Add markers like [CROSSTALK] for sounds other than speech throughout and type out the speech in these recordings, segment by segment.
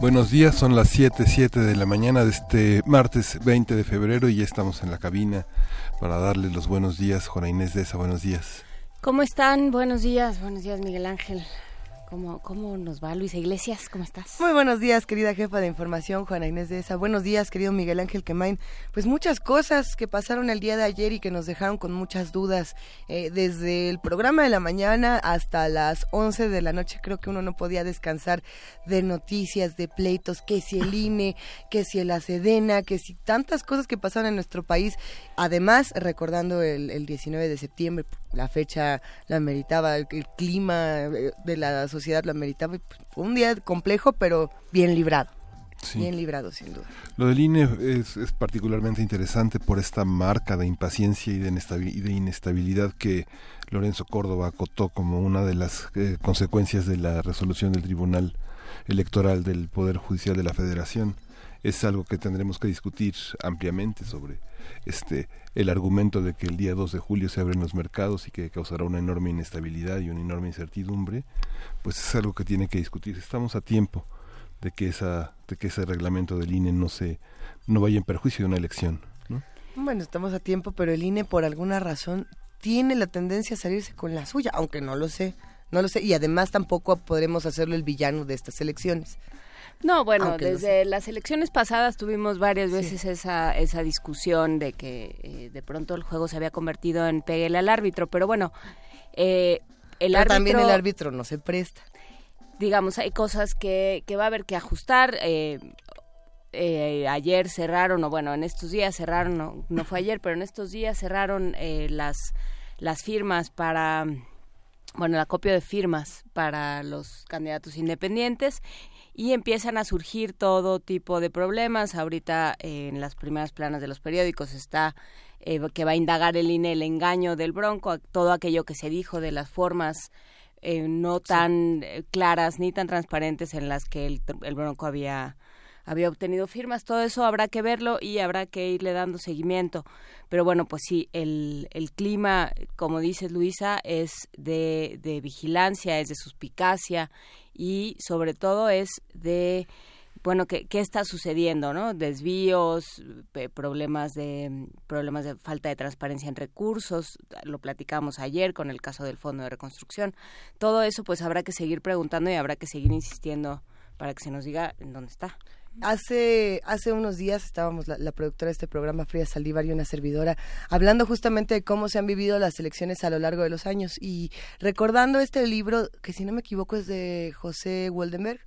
Buenos días, son las 7, 7 de la mañana de este martes 20 de febrero y ya estamos en la cabina para darles los buenos días. Juana Inés de esa, buenos días. ¿Cómo están? Buenos días, buenos días Miguel Ángel. ¿Cómo, ¿Cómo nos va Luisa Iglesias? ¿Cómo estás? Muy buenos días, querida jefa de información, Juana Inés de esa. Buenos días, querido Miguel Ángel Quemain. Pues muchas cosas que pasaron el día de ayer y que nos dejaron con muchas dudas. Eh, desde el programa de la mañana hasta las 11 de la noche creo que uno no podía descansar de noticias, de pleitos, que si el INE, que si el ACEDENA, que si tantas cosas que pasaron en nuestro país. Además, recordando el, el 19 de septiembre, la fecha la meritaba, el, el clima eh, de la sociedad lo ameritaba. Pues, fue un día complejo, pero bien librado. Bien librado, sin duda. Lo del INE es, particularmente interesante por esta marca de impaciencia y de, inestabilidad que Lorenzo Córdoba acotó como una de las eh, consecuencias de la resolución del Tribunal Electoral del Poder Judicial de la Federación. Es algo que tendremos que discutir ampliamente sobre este el argumento de que el día 2 de julio se abren los mercados y que causará una enorme inestabilidad y una enorme incertidumbre, pues es algo que tiene que discutir. Estamos a tiempo de que esa de que ese reglamento del INE no se no vaya en perjuicio de una elección, ¿no? Bueno, estamos a tiempo, pero el INE por alguna razón tiene la tendencia a salirse con la suya, aunque no lo sé, no lo sé, y además tampoco podremos hacerlo el villano de estas elecciones. No, bueno, desde las elecciones pasadas tuvimos varias veces esa, esa discusión de que eh, de pronto el juego se había convertido en peguele al árbitro, pero bueno, eh, el pero también el árbitro no se presta. Digamos, hay cosas que, que va a haber que ajustar. Eh, eh, ayer cerraron, o bueno, en estos días cerraron, no, no fue ayer, pero en estos días cerraron las, las firmas para, bueno, la copia de firmas para los candidatos independientes y empiezan a surgir todo tipo de problemas. Ahorita en las primeras planas de los periódicos está eh, que va a indagar el INE el engaño del Bronco, todo aquello que se dijo de las formas eh, no tan eh, claras ni tan transparentes en las que el, el Bronco había había obtenido firmas, todo eso habrá que verlo y habrá que irle dando seguimiento. Pero bueno, pues sí, el, el clima, como dice Luisa, es de, de vigilancia, es de suspicacia y sobre todo es de bueno, ¿qué, qué está sucediendo, no? Desvíos, problemas de problemas de falta de transparencia en recursos, lo platicamos ayer con el caso del Fondo de Reconstrucción. Todo eso pues habrá que seguir preguntando y habrá que seguir insistiendo para que se nos diga en dónde está. Hace, hace unos días estábamos la, productora de este programa, Frida Saldívar, y una servidora, hablando justamente de cómo se han vivido las elecciones a lo largo de los años. Y recordando este libro, que si no me equivoco es de José Woldenberg,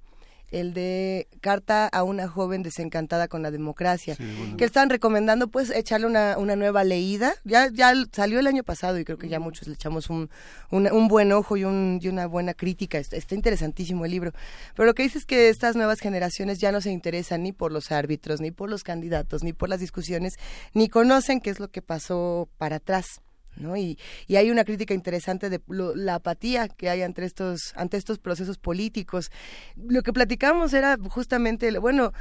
el de Carta a una joven desencantada con la democracia, que están recomendando pues echarle una, una nueva leída. Ya, ya salió el año pasado y creo que ya muchos le echamos un, un, buen ojo y, un, y una buena crítica. Está, está, interesantísimo el libro. Pero lo que dice es que estas nuevas generaciones ya no se interesan ni por los árbitros, ni por los candidatos, ni por las discusiones, ni conocen qué es lo que pasó para atrás. Y, y hay una crítica interesante de la apatía que hay ante estos, ante estos procesos políticos. Lo que platicamos era justamente, bueno,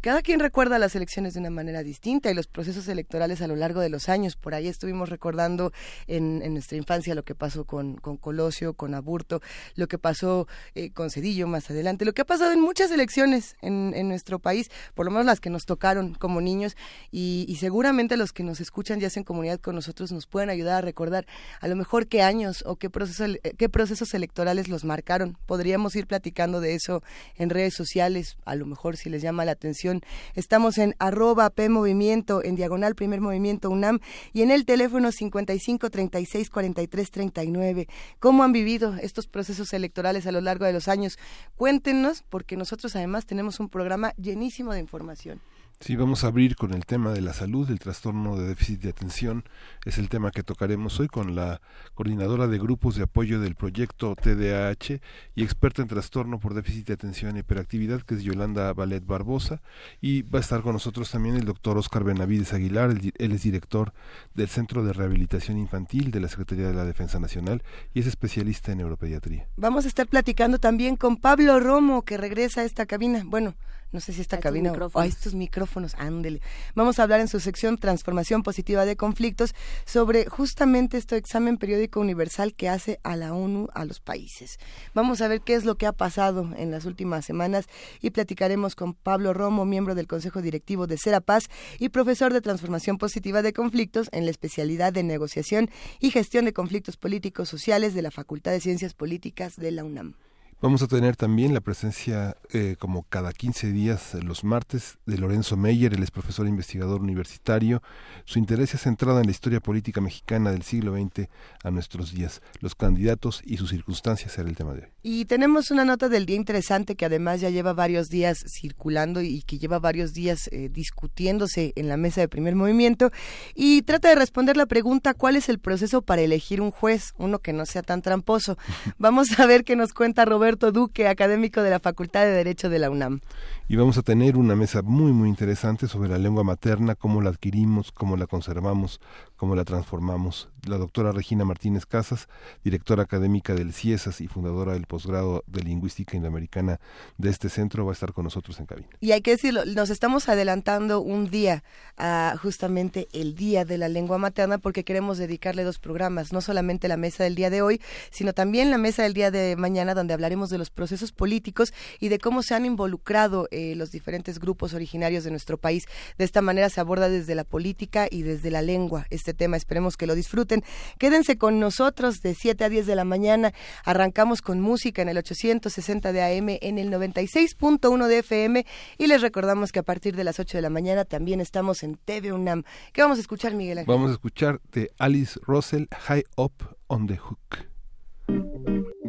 cada quien recuerda las elecciones de una manera distinta y los procesos electorales a lo largo de los años. Por ahí estuvimos recordando en, nuestra infancia lo que pasó con, con, Colosio, con Aburto, lo que pasó eh, con Cedillo más adelante, lo que ha pasado en muchas elecciones en, nuestro país, por lo menos las que nos tocaron como niños y, y seguramente los que nos escuchan ya hacen comunidad con nosotros nos pueden ayudar recordar a lo mejor qué años o qué, proceso, qué procesos electorales los marcaron. Podríamos ir platicando de eso en redes sociales, a lo mejor si les llama la atención Estamos en arroba P Movimiento, en diagonal Primer Movimiento UNAM y en el teléfono 55 36 43 39. ¿Cómo han vivido estos procesos electorales a lo largo de los años? Cuéntenos, porque nosotros además tenemos un programa llenísimo de información. Sí, vamos a abrir con el tema de la salud, el trastorno de déficit de atención. Es el tema que tocaremos hoy con la coordinadora de grupos de apoyo del proyecto TDAH y experta en trastorno por déficit de atención y hiperactividad, que es Yolanda Valet Barbosa. Y va a estar con nosotros también el doctor Oscar Benavides Aguilar, él es director del Centro de Rehabilitación Infantil de la Secretaría de la Defensa Nacional y es especialista en neuropediatría. Vamos a estar platicando también con Pablo Romo, que regresa a esta cabina. Bueno, no sé si esta cabina o estos micrófonos, ándele. Vamos a hablar en su sección Transformación Positiva de Conflictos sobre justamente este examen periódico universal que hace a la ONU a los países. Vamos a ver qué es lo que ha pasado en las últimas semanas y platicaremos con Pablo Romo, miembro del Consejo Directivo de Serapaz y profesor de Transformación Positiva de Conflictos en la especialidad de negociación y gestión de conflictos políticos sociales de la Facultad de Ciencias Políticas de la UNAM. Vamos a tener también la presencia, eh, como cada 15 días, los martes, de Lorenzo Meyer, él es profesor investigador universitario. Su interés es centrado en la historia política mexicana del siglo XX a nuestros días. Los candidatos y sus circunstancias será el tema de hoy. Y tenemos una nota del día interesante que además ya lleva varios días circulando y que lleva varios días eh, discutiéndose en la mesa de primer movimiento y trata de responder la pregunta ¿cuál es el proceso para elegir un juez? Uno que no sea tan tramposo. [LAUGHS] Vamos a ver qué nos cuenta Roberto Duque, académico de la Facultad de Derecho de la UNAM. Y vamos a tener una mesa muy muy interesante sobre la lengua materna, cómo la adquirimos, cómo la conservamos, cómo la transformamos. La doctora Regina Martínez Casas, directora académica del CIESAS y fundadora del posgrado de Lingüística Indoamericana de este centro, va a estar con nosotros en cabina. Y hay que decirlo, nos estamos adelantando un día a justamente el Día de la Lengua Materna porque queremos dedicarle dos programas, no solamente la mesa del día de hoy, sino también la mesa del día de mañana donde hablaremos de los procesos políticos y de cómo se han involucrado eh, los diferentes grupos originarios de nuestro país. De esta manera se aborda desde la política y desde la lengua este tema. Esperemos que lo disfruten. Quédense con nosotros de 7 a 10 de la mañana. Arrancamos con música en el 860 de AM, en el 96.1 de FM y les recordamos que a partir de las 8 de la mañana también estamos en TV UNAM. ¿Qué vamos a escuchar, Miguel Ángel? Vamos a escuchar de Alice Russell, High Up on the Hook.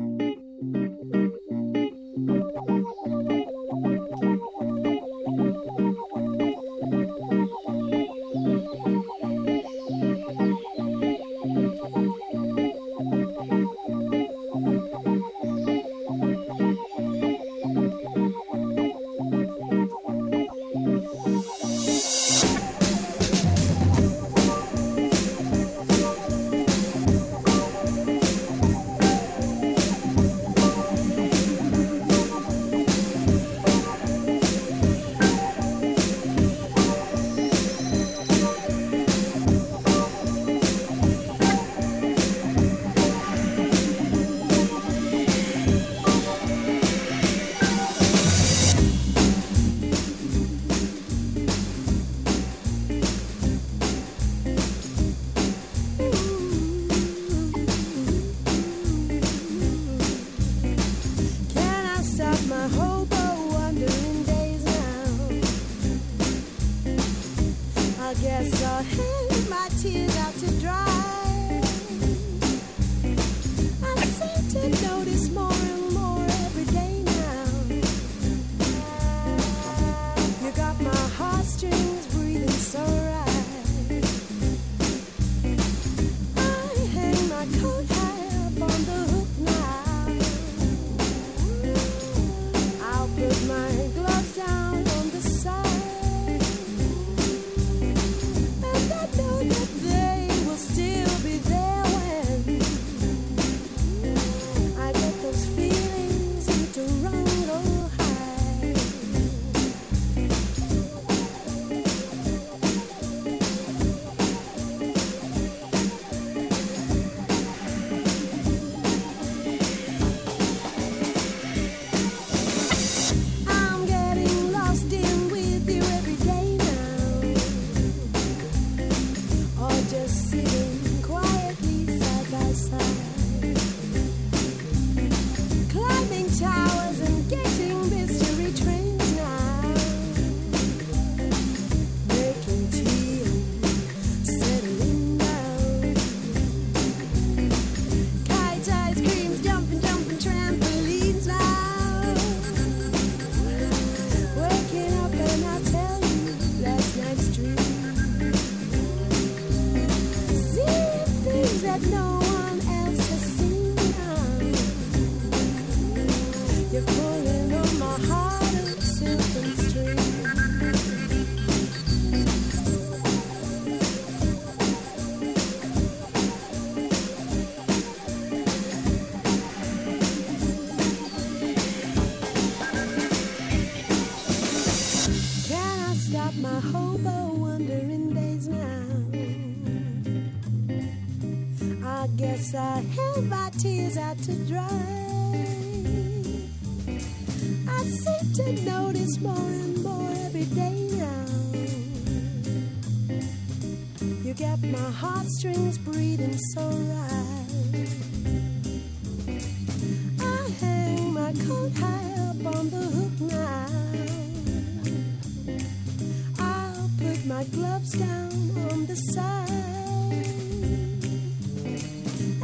My gloves down on the side.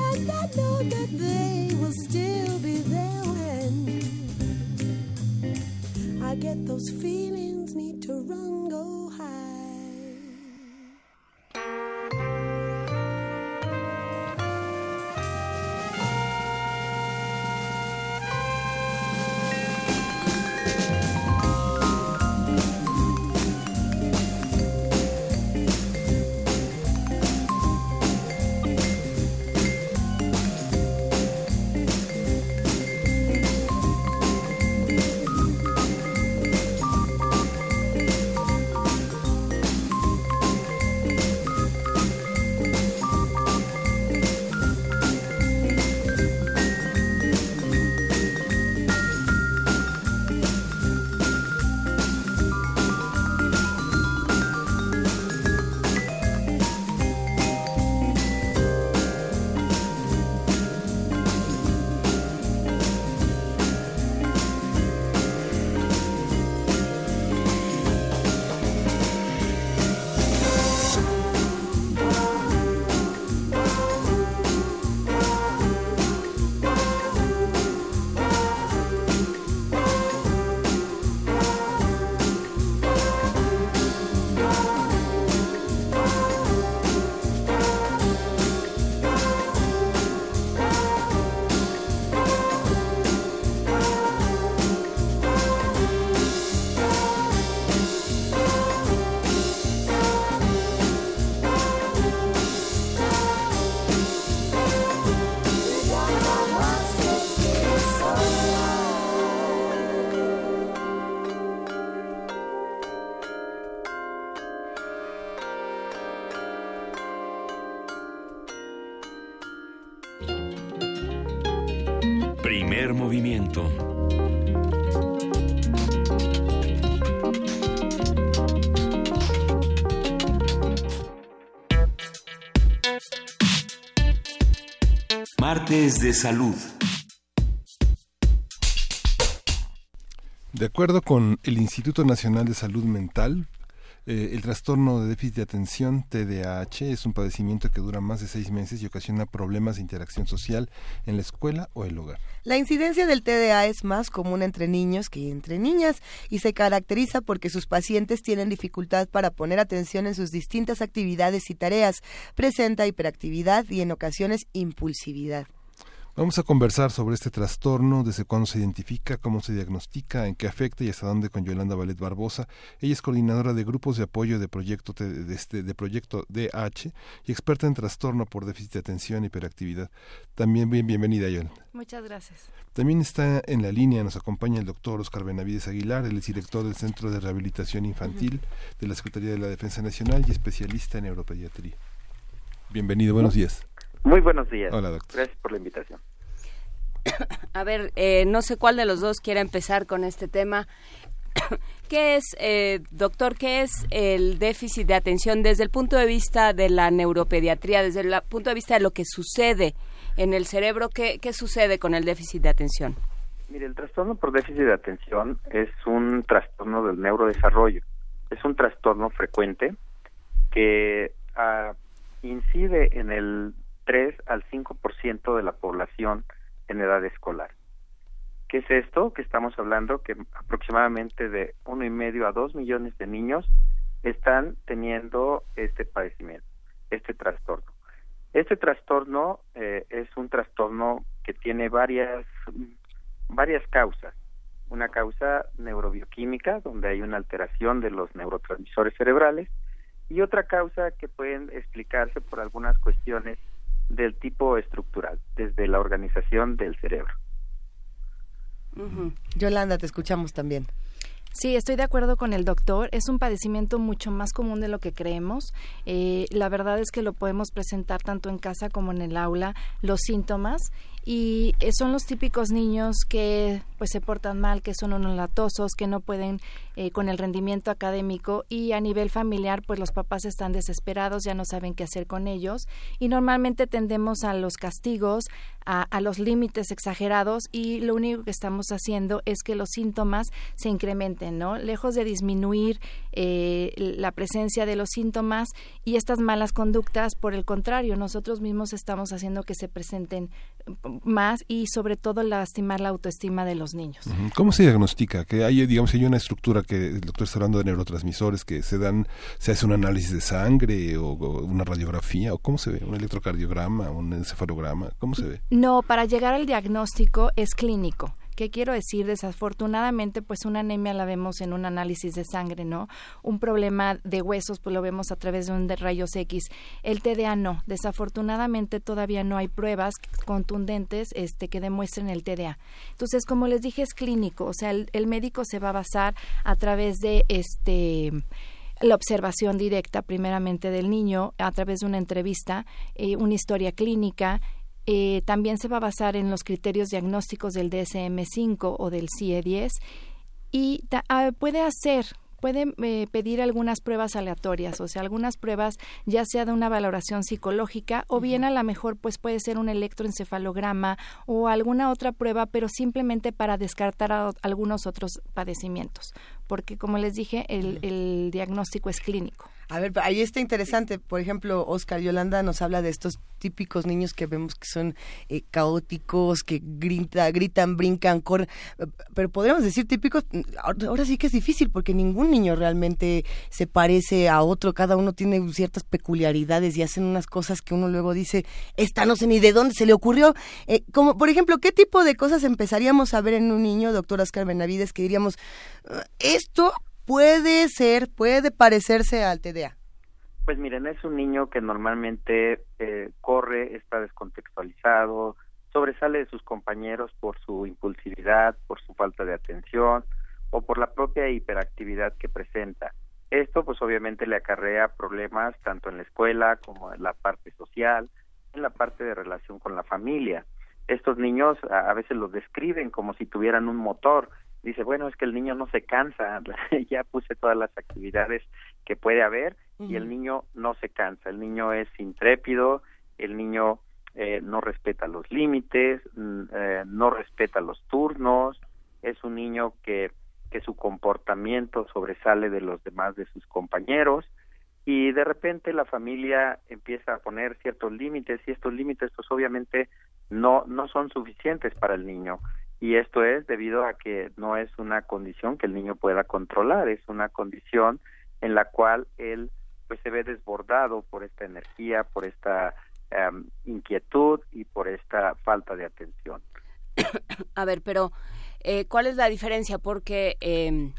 And I know that they will still be there when I get those feelings de salud. De acuerdo con el Instituto Nacional de Salud Mental, eh, el trastorno de déficit de atención, TDAH, es un padecimiento que dura más de seis meses y ocasiona problemas de interacción social en la escuela o el hogar. La incidencia del TDA es más común entre niños que entre niñas y se caracteriza porque sus pacientes tienen dificultad para poner atención en sus distintas actividades y tareas, presenta hiperactividad y en ocasiones impulsividad. Vamos a conversar sobre este trastorno, desde cuándo se identifica, cómo se diagnostica, en qué afecta y hasta dónde con Yolanda Valet Barbosa. Ella es coordinadora de grupos de apoyo de proyecto, de, este, de proyecto DH y experta en trastorno por déficit de atención y hiperactividad. También bien, bienvenida, Yolanda. Muchas gracias. También está en la línea, nos acompaña el doctor Oscar Benavides Aguilar, él es director del Centro de Rehabilitación Infantil de la Secretaría de la Defensa Nacional y especialista en neuropediatría. Bienvenido, buenos días. Muy buenos días. Hola, doctor. Gracias por la invitación. [COUGHS] A ver, eh, no sé cuál de los dos quiera empezar con este tema. [COUGHS] ¿Qué es, eh, doctor, qué es el déficit de atención desde el punto de vista de la neuropediatría, desde el punto de vista de lo que sucede en el cerebro? ¿Qué, qué sucede con el déficit de atención? Mire, el trastorno por déficit de atención es un trastorno del neurodesarrollo. Es un trastorno frecuente que ah, incide en el 3 al 5% de la población en edad escolar. ¿Qué es esto? Que estamos hablando que aproximadamente de uno y medio a dos millones de niños están teniendo este padecimiento, este trastorno. Este trastorno eh, es un trastorno que tiene varias, varias causas. Una causa neurobioquímica, donde hay una alteración de los neurotransmisores cerebrales, y otra causa que pueden explicarse por algunas cuestiones del tipo estructural, desde la organización del cerebro. Yolanda, te escuchamos también. Sí, estoy de acuerdo con el doctor. Es un padecimiento mucho más común de lo que creemos. Eh, la verdad es que lo podemos presentar tanto en casa como en el aula, los síntomas y eh, son los típicos niños que pues se portan mal, que son latosos, que no pueden eh, con el rendimiento académico y a nivel familiar pues los papás están desesperados, ya no saben qué hacer con ellos y normalmente tendemos a los castigos, a, a los límites exagerados y lo único que estamos haciendo es que los síntomas se incrementen, ¿no? Lejos de disminuir eh, la presencia de los síntomas y estas malas conductas, por el contrario, nosotros mismos estamos haciendo que se presenten más y sobre todo lastimar la autoestima de los niños. ¿Cómo se diagnostica? Que hay, digamos, hay una estructura que el doctor está hablando de neurotransmisores que se dan, se hace un análisis de sangre o, o una radiografía o cómo se ve, un electrocardiograma, un encefalograma, ¿cómo se ve? No, para llegar al diagnóstico es clínico. ¿Qué quiero decir? Desafortunadamente, pues una anemia la vemos en un análisis de sangre, ¿no? Un problema de huesos, pues lo vemos a través de un de rayos X. El TDA no. Desafortunadamente todavía no hay pruebas contundentes este, que demuestren el TDA. Entonces, como les dije, es clínico. O sea, el, el médico se va a basar a través de este la observación directa primeramente del niño a través de una entrevista, eh, una historia clínica, eh, también se va a basar en los criterios diagnósticos del DSM-5 o del CIE-10 y ta- ah, puede hacer puede eh, pedir algunas pruebas aleatorias, o sea, algunas pruebas ya sea de una valoración psicológica o bien a lo mejor pues puede ser un electroencefalograma o alguna otra prueba, pero simplemente para descartar a- algunos otros padecimientos, porque como les dije, el, el diagnóstico es clínico. A ver, ahí está interesante. Por ejemplo, Oscar Yolanda nos habla de estos típicos niños que vemos que son eh, caóticos, que grita, gritan, brincan, corren. Pero podríamos decir típicos. Ahora ahora sí que es difícil porque ningún niño realmente se parece a otro. Cada uno tiene ciertas peculiaridades y hacen unas cosas que uno luego dice, esta no sé ni de dónde se le ocurrió. Eh, como, por ejemplo, ¿qué tipo de cosas empezaríamos a ver en un niño, doctor Oscar Benavides, que diríamos, "Eh, esto puede ser, puede parecerse al TDA? Pues miren, es un niño que normalmente eh, corre, está descontextualizado, sobresale de sus compañeros por su impulsividad, por su falta de atención o por la propia hiperactividad que presenta. Esto pues obviamente le acarrea problemas tanto en la escuela como en la parte social, en la parte de relación con la familia. Estos niños a, a veces los describen como si tuvieran un motor. Dice, bueno, es que el niño no se cansa, [LAUGHS] ya puse todas las actividades que puede haber y el niño no se cansa, el niño es intrépido, el niño eh, no respeta los límites, mm, eh, no respeta los turnos, es un niño que, que su comportamiento sobresale de los demás de sus compañeros y de repente la familia empieza a poner ciertos límites y estos límites pues obviamente no no son suficientes para el niño y esto es debido a que no es una condición que el niño pueda controlar, es una condición en la cual él pues se ve desbordado por esta energía, por esta em, inquietud y por esta falta de atención. A ver, pero eh, ¿cuál es la diferencia? Porque, eh,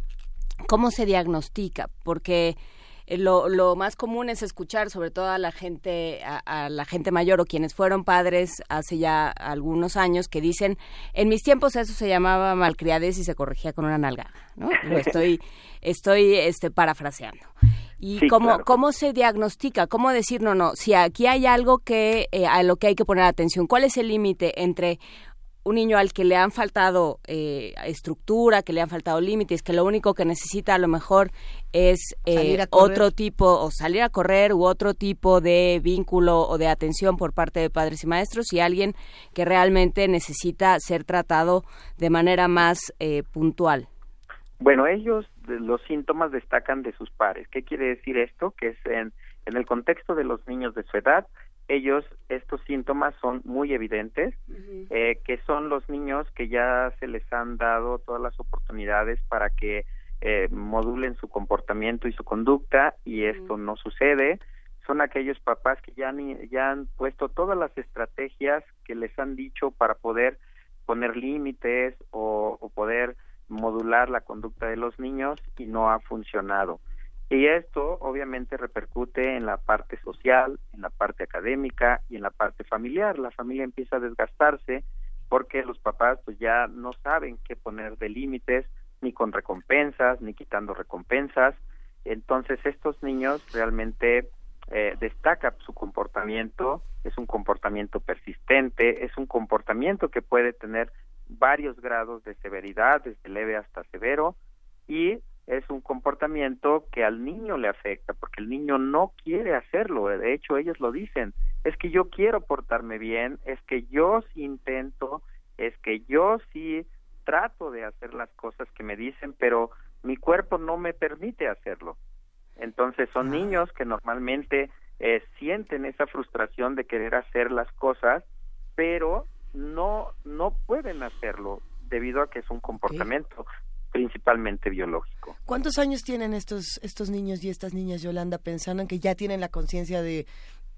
¿cómo se diagnostica? Porque lo, lo más común es escuchar, sobre todo a la gente, a, a la gente mayor o quienes fueron padres hace ya algunos años, que dicen, en mis tiempos eso se llamaba malcriadez y se corregía con una nalgada, ¿no? Lo estoy, [LAUGHS] estoy este, parafraseando. ¿Y Sí, cómo, claro. cómo se diagnostica? ¿Cómo decir, no, no, si aquí hay algo que eh, a lo que hay que poner atención? ¿Cuál es el límite entre un niño al que le han faltado eh, estructura, que le han faltado límites, que lo único que necesita a lo mejor es eh, otro tipo, o salir a correr, u otro tipo de vínculo o de atención por parte de padres y maestros, y alguien que realmente necesita ser tratado de manera más eh, puntual. Bueno, ellos los síntomas destacan de sus pares. ¿Qué quiere decir esto? Que es en, en el contexto de los niños de su edad, ellos estos síntomas son muy evidentes, eh, que son los niños que ya se les han dado todas las oportunidades para que eh, modulen su comportamiento y su conducta y esto no sucede. son aquellos papás que ya, ni, ya han puesto todas las estrategias que les han dicho para poder poner límites o, o poder modular la conducta de los niños y no ha funcionado. Y esto obviamente repercute en la parte social, en la parte académica y en la parte familiar. La familia empieza a desgastarse porque los papás pues ya no saben qué poner de límites, ni con recompensas, ni quitando recompensas. Entonces estos niños realmente eh, destaca su comportamiento, es un comportamiento persistente, es un comportamiento que puede tener varios grados de severidad, desde leve hasta severo, y es un comportamiento que al niño le afecta, porque el niño no quiere hacerlo, de hecho ellos lo dicen, es que yo quiero portarme bien, es que yo sí intento, es que yo sí trato de hacer las cosas que me dicen, pero mi cuerpo no me permite hacerlo. Entonces son niños que normalmente eh, sienten esa frustración de querer hacer las cosas, pero no no pueden hacerlo debido a que es un comportamiento principalmente biológico. ¿Cuántos años tienen estos estos niños y estas niñas, Yolanda, pensando en que ya tienen la conciencia de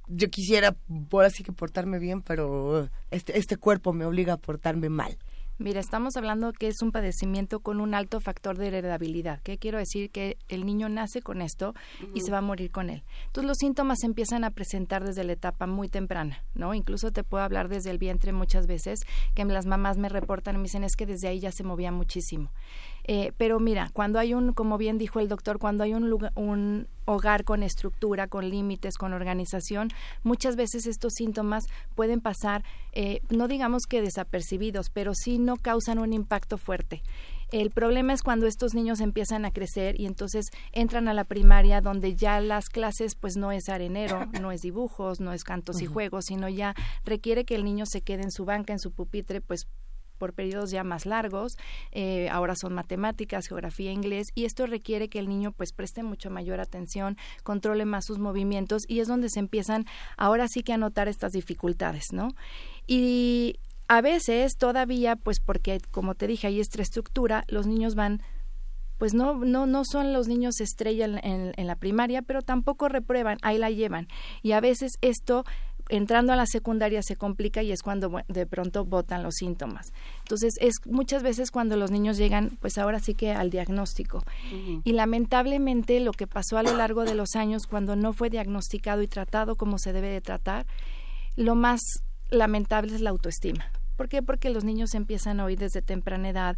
yo quisiera por así que portarme bien, pero este este cuerpo me obliga a portarme mal? Mira, estamos hablando que es un padecimiento con un alto factor de heredabilidad. ¿Qué quiero decir? Que el niño nace con esto y se va a morir con él. Entonces los síntomas se empiezan a presentar desde la etapa muy temprana, ¿no? Incluso te puedo hablar desde el vientre muchas veces, que las mamás me reportan y me dicen es que desde ahí ya se movía muchísimo. Eh, pero mira, cuando hay un, como bien dijo el doctor, cuando hay un, lugar, un hogar con estructura, con límites, con organización, muchas veces estos síntomas pueden pasar, eh, no digamos que desapercibidos, pero sí no causan un impacto fuerte. El problema es cuando estos niños empiezan a crecer y entonces entran a la primaria donde ya las clases pues no es arenero, no es dibujos, no es cantos y juegos, sino ya requiere que el niño se quede en su banca, en su pupitre, pues por periodos ya más largos, eh, ahora son matemáticas, geografía, inglés, y esto requiere que el niño pues preste mucho mayor atención, controle más sus movimientos, y es donde se empiezan ahora sí que a notar estas dificultades, ¿no? Y a veces todavía, pues porque como te dije, hay esta estructura, los niños van pues no, no, no son los niños estrella en, en, en, la primaria, pero tampoco reprueban, ahí la llevan. Y a veces esto entrando a la secundaria se complica y es cuando de pronto botan los síntomas. Entonces, es muchas veces cuando los niños llegan, pues ahora sí que al diagnóstico. Uh -huh. Y lamentablemente lo que pasó a lo largo de los años cuando no fue diagnosticado y tratado como se debe de tratar, lo más lamentable es la autoestima. ¿Por qué? Porque los niños empiezan a oír desde temprana edad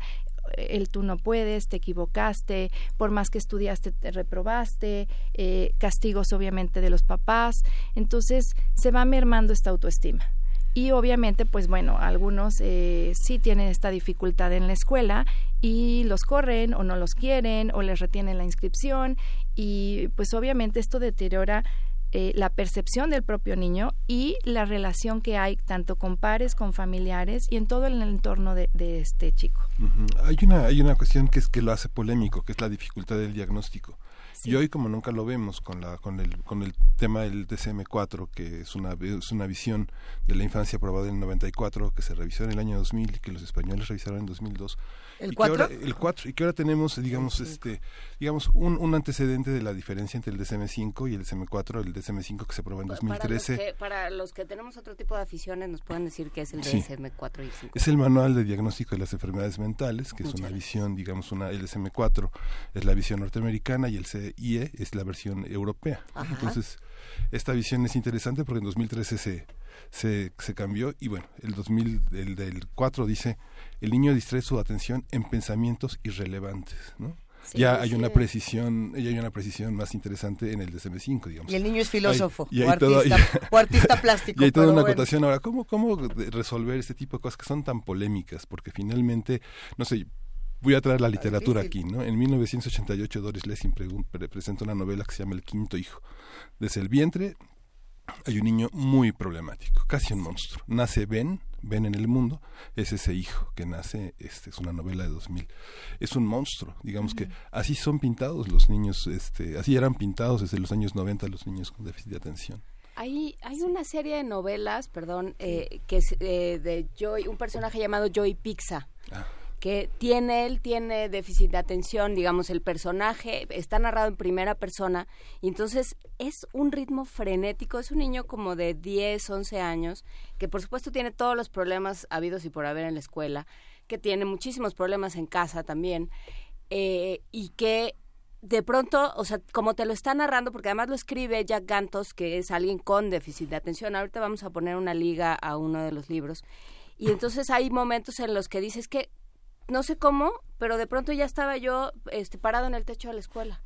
el tú no puedes, te equivocaste, por más que estudiaste te reprobaste, eh, castigos obviamente de los papás, entonces se va mermando esta autoestima. Y obviamente, pues bueno, algunos eh, sí tienen esta dificultad en la escuela y los corren o no los quieren o les retienen la inscripción y pues obviamente esto deteriora eh, la percepción del propio niño y la relación que hay tanto con pares, con familiares y en todo el entorno de, de este chico. Uh -huh. Hay una hay una cuestión que es que lo hace polémico, que es la dificultad del diagnóstico. Sí. Y hoy como nunca lo vemos con la con el con el tema del DSM-4 que es una es una visión de la infancia aprobada en el 94 que se revisó en el año 2000 y que los españoles revisaron en 2002 el 4 el 4 y que ahora tenemos digamos sí. este digamos un, un, antecedente de la diferencia entre el DSM-5 y el DSM-4 el DSM-5 que se aprobó en 2013 para los, que, para los que tenemos otro tipo de aficiones nos pueden decir qué es el DSM-4 y el 5 es el manual de diagnóstico de las enfermedades mentales que Muchas es una gracias. visión digamos una el DSM-4 es la visión norteamericana y el CIE es la versión europea Ajá. entonces esta visión es interesante porque en 2013 se se, se cambió y bueno, el 2000, el del 4 dice, el niño distrae su atención en pensamientos irrelevantes, ¿no? Sí, ya hay sí. una precisión ya hay una precisión más interesante en el DSM-5 digamos y el niño es filósofo hay, o, artista, todo, o, artista, [LAUGHS] plástico y hay toda una bueno. acotación ahora cómo cómo resolver este tipo de cosas que son tan polémicas porque finalmente no sé voy a traer la literatura aquí, ¿no? En 1988 Doris Lessing presenta una novela que se llama El quinto hijo. Desde el vientre hay un niño muy problemático, casi un monstruo. Nace Ben, Ben en el mundo, es ese hijo que nace, este es una novela de 2000. Es un monstruo, digamos uh -huh. que así son pintados los niños, este, así eran pintados desde los años 90 los niños con déficit de atención. Hay, hay una serie de novelas, perdón, eh, que es eh, de Joy, un personaje llamado Joy Pixa. Ah que tiene él, tiene déficit de atención, digamos, el personaje está narrado en primera persona y entonces es un ritmo frenético, es un niño como de 10, 11 años, que por supuesto tiene todos los problemas habidos y por haber en la escuela, que tiene muchísimos problemas en casa también, eh, y que de pronto, o sea, como te lo está narrando, porque además lo escribe Jack Gantos, que es alguien con déficit de atención, ahorita vamos a poner una liga a uno de los libros, y entonces hay momentos en los que dices que no sé cómo, pero de pronto ya estaba yo este, parado en el techo de la escuela.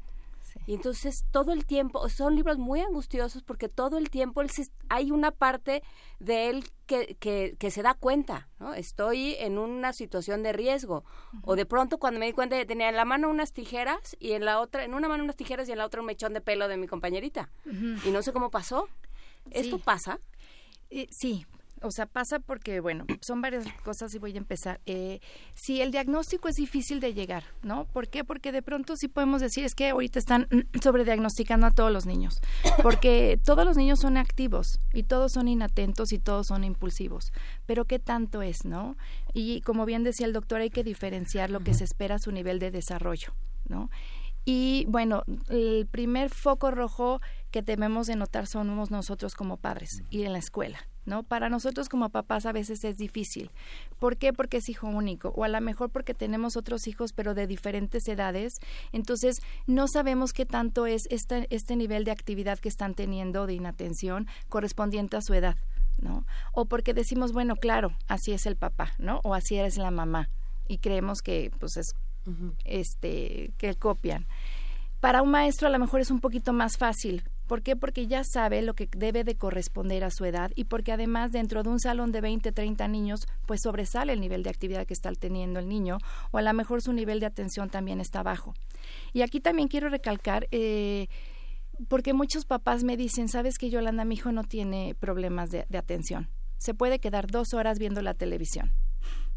Y entonces todo el tiempo, son libros muy angustiosos porque todo el tiempo él se- hay una parte de él que, que, que se da cuenta, ¿no? Estoy en una situación de riesgo. O de pronto cuando me di cuenta que tenía en la mano unas tijeras y en la otra, en una mano unas tijeras y en la otra un mechón de pelo de mi compañerita. Y no sé cómo pasó. ¿Esto pasa? Eh, sí, o sea, pasa porque, bueno, son varias cosas y voy a empezar. Eh, sí, el diagnóstico es difícil de llegar, ¿no? ¿Por qué? Porque de pronto sí podemos decir, es que ahorita están [CLEARS THROAT] sobrediagnosticando a todos los niños, porque todos los niños son activos y todos son inatentos y todos son impulsivos, pero ¿qué tanto es, no? Y como bien decía el doctor, hay que diferenciar lo que se espera a su nivel de desarrollo, ¿no? Y bueno, el primer foco rojo que debemos de notar somos nosotros como padres y en la escuela, ¿no? Para nosotros como papás a veces es difícil. ¿Por qué? Porque es hijo único o a lo mejor porque tenemos otros hijos pero de diferentes edades. Entonces no sabemos qué tanto es este, este nivel de actividad que están teniendo de inatención correspondiente a su edad, ¿no? O porque decimos, bueno, claro, así es el papá, ¿no? O así es la mamá y creemos que pues es este que copian. Para un maestro a lo mejor es un poquito más fácil. ¿Por qué? Porque ya sabe lo que debe de corresponder a su edad y porque además dentro de un salón de 20, 30 niños, pues sobresale el nivel de actividad que está teniendo el niño o a lo mejor su nivel de atención también está bajo. Y aquí también quiero recalcar, eh, porque muchos papás me dicen, sabes que Yolanda, mi hijo no tiene problemas de, de atención. Se puede quedar dos horas viendo la televisión.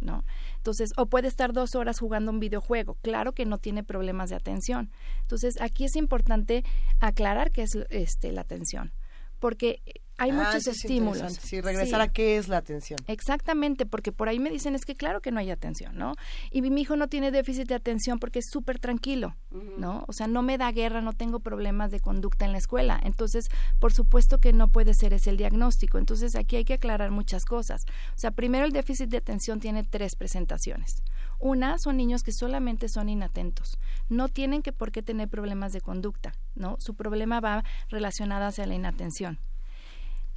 ¿No? Entonces, o puede estar dos horas jugando un videojuego. Claro que no tiene problemas de atención. Entonces, aquí es importante aclarar qué es este, la atención, porque hay Ah, muchos es estímulos. interesante. Sí, regresar Sí. a qué es la atención. Exactamente, porque por ahí me dicen es que claro que no hay atención, ¿no? Y mi hijo no tiene déficit de atención porque es súper tranquilo, ¿no? O sea, no me da guerra, no tengo problemas de conducta en la escuela. Entonces, por supuesto que no puede ser ese el diagnóstico. Entonces, aquí hay que aclarar muchas cosas. O sea, primero el déficit de atención tiene tres presentaciones. Una son niños que solamente son inatentos. No tienen que por qué tener problemas de conducta, ¿no? Su problema va relacionado hacia la inatención.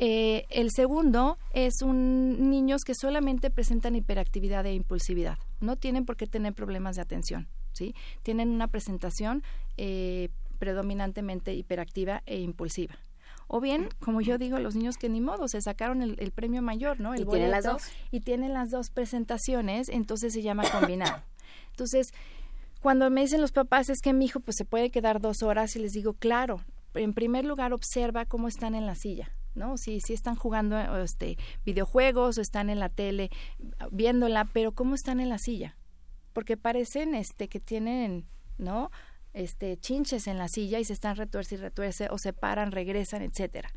Eh, el segundo es un niños que solamente presentan hiperactividad e impulsividad. No tienen por qué tener problemas de atención, ¿sí? Tienen una presentación eh, predominantemente hiperactiva e impulsiva. O bien, como yo digo, los niños que ni modo se sacaron el, el premio mayor, ¿no? El Y tienen las dos. Y tienen las dos presentaciones, entonces se llama combinado. [COUGHS] Entonces, cuando me dicen los papás es que mi hijo pues se puede quedar dos horas y les digo, claro, en primer lugar observa cómo están en la silla. ¿No? Si, si están jugando este, videojuegos o están en la tele viéndola, pero cómo están en la silla. Porque parecen este, que tienen, ¿no? Este, chinches en la silla y se están retuerce y retuerce o se paran, regresan, etcétera.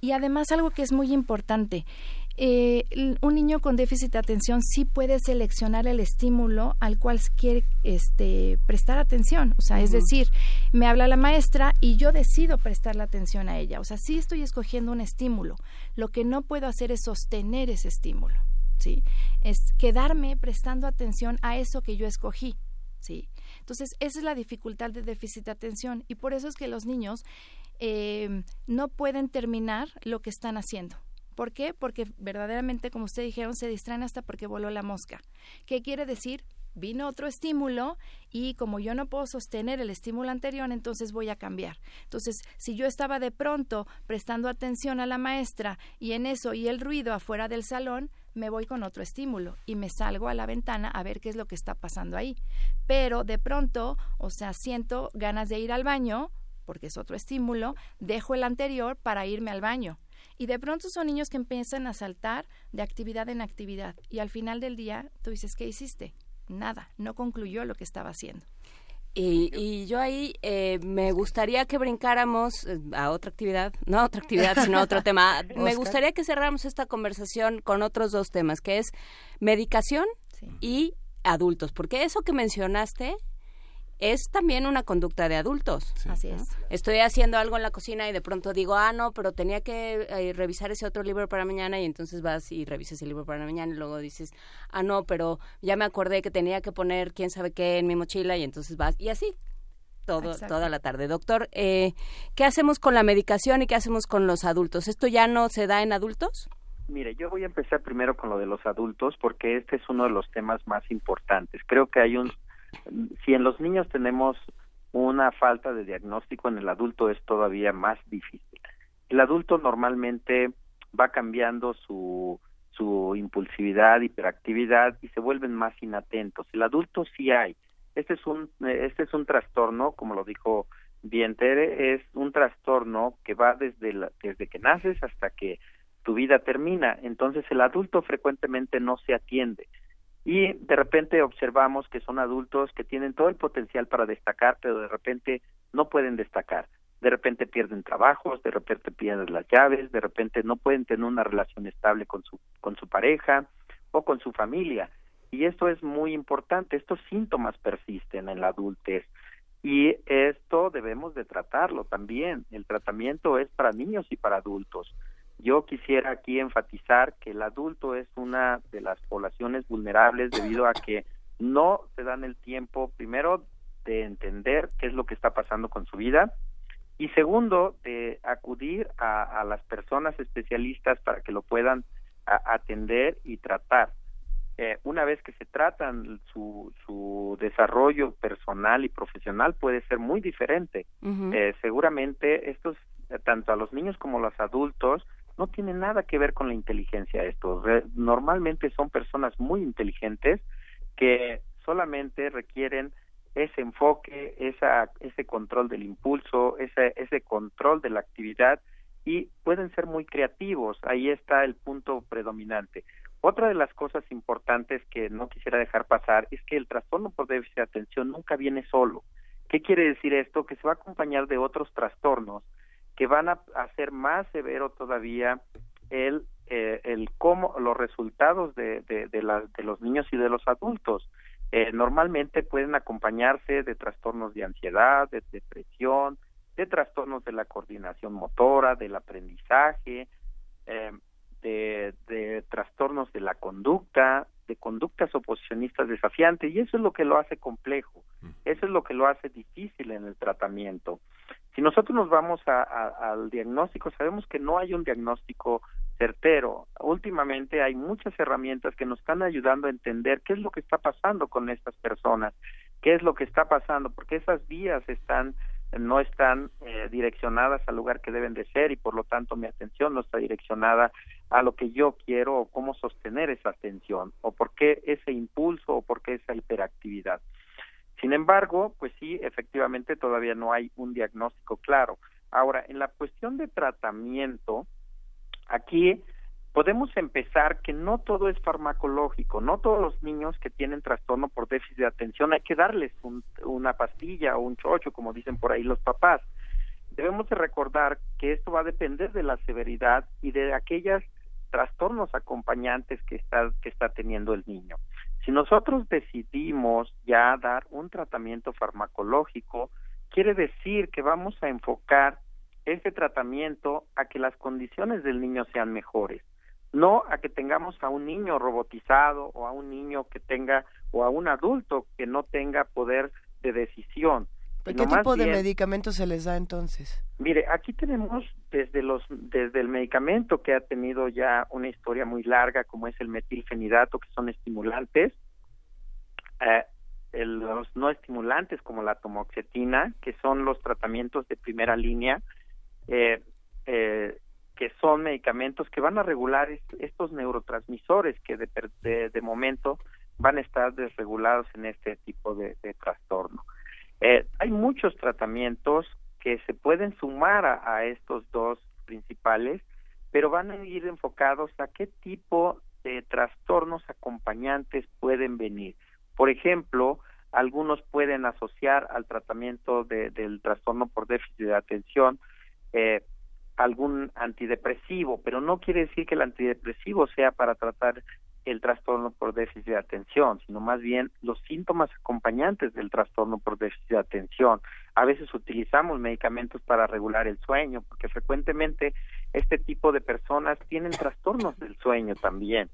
Y además algo que es muy importante, eh, un niño con déficit de atención sí puede seleccionar el estímulo al cual quiere este, prestar atención. O sea, es decir, me habla la maestra y yo decido prestar la atención a ella. O sea, sí estoy escogiendo un estímulo. Lo que no puedo hacer es sostener ese estímulo. ¿sí? Es quedarme prestando atención a eso que yo escogí. ¿sí? Entonces, esa es la dificultad de déficit de atención y por eso es que los niños eh, no pueden terminar lo que están haciendo. ¿Por qué? Porque verdaderamente, como ustedes dijeron, se distraen hasta porque voló la mosca. ¿Qué quiere decir? Vino otro estímulo y como yo no puedo sostener el estímulo anterior, entonces voy a cambiar. Entonces, si yo estaba de pronto prestando atención a la maestra y en eso y el ruido afuera del salón, me voy con otro estímulo y me salgo a la ventana a ver qué es lo que está pasando ahí. Pero de pronto, o sea, siento ganas de ir al baño, porque es otro estímulo, dejo el anterior para irme al baño. Y de pronto son niños que empiezan a saltar de actividad en actividad. Y al final del día, tú dices, ¿qué hiciste? Nada, no concluyó lo que estaba haciendo. Y, y yo ahí eh, me gustaría que brincáramos eh, a otra actividad, no a otra actividad, sino a otro tema. [LAUGHS] Me gustaría que cerráramos esta conversación con otros dos temas, que es medicación Sí. y adultos, porque eso que mencionaste es también una conducta de adultos. Así es. Estoy haciendo algo en la cocina y de pronto digo, ah, no, pero tenía que eh, revisar ese otro libro para mañana y entonces vas y revisas el libro para mañana y luego dices, ah, no, pero ya me acordé que tenía que poner quién sabe qué en mi mochila y entonces vas y así. Todo, Exacto. toda la tarde. Doctor, eh, ¿qué hacemos con la medicación y qué hacemos con los adultos? ¿Esto ya no se da en adultos? Mire, yo voy a empezar primero con lo de los adultos porque este es uno de los temas más importantes. Creo que hay un, si en los niños tenemos una falta de diagnóstico, en el adulto es todavía más difícil. El adulto normalmente va cambiando su, su impulsividad, hiperactividad y se vuelven más inatentos. El adulto sí hay. Este es un, este es un trastorno, como lo dijo bien Tere, es un trastorno que va desde, la- desde que naces hasta que tu vida termina. Entonces el adulto frecuentemente no se atiende. Y de repente observamos que son adultos que tienen todo el potencial para destacar, pero de repente no pueden destacar. De repente pierden trabajos, de repente pierden las llaves, de repente no pueden tener una relación estable con su, con su pareja o con su familia. Y esto es muy importante, estos síntomas persisten en la adultez y esto debemos de tratarlo también. El tratamiento es para niños y para adultos. Yo quisiera aquí enfatizar que el adulto es una de las poblaciones vulnerables debido a que no se dan el tiempo, primero, de entender qué es lo que está pasando con su vida y segundo, de acudir a, a las personas especialistas para que lo puedan a- atender y tratar. Eh, una vez que se tratan su, su desarrollo personal y profesional puede ser muy diferente. Eh, seguramente estos, tanto a los niños como a los adultos, no tienen nada que ver con la inteligencia estos. Re- normalmente son personas muy inteligentes que solamente requieren ese enfoque, esa, ese control del impulso, ese, ese control de la actividad y pueden ser muy creativos. Ahí está el punto predominante. Otra de las cosas importantes que no quisiera dejar pasar es que el trastorno por déficit de atención nunca viene solo. ¿Qué quiere decir esto? Que se va a acompañar de otros trastornos que van a hacer más severo todavía el, eh, el cómo, los resultados de, de, de, la- de los niños y de los adultos. Eh, normalmente pueden acompañarse de trastornos de ansiedad, de depresión, de trastornos de la coordinación motora, del aprendizaje, eh, de, de trastornos de la conducta, de conductas oposicionistas desafiantes, y eso es lo que lo hace complejo, eso es lo que lo hace difícil en el tratamiento. Si nosotros nos vamos a- al diagnóstico, sabemos que no hay un diagnóstico certero. Últimamente hay muchas herramientas que nos están ayudando a entender qué es lo que está pasando con estas personas, qué es lo que está pasando, porque esas vías están no están eh, direccionadas al lugar que deben de ser y por lo tanto mi atención no está direccionada a lo que yo quiero o cómo sostener esa atención o por qué ese impulso o por qué esa hiperactividad. Sin embargo, pues sí, efectivamente todavía no hay un diagnóstico claro. Ahora, en la cuestión de tratamiento, aquí podemos empezar que no todo es farmacológico, no todos los niños que tienen trastorno por déficit de atención hay que darles un- una pastilla o un chocho, como dicen por ahí los papás. Debemos de recordar que esto va a depender de la severidad y de aquellos trastornos acompañantes que está, que está teniendo el niño. Si nosotros decidimos ya dar un tratamiento farmacológico, quiere decir que vamos a enfocar ese tratamiento a que las condiciones del niño sean mejores, no a que tengamos a un niño robotizado o a un niño que tenga o a un adulto que no tenga poder de decisión. ¿Qué tipo de bien- medicamentos se les da entonces? Mire, aquí tenemos desde los desde el medicamento que ha tenido ya una historia muy larga, como es el metilfenidato, que son estimulantes, eh, el- los no estimulantes como la tomoxetina, que son los tratamientos de primera línea, eh, eh, que son medicamentos que van a regular est- estos neurotransmisores que de, de, de momento van a estar desregulados en este tipo de, de trastorno. Eh, hay muchos tratamientos que se pueden sumar a, a estos dos principales, pero van a ir enfocados a qué tipo de trastornos acompañantes pueden venir. Por ejemplo, algunos pueden asociar al tratamiento de- del trastorno por déficit de atención eh, algún antidepresivo, pero no quiere decir que el antidepresivo sea para tratar el trastorno por déficit de atención, sino más bien los síntomas acompañantes del trastorno por déficit de atención. A veces utilizamos medicamentos para regular el sueño, porque frecuentemente este tipo de personas tienen trastornos del sueño también.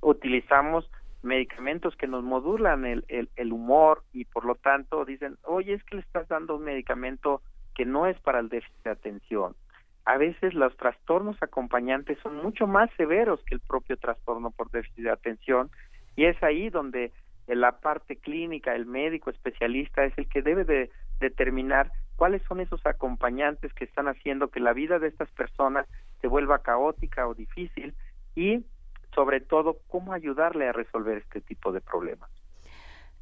Utilizamos medicamentos que nos modulan el, el, el humor y por lo tanto dicen, oye, es que le estás dando un medicamento que no es para el déficit de atención a veces los trastornos acompañantes son mucho más severos que el propio trastorno por déficit de atención y es ahí donde la parte clínica, el médico especialista es el que debe de determinar cuáles son esos acompañantes que están haciendo que la vida de estas personas se vuelva caótica o difícil y sobre todo cómo ayudarle a resolver este tipo de problemas.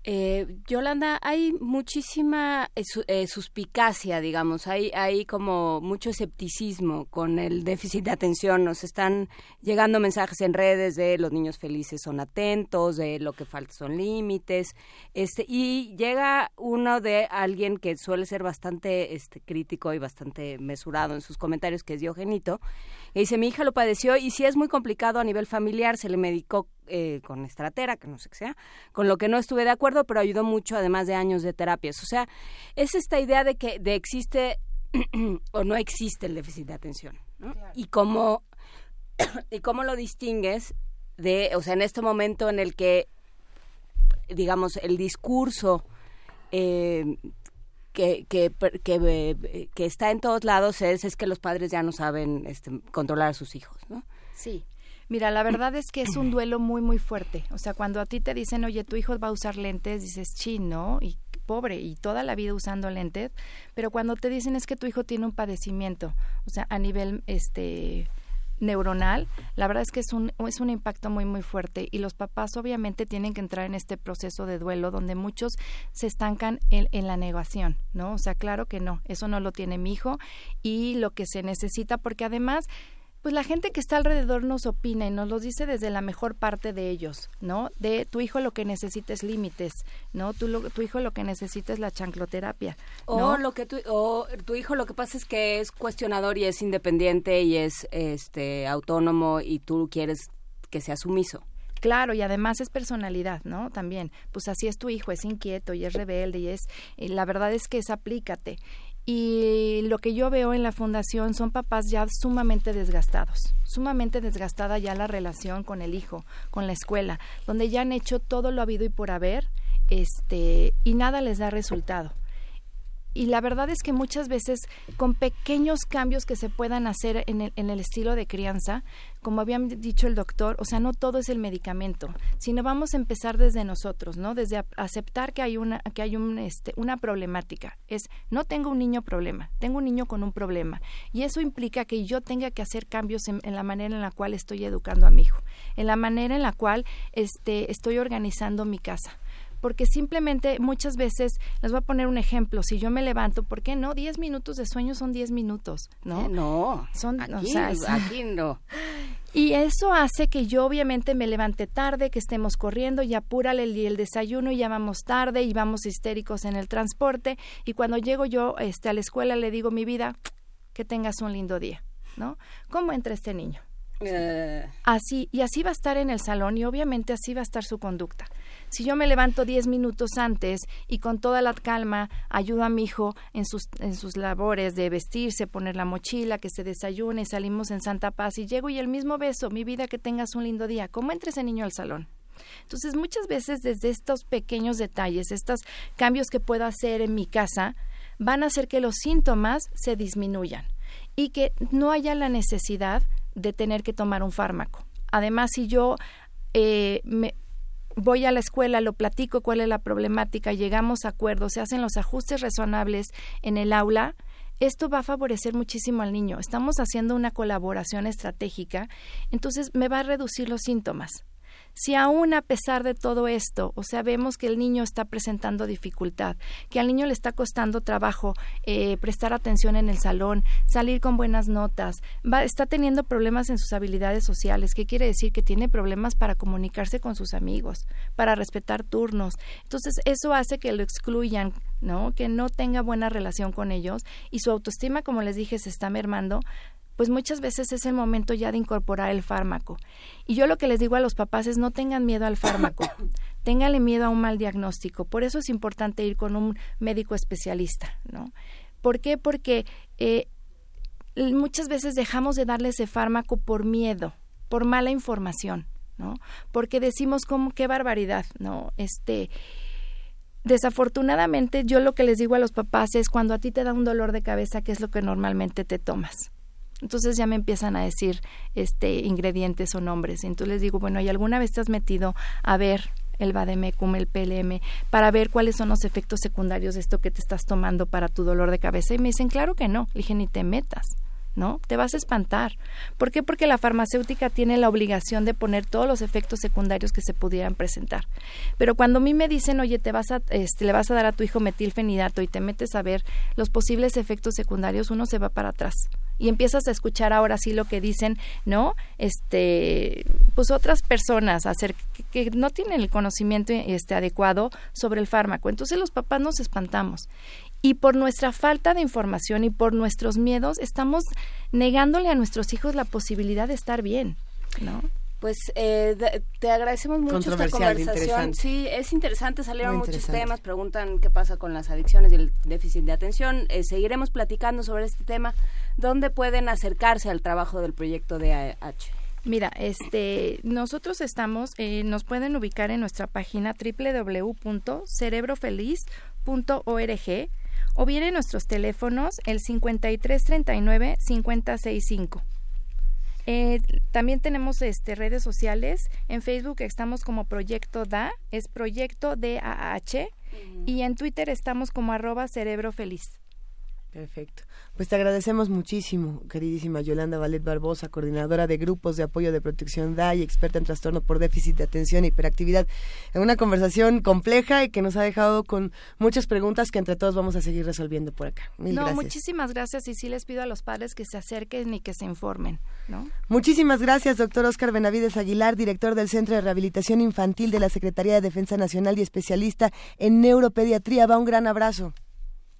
Eh, Yolanda, hay muchísima eh, eh, suspicacia, digamos, hay, hay como mucho escepticismo con el déficit de atención. Nos están llegando mensajes en redes de los niños felices son atentos, de lo que falta son límites, este, y llega uno de alguien que suele ser bastante este, crítico y bastante mesurado en sus comentarios, que es Diogenito, y dice, mi hija lo padeció y si es muy complicado a nivel familiar, se le medicó eh, con estratera, que no sé qué sea, con lo que no estuve de acuerdo, pero ayudó mucho además de años de terapias. O sea, es esta idea de que de existe [CLEARS THROAT] o no existe el déficit de atención. Y cómo [CLEARS THROAT] y cómo lo distingues de, o sea, en este momento en el que, digamos, el discurso eh, que, que, que, que, está en todos lados es, es que los padres ya no saben este, controlar a sus hijos, ¿no? Sí. Mira, la verdad es que es un duelo muy, muy fuerte. O sea, cuando a ti te dicen, oye, tu hijo va a usar lentes, dices, chino, y pobre, y toda la vida usando lentes, pero cuando te dicen es que tu hijo tiene un padecimiento, o sea, a nivel, este neuronal, la verdad es que es un, es un impacto muy, muy fuerte y los papás obviamente tienen que entrar en este proceso de duelo donde muchos se estancan en, en la negación, ¿no? O sea, claro que no, eso no lo tiene mi hijo y lo que se necesita, porque además pues la gente que está alrededor nos opina y nos lo dice desde la mejor parte de ellos, ¿no? De tu hijo lo que necesita es límites, ¿no? Tu, tu hijo lo que necesita es la chancloterapia. ¿no? O lo que tu, o tu hijo lo que pasa es que es cuestionador y es independiente y es este autónomo y tú quieres que sea sumiso. Claro, y además es personalidad, ¿no? También, pues así es tu hijo, es inquieto y es rebelde y es, y la verdad es que es aplícate y lo que yo veo en la fundación son papás ya sumamente desgastados, sumamente desgastada ya la relación con el hijo, con la escuela, donde ya han hecho todo lo habido y por haber, este, y nada les da resultado y la verdad es que muchas veces con pequeños cambios que se puedan hacer en el, en el estilo de crianza, como había dicho el doctor, o sea, no todo es el medicamento, sino vamos a empezar desde nosotros, ¿no? Desde aceptar que hay una que hay un, este, una problemática. Es no tengo un niño problema, tengo un niño con un problema y eso implica que yo tenga que hacer cambios en, en la manera en la cual estoy educando a mi hijo, en la manera en la cual este estoy organizando mi casa porque simplemente muchas veces, les voy a poner un ejemplo, si yo me levanto, ¿por qué no? Diez minutos de sueño son diez minutos, ¿no? Eh, no, son, aquí, o sea, es- aquí no. [LAUGHS] y eso hace que yo obviamente me levante tarde, que estemos corriendo y apúrale el, el desayuno y ya vamos tarde y vamos histéricos en el transporte y cuando llego yo este, a la escuela le digo mi vida, que tengas un lindo día, ¿no? ¿Cómo entra este niño? Eh, Así, y así va a estar en el salón y obviamente así va a estar su conducta. Si yo me levanto 10 minutos antes y con toda la calma ayudo a mi hijo en sus, en sus labores de vestirse, poner la mochila, que se desayune, salimos en Santa Paz y llego y el mismo beso, mi vida, que tengas un lindo día. ¿Cómo entra ese niño al salón? Entonces, muchas veces desde estos pequeños detalles, estos cambios que puedo hacer en mi casa, van a hacer que los síntomas se disminuyan y que no haya la necesidad de tener que tomar un fármaco. Además, si yo eh, me voy a la escuela, lo platico cuál es la problemática, llegamos a acuerdos, se hacen los ajustes razonables en el aula, esto va a favorecer muchísimo al niño. Estamos haciendo una colaboración estratégica, entonces me va a reducir los síntomas. Si aún a pesar de todo esto, o sea, vemos que el niño está presentando dificultad, que al niño le está costando trabajo eh, prestar atención en el salón, salir con buenas notas, va, está teniendo problemas en sus habilidades sociales, ¿qué quiere decir? Que tiene problemas para comunicarse con sus amigos, para respetar turnos. Entonces, eso hace que lo excluyan, ¿no? Que no tenga buena relación con ellos y su autoestima, como les dije, se está mermando pues muchas veces es el momento ya de incorporar el fármaco. Y yo lo que les digo a los papás es no tengan miedo al fármaco, [COUGHS] ténganle miedo a un mal diagnóstico. Por eso es importante ir con un médico especialista, ¿no? ¿Por qué? Porque eh, muchas veces dejamos de darle ese fármaco por miedo, por mala información, ¿no? Porque decimos como qué barbaridad, ¿no? Este desafortunadamente yo lo que les digo a los papás es cuando a ti te da un dolor de cabeza, ¿qué es lo que normalmente te tomas? Entonces ya me empiezan a decir este ingredientes o nombres. Y entonces les digo, bueno, ¿y alguna vez te has metido a ver el Bademecum, el PLM, para ver cuáles son los efectos secundarios de esto que te estás tomando para tu dolor de cabeza? Y me dicen, claro que no. Le dije, ni te metas. ¿no? Te vas a espantar. ¿Por qué? Porque la farmacéutica tiene la obligación de poner todos los efectos secundarios que se pudieran presentar. Pero cuando a mí me dicen, oye, te vas a, este, le vas a dar a tu hijo metilfenidato y te metes a ver los posibles efectos secundarios, uno se va para atrás y empiezas a escuchar ahora sí lo que dicen, ¿no? Este, pues otras personas hacer que, no tienen el conocimiento este adecuado sobre el fármaco. Entonces los papás nos espantamos y por nuestra falta de información y por nuestros miedos estamos negándole a nuestros hijos la posibilidad de estar bien, ¿no? Pues eh, te agradecemos mucho esta conversación. Sí, es interesante, salieron muchos temas, preguntan qué pasa con las adicciones y el déficit de atención. Eh, seguiremos platicando sobre este tema. ¿Dónde pueden acercarse al trabajo del proyecto de H? Mira, este, nosotros estamos, eh, nos pueden ubicar en nuestra página www.cerebrofeliz.org o bien en nuestros teléfonos el 5339 565. Eh, también tenemos este, redes sociales. En Facebook estamos como Proyecto DA, es Proyecto DAH, y en Twitter estamos como arroba cerebro feliz. Perfecto. Pues te agradecemos muchísimo, queridísima Yolanda Valet Barbosa, coordinadora de grupos de apoyo de protección DAI, experta en trastorno por déficit de atención e hiperactividad, en una conversación compleja y que nos ha dejado con muchas preguntas que entre todos vamos a seguir resolviendo por acá. Mil no, muchísimas gracias y sí les pido a los padres que se acerquen y que se informen. ¿no? Muchísimas gracias, doctor Oscar Benavides Aguilar, director del Centro de Rehabilitación Infantil de la Secretaría de Defensa Nacional y especialista en neuropediatría. Va un gran abrazo.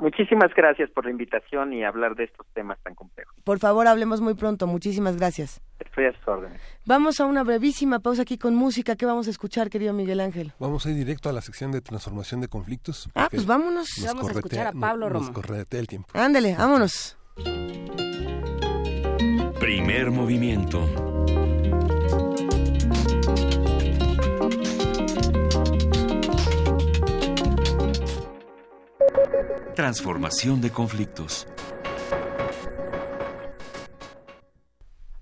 Muchísimas gracias por la invitación y hablar de estos temas tan complejos. Por favor, hablemos muy pronto. Muchísimas gracias. Estoy a sus órdenes. Vamos a una brevísima pausa aquí con música. ¿Qué vamos a escuchar, querido Miguel Ángel? Vamos a ir directo a la sección de transformación de conflictos. Ah, pues vámonos. Vamos a escuchar a Pablo Romo. Nos corretea el tiempo. Ándale, vámonos. Primer movimiento. Transformación de conflictos.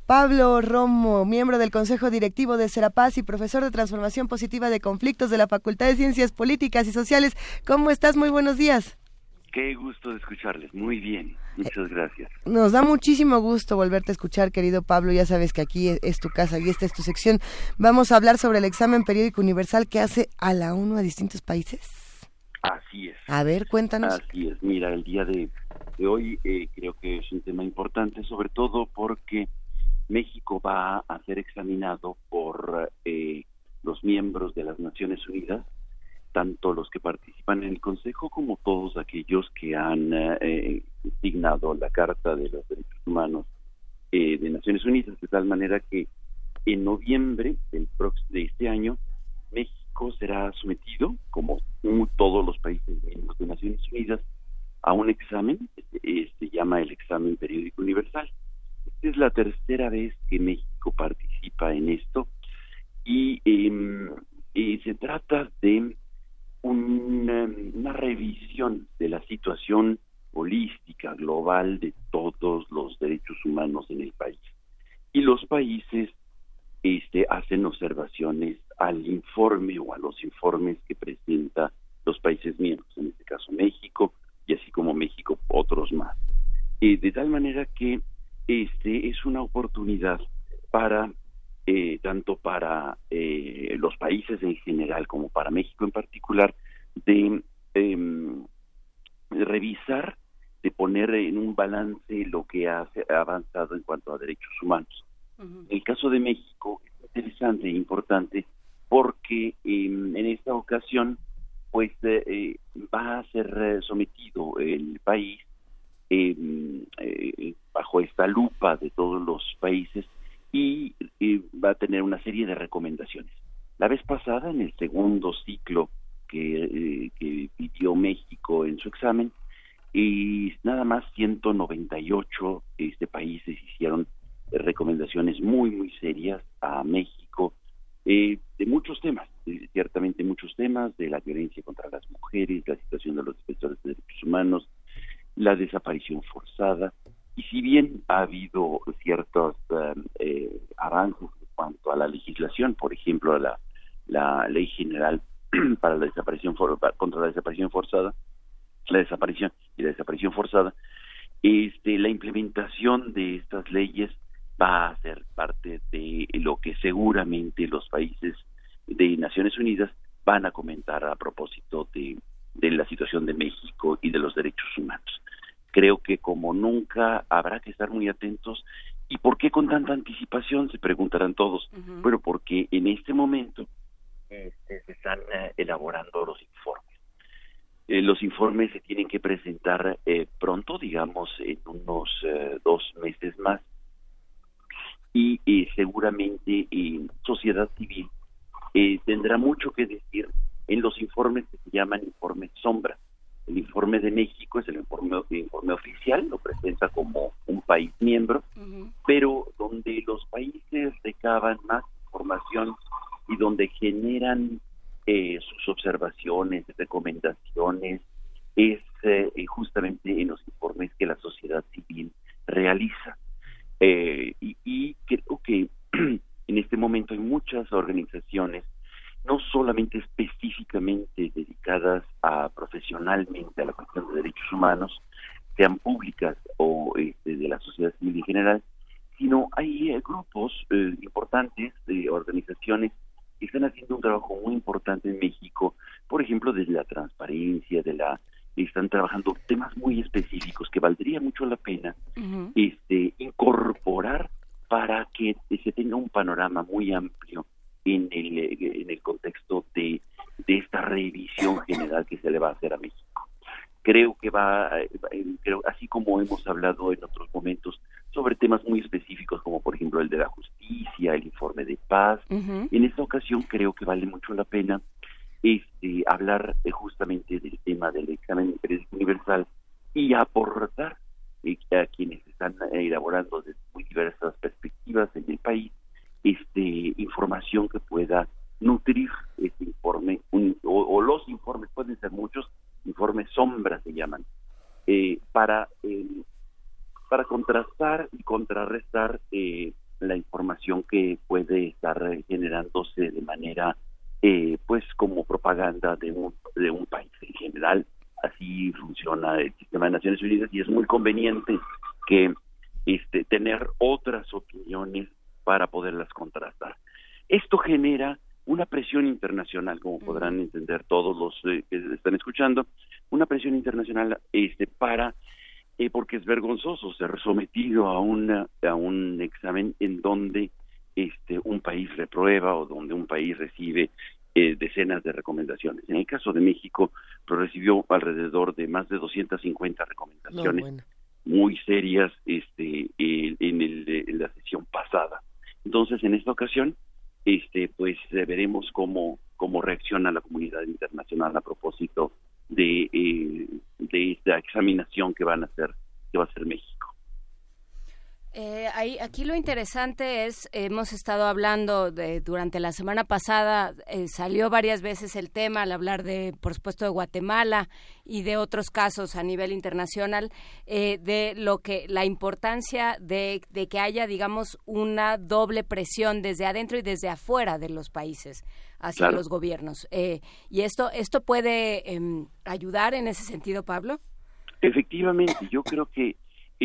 Pablo Romo, miembro del Consejo Directivo de Serapaz y profesor de Transformación Positiva de Conflictos de la Facultad de Ciencias Políticas y Sociales. ¿Cómo estás? Muy buenos días. Qué gusto de escucharles. Muy bien. Muchas gracias. Nos da muchísimo gusto volverte a escuchar, querido Pablo. Ya sabes que aquí es tu casa y esta es tu sección. Vamos a hablar sobre el examen periódico universal que hace a la ONU a distintos países. Así es. A ver, cuéntanos. Así es. Mira, el día de, hoy eh, creo que es un tema importante, sobre todo porque México va a ser examinado por eh, los miembros de las Naciones Unidas, tanto los que participan en el Consejo como todos aquellos que han eh, signado la Carta de los Derechos Humanos de Naciones Unidas, de tal manera que en noviembre del de este año México será sometido, como todos los países miembros de Naciones Unidas, a un examen, este, se llama el examen periódico universal. Esta es la tercera vez que México participa en esto y, em, se trata de una, una revisión de la situación holística global de todos los derechos humanos en el país. Y los países este, hacen observaciones al informe o a los informes que presenta los países miembros, en este caso México y así como México otros más. Eh, de tal manera que este es una oportunidad para eh, tanto para eh, los países en general como para México en particular de, em, revisar, de poner en un balance lo que ha avanzado en cuanto a derechos humanos. El caso de México es interesante e importante porque em, en esta ocasión pues eh, eh, va a ser eh, sometido el país em, bajo esta lupa de todos los países y, y va a tener una serie de recomendaciones. La vez pasada, en el segundo ciclo que, eh, que pidió México en su examen, y nada más 198 este, países hicieron recomendaciones muy, muy serias a México eh, de muchos temas, eh, ciertamente muchos temas, de la violencia contra las mujeres, la situación de los defensores de derechos humanos, la desaparición forzada, y si bien ha habido ciertos eh, avances en cuanto a la legislación, por ejemplo, la, la ley general [CLEARS THROAT] para la desaparición for- contra la desaparición forzada, la desaparición y la desaparición forzada, este, la implementación de estas leyes va a ser parte de lo que seguramente los países de Naciones Unidas van a comentar a propósito de, de la situación de México y de los derechos humanos. Creo que como nunca habrá que estar muy atentos. ¿Y por qué con tanta anticipación? Se preguntarán todos. Bueno, porque en este momento este, se están eh, elaborando los informes. Eh, los informes se tienen que presentar eh, pronto, digamos, en unos eh, dos meses más. Y eh, seguramente en sociedad civil eh, tendrá mucho que decir en los informes que se llaman informes sombra. El informe de México es el informe, el informe oficial, lo presenta como un país miembro, pero donde los países recaban más información y donde generan eh, sus observaciones, recomendaciones, es eh, eh, justamente en los informes que la sociedad civil realiza. Eh, y, creo que [CLEARS THROAT] en este momento hay muchas organizaciones, no solamente específicamente dedicadas a profesionalmente a la cuestión de derechos humanos, sean públicas o este, de la sociedad civil en general, sino hay eh, grupos eh, importantes de organizaciones que están haciendo un trabajo muy importante en México, por ejemplo, desde la transparencia, de la están trabajando temas muy específicos que valdría mucho la pena este incorporar para que se tenga un panorama muy amplio en el eh, en el contexto de, de esta revisión general que se le va a hacer a México. Creo que va, eh, eh, creo, así como hemos hablado en otros momentos sobre temas muy específicos como por ejemplo el de la justicia, el informe de paz, en esta ocasión creo que vale mucho la pena este, hablar eh, justamente del tema del examen universal y aportar eh, a quienes están elaborando desde muy diversas perspectivas en el país este información que pueda nutrir este informe o, los informes pueden ser muchos informes sombra se llaman para para contrastar y contrarrestar eh, la información que puede estar generándose de manera eh, pues como propaganda de un, de un país en general. Así funciona el sistema de Naciones Unidas y es muy conveniente que este tener otras opiniones para poderlas contrastar. Esto genera una presión internacional como podrán entender todos los eh, que están escuchando una presión internacional este para eh, porque es vergonzoso ser sometido a una a un examen en donde este un país reprueba o donde un país recibe eh, decenas de recomendaciones. En el caso de México, pues, recibió alrededor de más de 250 recomendaciones muy serias este eh, en, el, en la sesión pasada. Entonces, en esta ocasión, este pues eh, veremos cómo cómo reacciona la comunidad internacional a propósito de eh, de esta examinación que van a hacer que va a hacer México. Eh, ahí, aquí lo interesante es, hemos estado hablando de, durante la semana pasada, eh, salió varias veces el tema al hablar de, por supuesto, de Guatemala y de otros casos a nivel internacional, eh, de lo que la importancia de, de que haya, digamos, una doble presión desde adentro y desde afuera de los países hacia Claro. los gobiernos. Eh, y esto, esto puede em, ayudar en ese sentido, Pablo. Efectivamente, yo creo que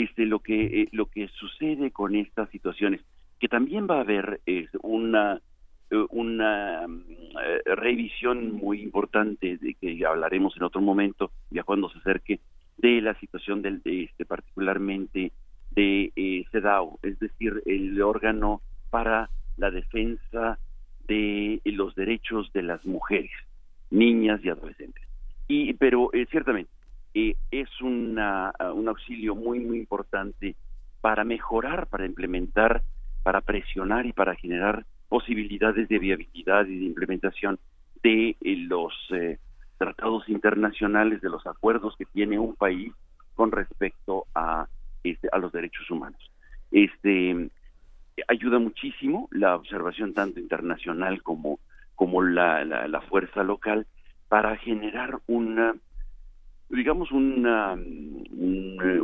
este lo que eh, lo que sucede con estas situaciones, que también va a haber es una eh, una mm, eh, revisión muy importante de que hablaremos en otro momento, ya cuando se acerque de la situación del de este particularmente de eh, CEDAW, es decir, el órgano para la defensa de los derechos de las mujeres, niñas y adolescentes. Y pero eh, ciertamente es una, un auxilio muy muy importante para mejorar, para implementar, para presionar y para generar posibilidades de viabilidad y de implementación de eh, los eh, tratados internacionales, de los acuerdos que tiene un país con respecto a, este, a los derechos humanos. Este ayuda muchísimo la observación tanto internacional como, como la, la, fuerza local para generar una digamos una, una,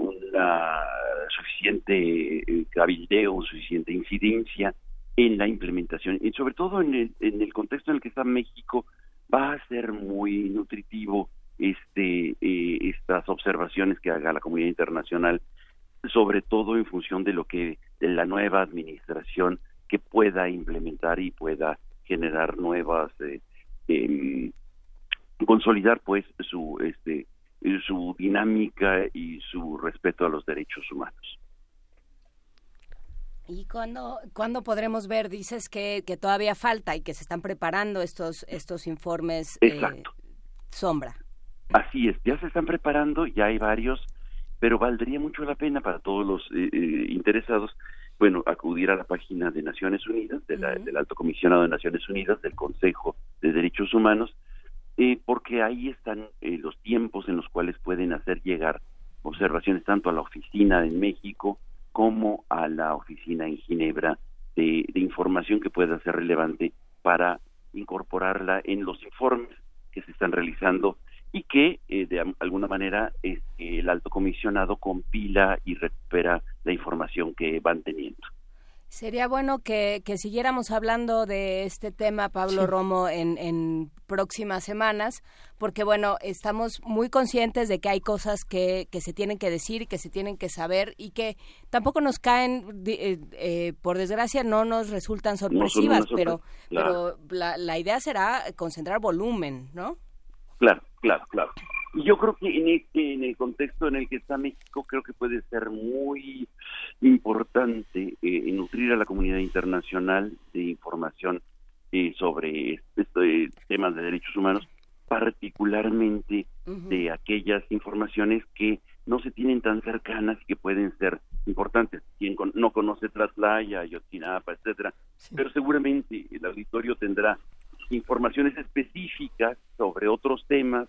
suficiente eh, cabildeo, suficiente incidencia en la implementación. Y sobre todo en el, en el contexto en el que está México va a ser muy nutritivo este eh, estas observaciones que haga la comunidad internacional sobre todo en función de lo que de la nueva administración que pueda implementar y pueda generar nuevas eh, em, consolidar pues su este su dinámica y su respeto a los derechos humanos. ¿Y cuándo, cuándo podremos ver? Dices que, que todavía falta y que se están preparando estos, estos informes eh, Exacto. sombra. Así es, ya se están preparando, ya hay varios, pero valdría mucho la pena para todos los eh, eh, interesados, bueno, acudir a la página de Naciones Unidas, de la, del Alto Comisionado de Naciones Unidas, del Consejo de Derechos Humanos, porque ahí están los tiempos en los cuales pueden hacer llegar observaciones tanto a la oficina en México, como a la oficina en Ginebra de, información que pueda ser relevante para incorporarla en los informes que se están realizando y que eh, de alguna manera el alto comisionado compila y recupera la información que van teniendo. Sería bueno que, siguiéramos hablando de este tema, Pablo Romo, en, próximas semanas, porque bueno, estamos muy conscientes de que hay cosas que, se tienen que decir que se tienen que saber y que tampoco nos caen, eh, eh, por desgracia, no nos resultan sorpresivas, pero, pero la, la idea será concentrar volumen, ¿no? Claro, claro, claro. Y yo creo que en este, en el contexto en el que está México, creo que puede ser muy importante eh, nutrir a la comunidad internacional de información eh, sobre este, temas de derechos humanos, particularmente de aquellas informaciones que no se tienen tan cercanas y que pueden ser importantes. Quien no conoce Traslaya, Yotzinapa, etcétera, pero seguramente el auditorio tendrá informaciones específicas sobre otros temas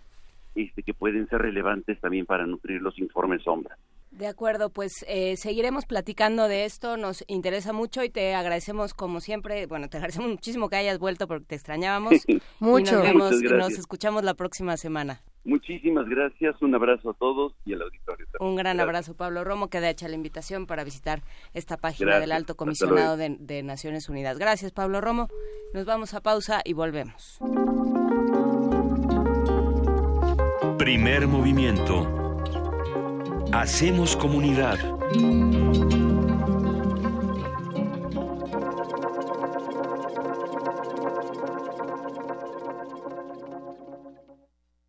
este, que pueden ser relevantes también para nutrir los informes sombra. De acuerdo, pues eh, seguiremos platicando de esto, nos interesa mucho y te agradecemos como siempre, bueno, te agradecemos [LAUGHS] muchísimo que hayas vuelto porque te extrañábamos. [LAUGHS] mucho. Y nos, nos escuchamos la próxima semana. Muchísimas gracias, un abrazo a todos y al auditorio. Un gran abrazo, Pablo Romo, queda hecha la invitación para visitar esta página del Alto Comisionado de Naciones Unidas. Gracias, Pablo Romo. Nos vamos a pausa y volvemos. Primer movimiento. Hacemos comunidad.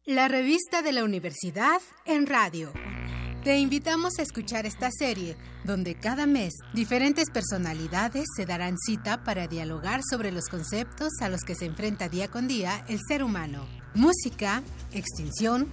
La revista de la universidad en radio. Te invitamos a escuchar esta serie, donde cada mes diferentes personalidades se darán cita para dialogar sobre los conceptos a los que se enfrenta día con día el ser humano. Música, extinción,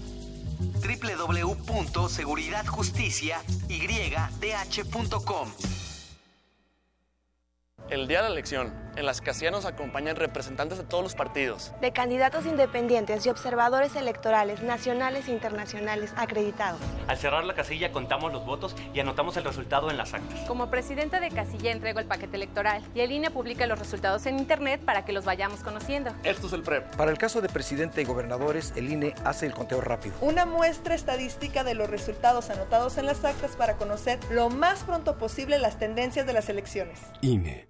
www.seguridadjusticiaydh.com. El día de la elección, en las casillas nos acompañan representantes de todos los partidos. De candidatos independientes y observadores electorales nacionales e internacionales acreditados. Al cerrar la casilla contamos los votos y anotamos el resultado en las actas. Como presidenta de casilla entrego el paquete electoral y el INE publica los resultados en internet para que los vayamos conociendo. Esto es el PREP. Para el caso de presidente y gobernadores, el INE hace el conteo rápido. Una muestra estadística de los resultados anotados en las actas para conocer lo más pronto posible las tendencias de las elecciones. INE.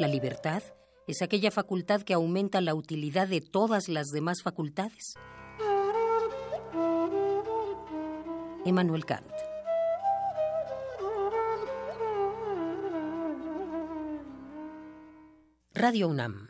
La libertad es aquella facultad que aumenta la utilidad de todas las demás facultades. Emmanuel Kant. Radio UNAM.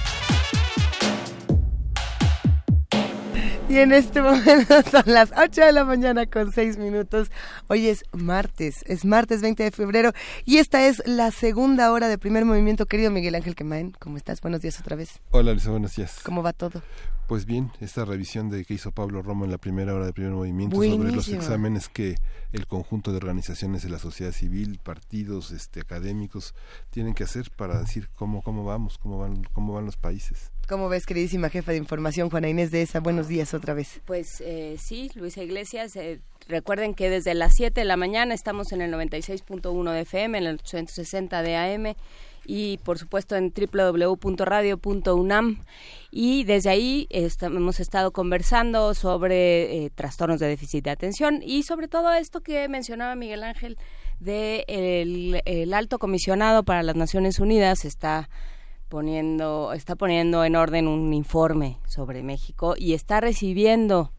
Y en este momento [LAUGHS] son las 8 de la mañana con 6 minutos. Hoy es martes, es martes 20 de febrero y esta es la segunda hora de primer movimiento. Querido Miguel Ángel Quemain, ¿cómo estás? Buenos días otra vez. Hola, Lisa, buenos días. ¿Cómo va todo? Pues bien, esta revisión de que hizo Pablo Romo en la primera hora de primer movimiento sobre los exámenes que el conjunto de organizaciones de la sociedad civil, partidos, este, académicos tienen que hacer para decir cómo cómo vamos, cómo van cómo van los países. ¿Cómo ves, queridísima jefa de información, Juana Inés de esa? Buenos días otra vez. Pues eh, sí, Luisa Iglesias, eh, recuerden que desde las 7 de la mañana estamos en el 96.1 de FM, en el 860 de AM y por supuesto en www.radio.unam y desde ahí hemos estado conversando sobre eh, trastornos de déficit de atención y sobre todo esto que mencionaba Miguel Ángel de el, el alto comisionado para las Naciones Unidas está poniendo está poniendo en orden un informe sobre México y está recibiendo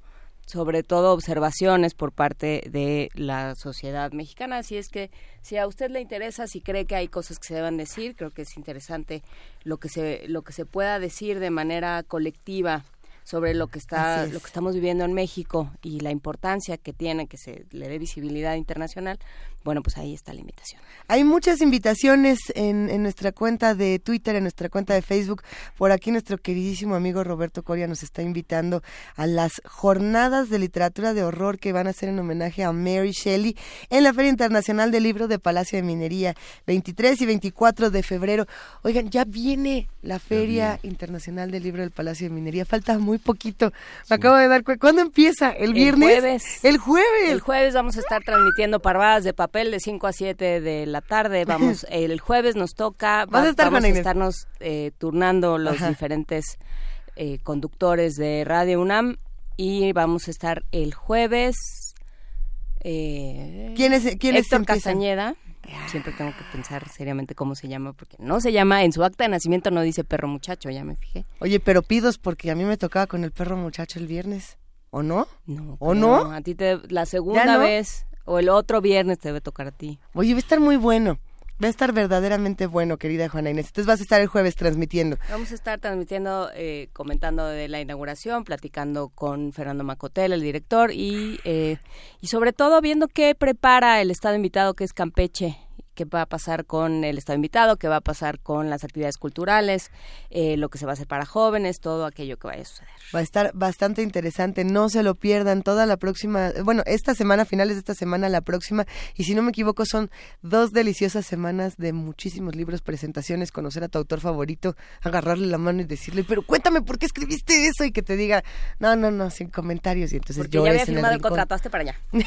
sobre todo observaciones por parte de la sociedad mexicana. Así es que si a usted le interesa, si cree que hay cosas que se deban decir, creo que es interesante lo que se, lo que se pueda decir de manera colectiva sobre lo que está lo que estamos viviendo en México y la importancia que tiene que se le dé visibilidad internacional bueno, pues ahí está la invitación. Hay muchas invitaciones en, en, nuestra cuenta de Twitter, en nuestra cuenta de Facebook. Por aquí nuestro queridísimo amigo Roberto Coria nos está invitando a las jornadas de literatura de horror que van a ser en homenaje a Mary Shelley en la Feria Internacional del Libro de Palacio de Minería, 23 y 24 de febrero. Oigan, ya viene la Feria Internacional del Libro del Palacio de Minería. Falta muy poquito. Me acabo de dar cuenta. ¿Cuándo empieza? ¿El viernes? El jueves. El jueves. El jueves vamos a estar transmitiendo parvadas de papel de 5 a 7 de la tarde. Vamos, [LAUGHS] el jueves nos toca. ¿Vas a estar, vamos a estarnos eh, turnando los diferentes eh, conductores de Radio UNAM y vamos a estar el jueves. Eh, ¿Quién es, quién Héctor Castañeda. Siempre tengo que pensar seriamente cómo se llama, porque no se llama, en su acta de nacimiento no dice perro muchacho, ya me fijé. Oye, pero pidos porque a mí me tocaba con el perro muchacho el viernes. ¿O no? No. ¿O no? A ti te, la segunda vez o el otro viernes te debe tocar a ti. Oye, va a estar muy bueno. Va a estar verdaderamente bueno, querida Juana Inés. Entonces vas a estar el jueves transmitiendo. Vamos a estar transmitiendo, eh, comentando de la inauguración, platicando con Fernando Macotel, el director, y, eh, y sobre todo viendo qué prepara el estado invitado que es Campeche qué va a pasar con el Estado invitado, qué va a pasar con las actividades culturales, eh, lo que se va a hacer para jóvenes, todo aquello que vaya a suceder. Va a estar bastante interesante, no se lo pierdan toda la próxima, bueno, esta semana, finales de esta semana, la próxima, y si no me equivoco son dos deliciosas semanas de muchísimos libros, presentaciones, conocer a tu autor favorito, agarrarle la mano y decirle, pero cuéntame por qué escribiste eso y que te diga, no, no, no, sin comentarios y entonces Porque ya había firmado el, el contrato, para allá. [LAUGHS]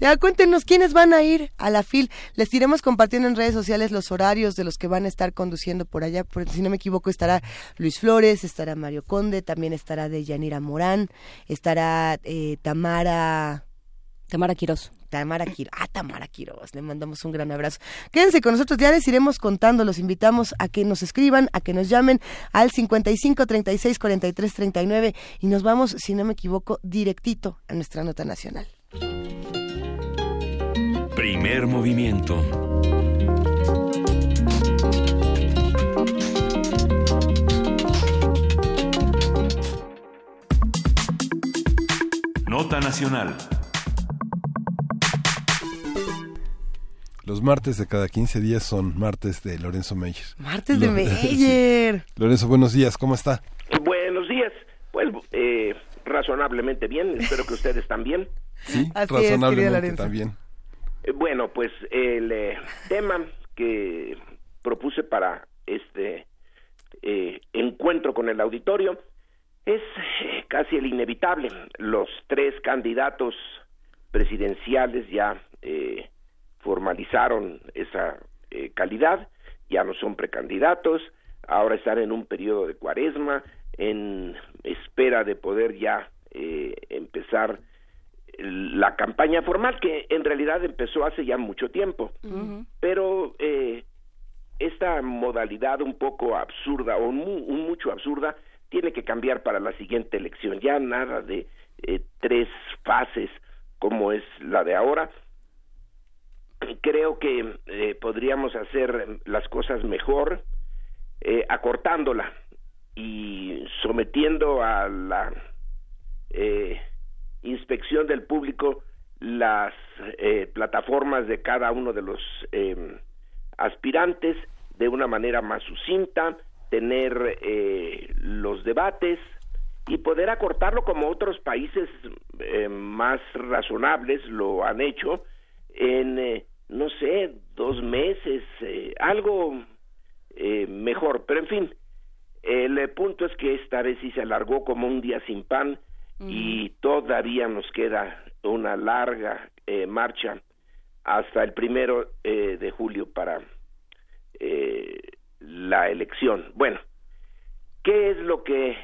ya cuéntenos quiénes van a ir a la FIL les iremos compartiendo en redes sociales los horarios de los que van a estar conduciendo por allá. si no me equivoco, estará Luis Flores, estará Mario Conde, también estará Deyanira Morán, estará eh, Tamara... Tamara Quiroz. Tamara Quiroz. Ah, Tamara Quiroz. Le mandamos un gran abrazo. Quédense con nosotros, ya les iremos contando. Los invitamos a que nos escriban, a que nos llamen al 55 36 43 39 y nos vamos, si no me equivoco, directito a nuestra nota nacional. Primer movimiento. Nota Nacional. Los martes de cada 15 días son martes de Lorenzo Meyer. Martes de [LAUGHS] Meyer. Lorenzo, buenos días, ¿cómo está? Buenos días. Pues eh, razonablemente bien, espero que ustedes también. Sí, razonablemente también. Eh, bueno, pues el eh, tema que propuse para este eh, encuentro con el auditorio es casi el inevitable. Los tres candidatos presidenciales ya formalizaron esa calidad, ya no son precandidatos, ahora están en un periodo de cuaresma, en espera de poder ya empezar la campaña formal que en realidad empezó hace ya mucho tiempo. Pero eh, esta modalidad un poco absurda o un mucho absurda tiene que cambiar para la siguiente elección. Ya nada de eh, tres fases como es la de ahora. Creo que eh, podríamos hacer las cosas mejor eh, acortándola y sometiendo a la eh, inspección del público las eh, plataformas de cada uno de los em, aspirantes de una manera más sucinta, tener eh, los debates y poder acortarlo como otros países eh, más razonables lo han hecho en, no sé, dos meses, algo mejor. Pero en fin, el punto es que esta vez sí se alargó como un día sin pan y todavía nos queda una larga eh, marcha hasta el primero eh, de julio para eh, la elección. Bueno, ¿qué es lo que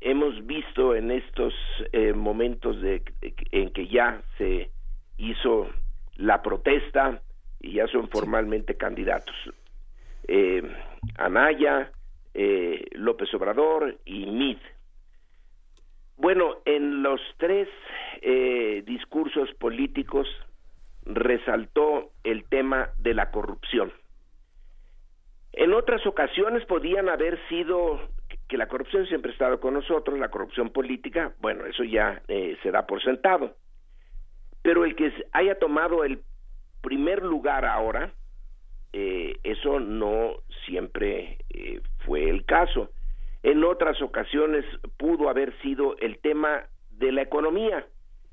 hemos visto en estos momentos de, en que ya se hizo la protesta y ya son formalmente candidatos? Anaya, López Obrador y Mid Bueno, en los tres eh, discursos políticos resaltó el tema de la corrupción. En otras ocasiones podían haber sido que la corrupción siempre ha estado con nosotros, la corrupción política, bueno, eso ya eh, se da por sentado. Pero el que haya tomado el primer lugar ahora, eh, eso no siempre eh, fue el caso. En otras ocasiones pudo haber sido el tema de la economía,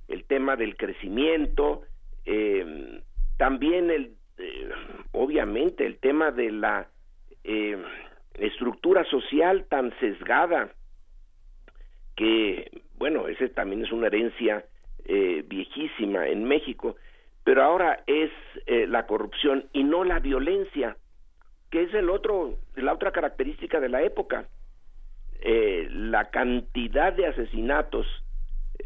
el tema del crecimiento, eh, también el, obviamente el tema de la estructura social tan sesgada que, bueno, ese también es una herencia viejísima en México pero ahora es eh, la corrupción y no la violencia, que es el otro, la otra característica de la época. Eh, la cantidad de asesinatos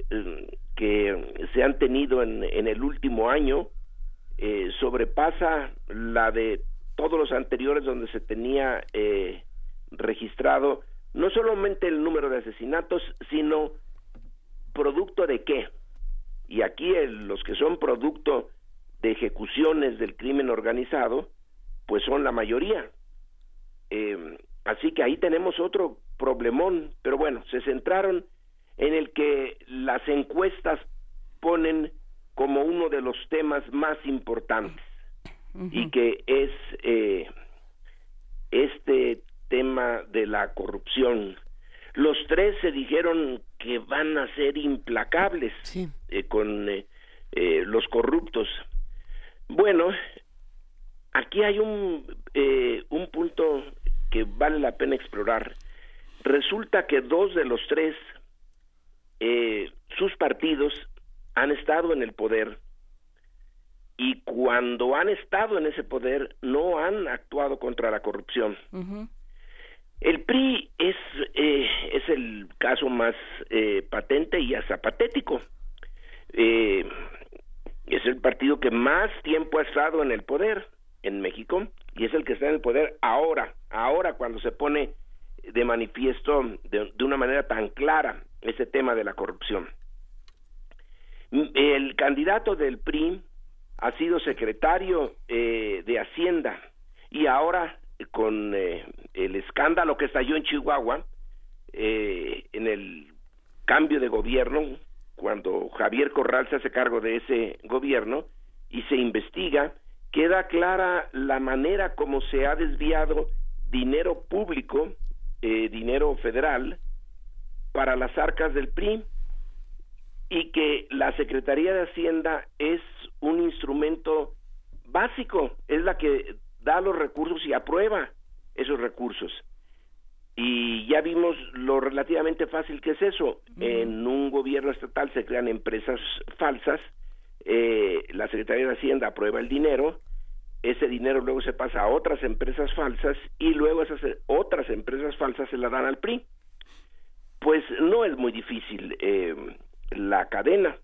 eh, que se han tenido en, en el último año sobrepasa la de todos los anteriores donde se tenía registrado no solamente el número de asesinatos, sino producto de qué, y aquí los que son producto de ejecuciones del crimen organizado, pues son la mayoría. Eh, así que ahí tenemos otro problemón, pero bueno, se centraron en el que las encuestas ponen como uno de los temas más importantes y que es eh, este tema de la corrupción los tres se dijeron que van a ser implacables eh, con eh, eh, los corruptos. Bueno, aquí hay un, un punto que vale la pena explorar. Resulta que dos de los tres, sus partidos, han estado en el poder y cuando han estado en ese poder no han actuado contra la corrupción. El PRI es, eh, es el caso más eh, patente y hasta patético. Eh, es el partido que más tiempo ha estado en el poder en México y es el que está en el poder ahora, ahora cuando se pone de manifiesto de, una manera tan clara ese tema de la corrupción. El candidato del PRI ha sido secretario de Hacienda y ahora con eh, el escándalo que estalló en Chihuahua eh, en el cambio de gobierno, cuando Javier Corral se hace cargo de ese gobierno y se investiga, queda clara la manera como se ha desviado dinero público, eh, dinero federal, para las arcas del PRI y que la Secretaría de Hacienda es un instrumento básico, es la que da los recursos y aprueba esos recursos. Y ya vimos lo relativamente fácil que es eso. En un gobierno estatal se crean empresas falsas, eh, la Secretaría de Hacienda aprueba el dinero, ese dinero luego se pasa a otras empresas falsas y luego esas otras empresas falsas se la dan al PRI. Pues no es muy difícil eh, la cadena,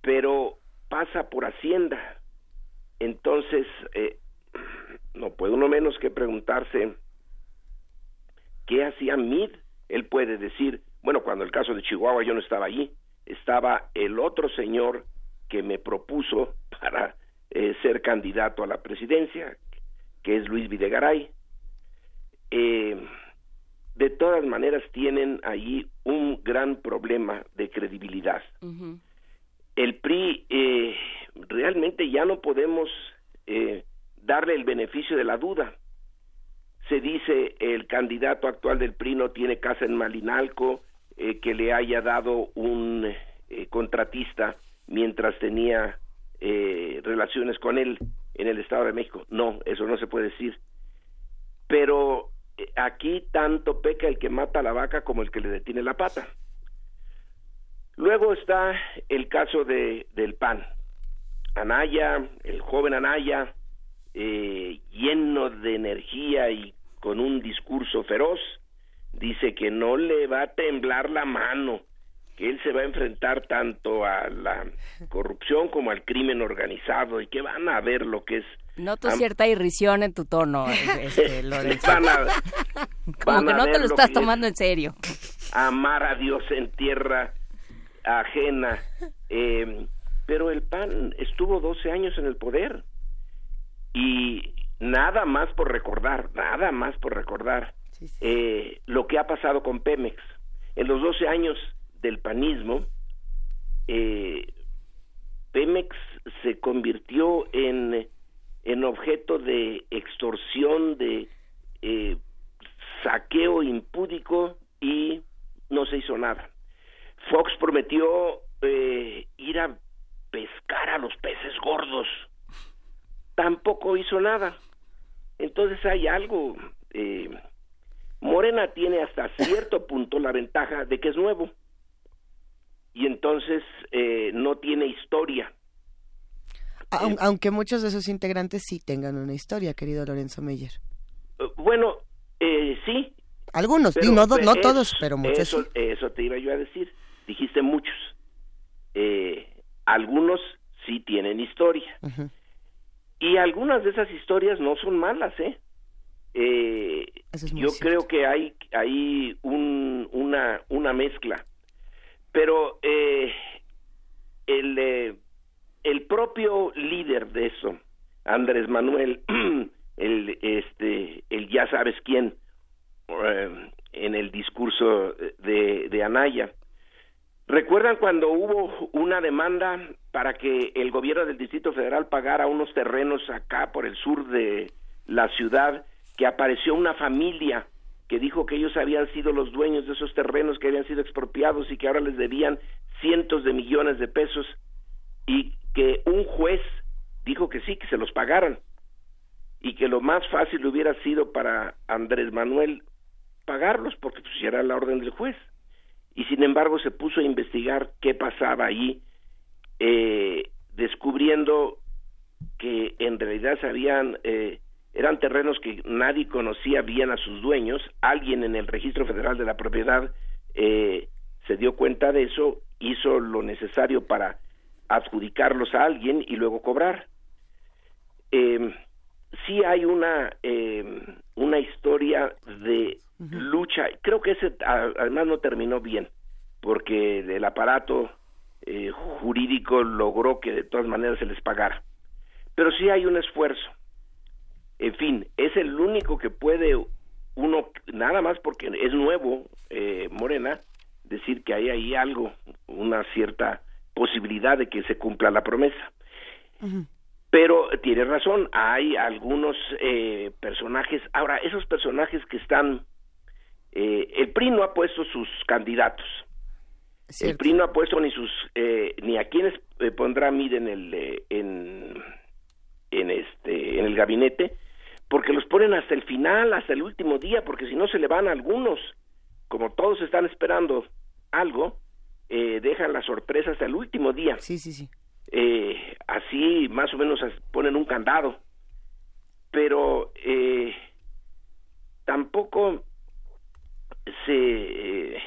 pero pasa por Hacienda. Entonces, eh, no puede uno menos que preguntarse qué hacía Mid. Él puede decir, bueno, cuando el caso de Chihuahua yo no estaba allí, estaba el otro señor que me propuso [LAUGHS] para eh, ser candidato a la presidencia, que es Luis Videgaray. Eh, de todas maneras tienen allí un gran problema de credibilidad. El PRI eh, realmente ya no podemos darle el beneficio de la duda. Se dice el candidato actual del PRI no tiene casa en Malinalco, eh, que le haya dado un eh, contratista mientras tenía eh, relaciones con él en el Estado de México. No, eso no se puede decir. Pero aquí tanto peca el que mata a la vaca como el que le detiene la pata. Luego está el caso de, del PAN. Anaya, el joven Anaya, eh, lleno de energía y con un discurso feroz, dice que no le va a temblar la mano, que él se va a enfrentar tanto a la corrupción como al crimen organizado y que van a ver lo que es Noto cierta irrisión en tu tono, este, [LAUGHS] Lorenzo. [LAUGHS] Como que no te lo estás tomando en serio. amar a Dios en tierra ajena. Eh, pero el PAN estuvo 12 años en el poder y nada más por recordar, nada más por recordar eh, lo que ha pasado con Pemex. En los 12 años del panismo, eh, Pemex se convirtió en, en objeto de extorsión, de eh, saqueo impúdico y no se hizo nada. Fox prometió eh, ir a pescar a los peces gordos. Tampoco hizo nada. Entonces hay algo. Eh, Morena tiene hasta cierto [LAUGHS] punto la ventaja de que es nuevo. Y entonces eh, no tiene historia. Aunque muchos de sus integrantes sí tengan una historia, querido Lorenzo Meyer. Bueno, sí. Algunos, no, no, todos, pero muchos. Eso, eso te iba yo a decir. Dijiste muchos eh, algunos sí tienen historia. Y algunas de esas historias no son malas, ¿eh? eh yo creo que hay, hay un, una, una mezcla. Pero eh, el, eh, el propio líder de eso, Andrés Manuel, [CLEARS THROAT] el, este, el ya sabes quién, en el discurso de, de Anaya, ¿Recuerdan cuando hubo una demanda para que el gobierno del Distrito Federal pagara unos terrenos acá por el sur de la ciudad, que apareció una familia que dijo que ellos habían sido los dueños de esos terrenos que habían sido expropiados y que ahora les debían cientos de millones de pesos y que un juez dijo que sí, que se los pagaran y que lo más fácil hubiera sido para Andrés Manuel pagarlos porque pues era la orden del juez. Y sin embargo se puso a investigar qué pasaba allí, eh, descubriendo que en realidad sabían, eh, eran terrenos que nadie conocía bien a sus dueños, alguien en el registro federal de la propiedad eh, se dio cuenta de eso, hizo lo necesario para adjudicarlos a alguien y luego cobrar. Eh, sí hay una una historia de lucha. Creo que ese además no terminó bien, porque el aparato eh, jurídico logró que de todas maneras se les pagara. Pero sí hay un esfuerzo. En fin, es el único que puede uno, nada más porque es nuevo, eh, Morena, decir que hay ahí algo, una cierta posibilidad de que se cumpla la promesa. Pero tiene razón, hay algunos eh, personajes, ahora esos personajes que están eh, el PRI no ha puesto sus candidatos. El PRI no ha puesto ni sus eh, ni a quienes eh, pondrá Mid en el en, en este en el gabinete porque los ponen hasta el final, hasta el último día, porque si no se le van algunos, como todos están esperando algo, dejan la sorpresa hasta el último día. Sí, sí, sí. así más o menos ponen un candado, pero tampoco se,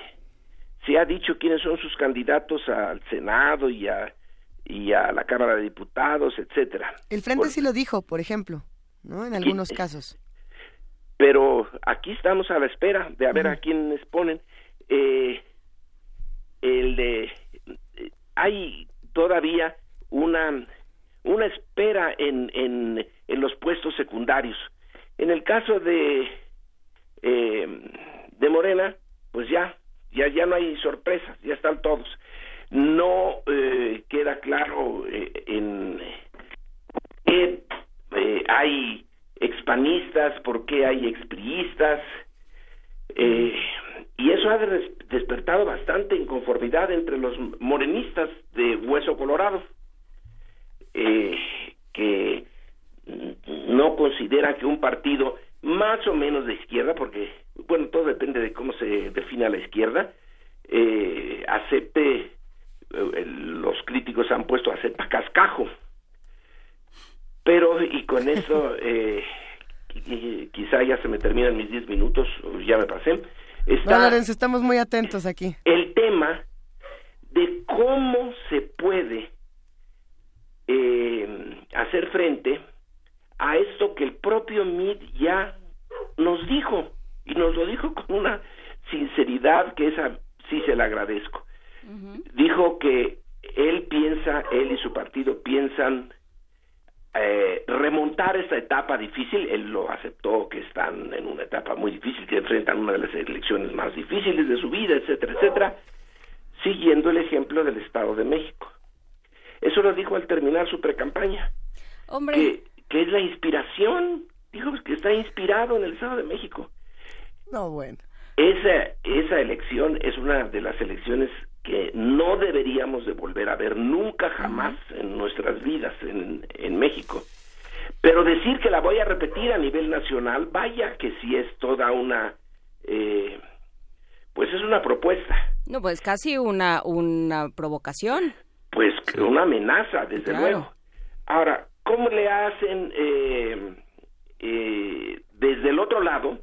se ha dicho quiénes son sus candidatos al Senado y a, y a la Cámara de Diputados, etcétera. El Frente sí lo dijo, por ejemplo, ¿no? En algunos casos. Pero aquí estamos a la espera de a ver a quiénes ponen. Eh, el de, hay todavía una una espera en, en, en los puestos secundarios. En el caso de eh, de Morena, pues ya, ya, ya no hay sorpresas, ya están todos. No eh, queda claro eh, en hay expanistas, por qué hay expriistas, y eso ha despertado bastante inconformidad entre los morenistas de Hueso Colorado, que no considera que un partido más o menos de izquierda, porque bueno, todo depende de cómo se define la izquierda, eh, acepte, eh, los críticos han puesto acepta cascajo, pero y [LAUGHS] con eso eh, quizá ya se me terminan mis 10 minutos, ya me pasé. Está estamos muy atentos aquí. El tema de cómo se puede eh, hacer frente a esto que el propio MID ya nos dijo y nos lo dijo con una sinceridad que esa sí se la agradezco. Dijo que él piensa, él y su partido piensan eh, remontar esta etapa difícil, él lo aceptó que están en una etapa muy difícil, que enfrentan una de las elecciones más difíciles de su vida, etcétera, etcétera, siguiendo el ejemplo del Estado de México. Eso lo dijo al terminar su precampaña. Hombre. Que, que es la inspiración, dijo que está inspirado en el Estado de México. No, bueno. Esa, esa elección es una de las elecciones que no deberíamos de volver a ver nunca jamás en nuestras vidas en, en México. Pero decir que la voy a repetir a nivel nacional, vaya que sí es toda una, eh, pues es una propuesta. No, pues casi una, una provocación. Pues una amenaza, desde luego. Ahora, ¿cómo le hacen eh, eh, desde el otro lado?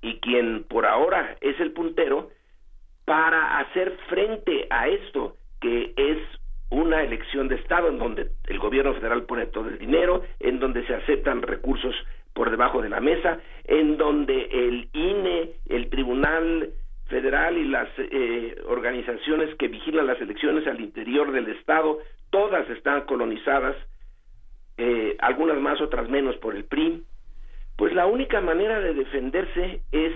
Y quien por ahora es el puntero, para hacer frente a esto, que es una elección de Estado en donde el gobierno federal pone todo el dinero, en donde se aceptan recursos por debajo de la mesa, en donde el INE, el Tribunal Federal y las eh, organizaciones que vigilan las elecciones al interior del Estado, todas están colonizadas, eh, algunas más, otras menos por el PRI, pues la única manera de defenderse es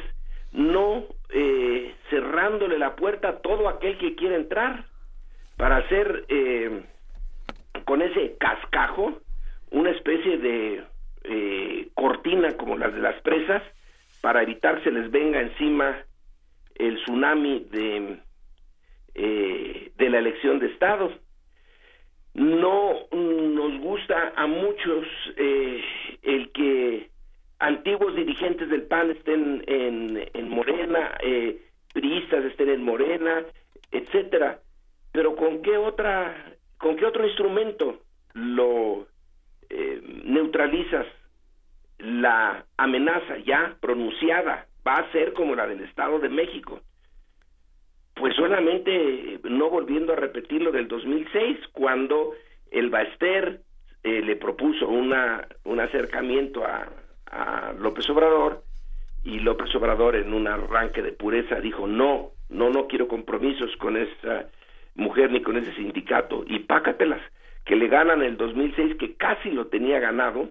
no eh, cerrándole la puerta a todo aquel que quiera entrar para hacer eh, con ese cascajo una especie de eh, cortina como las de las presas para evitar se les venga encima el tsunami de de la elección de estado. No nos gusta a muchos el que antiguos dirigentes del PAN estén en, en Morena, eh, priistas estén en Morena, etcétera. Pero con qué otra, con qué otro instrumento lo eh, neutralizas la amenaza ya pronunciada va a ser como la del Estado de México. Pues solamente no volviendo a repetir lo del 2006 cuando el Baester eh, le propuso una un acercamiento a, a López Obrador y López Obrador en un arranque de pureza dijo no, no, no quiero compromisos con esa mujer ni con ese sindicato y pácatelas que le ganan el 2006 que casi lo tenía ganado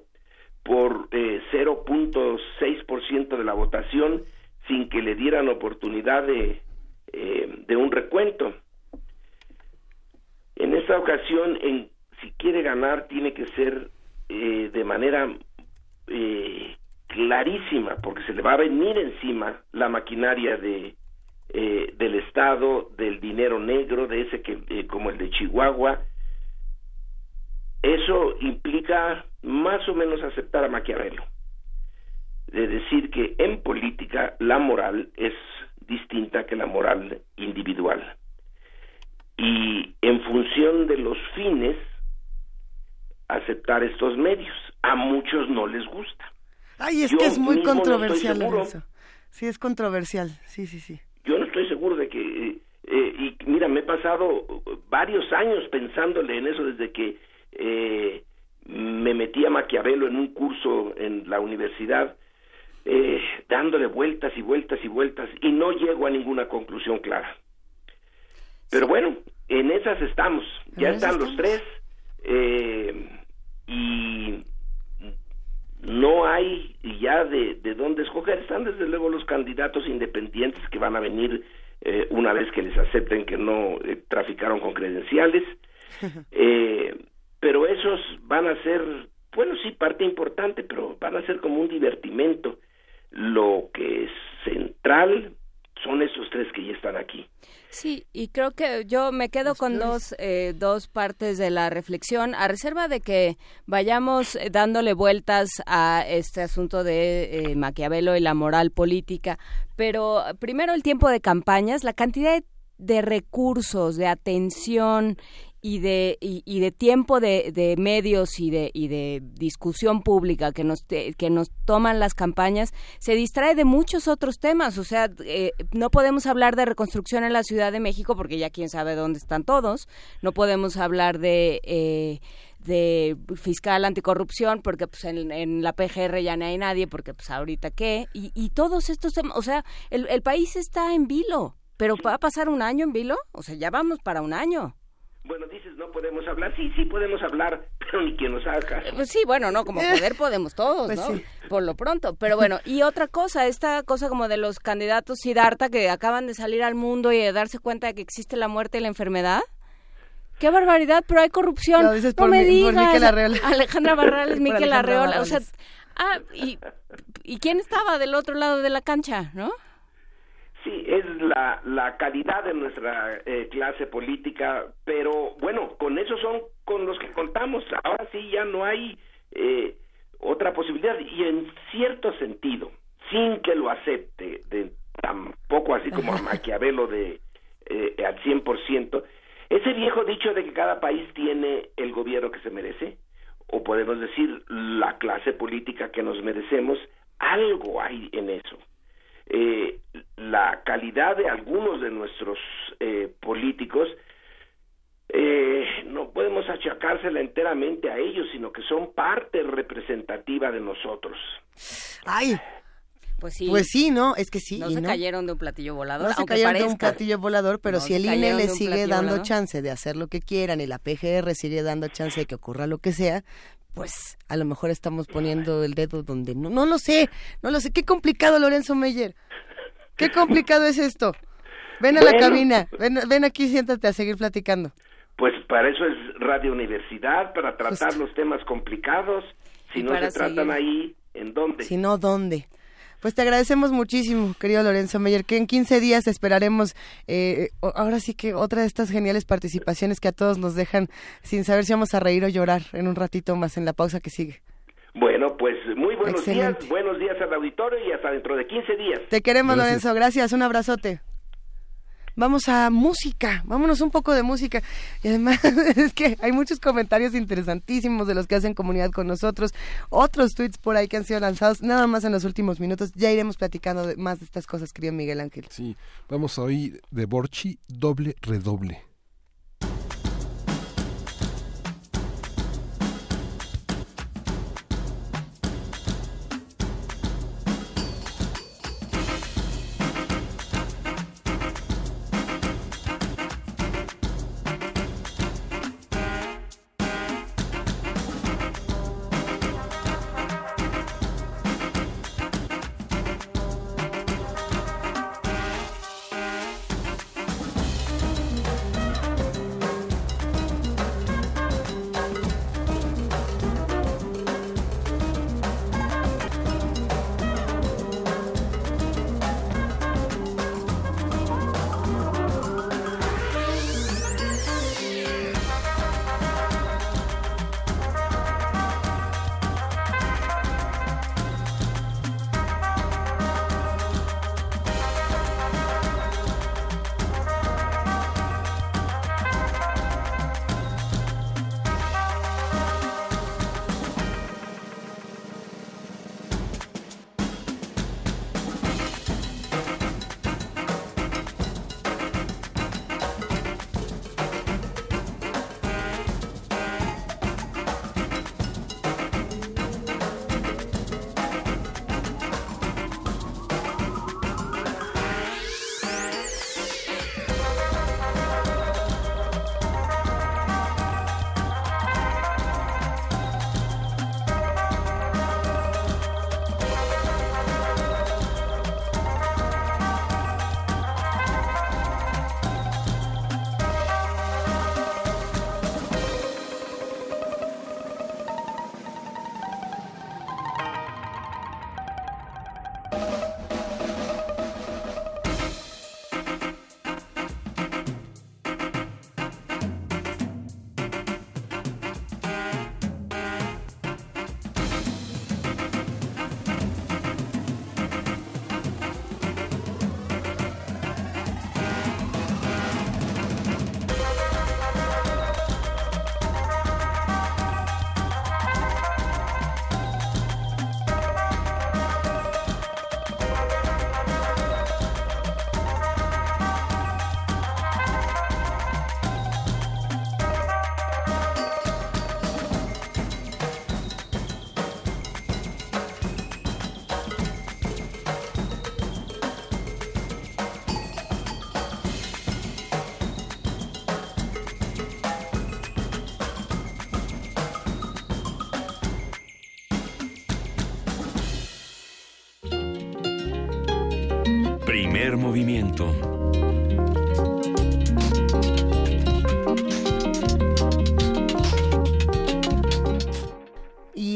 por eh, 0.6% de la votación sin que le dieran oportunidad de, eh, de un recuento. En esta ocasión, en, si quiere ganar, tiene que ser eh, de manera eh, clarísima, porque se le va a venir encima la maquinaria de eh, del Estado, del dinero negro, de ese que eh, como el de Chihuahua. Eso implica más o menos aceptar a Maquiavelo, de decir que en política la moral es distinta que la moral individual. Y en función de los fines, aceptar estos medios. A muchos no les gusta. Ay, es que es muy controversial eso. Sí, es controversial. Sí, sí, sí. Yo no estoy seguro de que... Eh, y mira, me he pasado varios años pensándole en eso desde que eh, me metí a Maquiavelo en un curso en la universidad, eh, dándole vueltas y vueltas y vueltas, y no llego a ninguna conclusión clara. Pero bueno, en esas estamos. Ya están los tres eh, y no hay ya de, de dónde escoger. Están desde luego los candidatos independientes que van a venir eh, una vez que les acepten que no eh, traficaron con credenciales. [LAUGHS] Eh, pero esos van a ser, bueno, sí, parte importante, pero van a ser como un divertimento. Lo que es central son esos tres que ya están aquí. Sí, y creo que yo me quedo con dos, eh, dos partes de la reflexión, a reserva de que vayamos eh, dándole vueltas a este asunto de eh, Maquiavelo y la moral política, pero primero el tiempo de campañas, la cantidad de recursos, de atención y de, y, de tiempo de, de, medios y de, y de discusión pública que nos, que nos toman las campañas se distrae de muchos otros temas. O sea, eh, no podemos hablar de reconstrucción en la Ciudad de México porque ya quién sabe dónde están todos. No podemos hablar de... Eh, de fiscal anticorrupción, porque pues en, la PGR ya no hay nadie, porque pues ahorita qué, y, y todos estos temas, o sea, el, el país está en vilo, pero ¿va a pasar un año en vilo? O sea, ya vamos para un año. Bueno, dices, no podemos hablar. Sí, sí podemos hablar, [LAUGHS] pero ni quien nos haga caso. Pues sí, bueno, no, como poder podemos todos, pues ¿no? Por lo pronto. Pero bueno, y otra cosa, esta cosa como de los candidatos Siddhartha que acaban de salir al mundo y de darse cuenta de que existe la muerte y la enfermedad. ¡Qué barbaridad! Pero hay corrupción. No, dices por me digas. [LAUGHS] Alejandra Barrales, Miquel Arreola. O sea, ah, y, ¿y quién estaba del otro lado de la cancha, no? Sí, es la, la calidad de nuestra eh, clase política, pero bueno, con esos son con los que contamos. Ahora sí ya no hay eh, otra posibilidad y en cierto sentido, sin que lo acepte, de tampoco así como a [LAUGHS] Maquiavelo de eh, al 100%, ese viejo dicho de que cada país tiene el gobierno que se merece, o podemos decir la clase política que nos merecemos, algo hay en eso. Eh, la calidad de algunos de nuestros eh, políticos eh, no podemos achacársela enteramente a ellos, sino que son parte representativa de nosotros. Ay, pues sí. Pues sí, ¿no? Es que sí. No se cayeron de un platillo volador. No se cayeron de un platillo volador, pero si el INE le sigue dando chance de hacer lo que quieran y la PGR sigue dando chance de que ocurra lo que sea, pues a lo mejor estamos poniendo el dedo donde no, no lo sé, no lo sé. Qué complicado, Lorenzo Meyer. Qué complicado es esto. Ven a la cabina, ven, ven aquí, siéntate a seguir platicando. Pues para eso es Radio Universidad, para tratar los temas complicados. Si no se tratan ahí, ¿en dónde? Si no, ¿dónde? Pues te agradecemos muchísimo, querido Lorenzo Meyer, que en 15 días esperaremos, eh, ahora sí que otra de estas geniales participaciones que a todos nos dejan sin saber si vamos a reír o llorar en un ratito más en la pausa que sigue. Bueno, pues muy buenos días, buenos días al auditorio y hasta dentro de 15 días. Te queremos, Lorenzo, gracias, un abrazote vamos a música, vámonos un poco de música. Y además [LAUGHS] es que hay muchos comentarios interesantísimos de los que hacen comunidad con nosotros, otros tweets por ahí que han sido lanzados nada más en los últimos minutos. Ya iremos platicando más de estas cosas, querido Miguel Ángel. Sí, vamos a oír de Borchi doble redoble.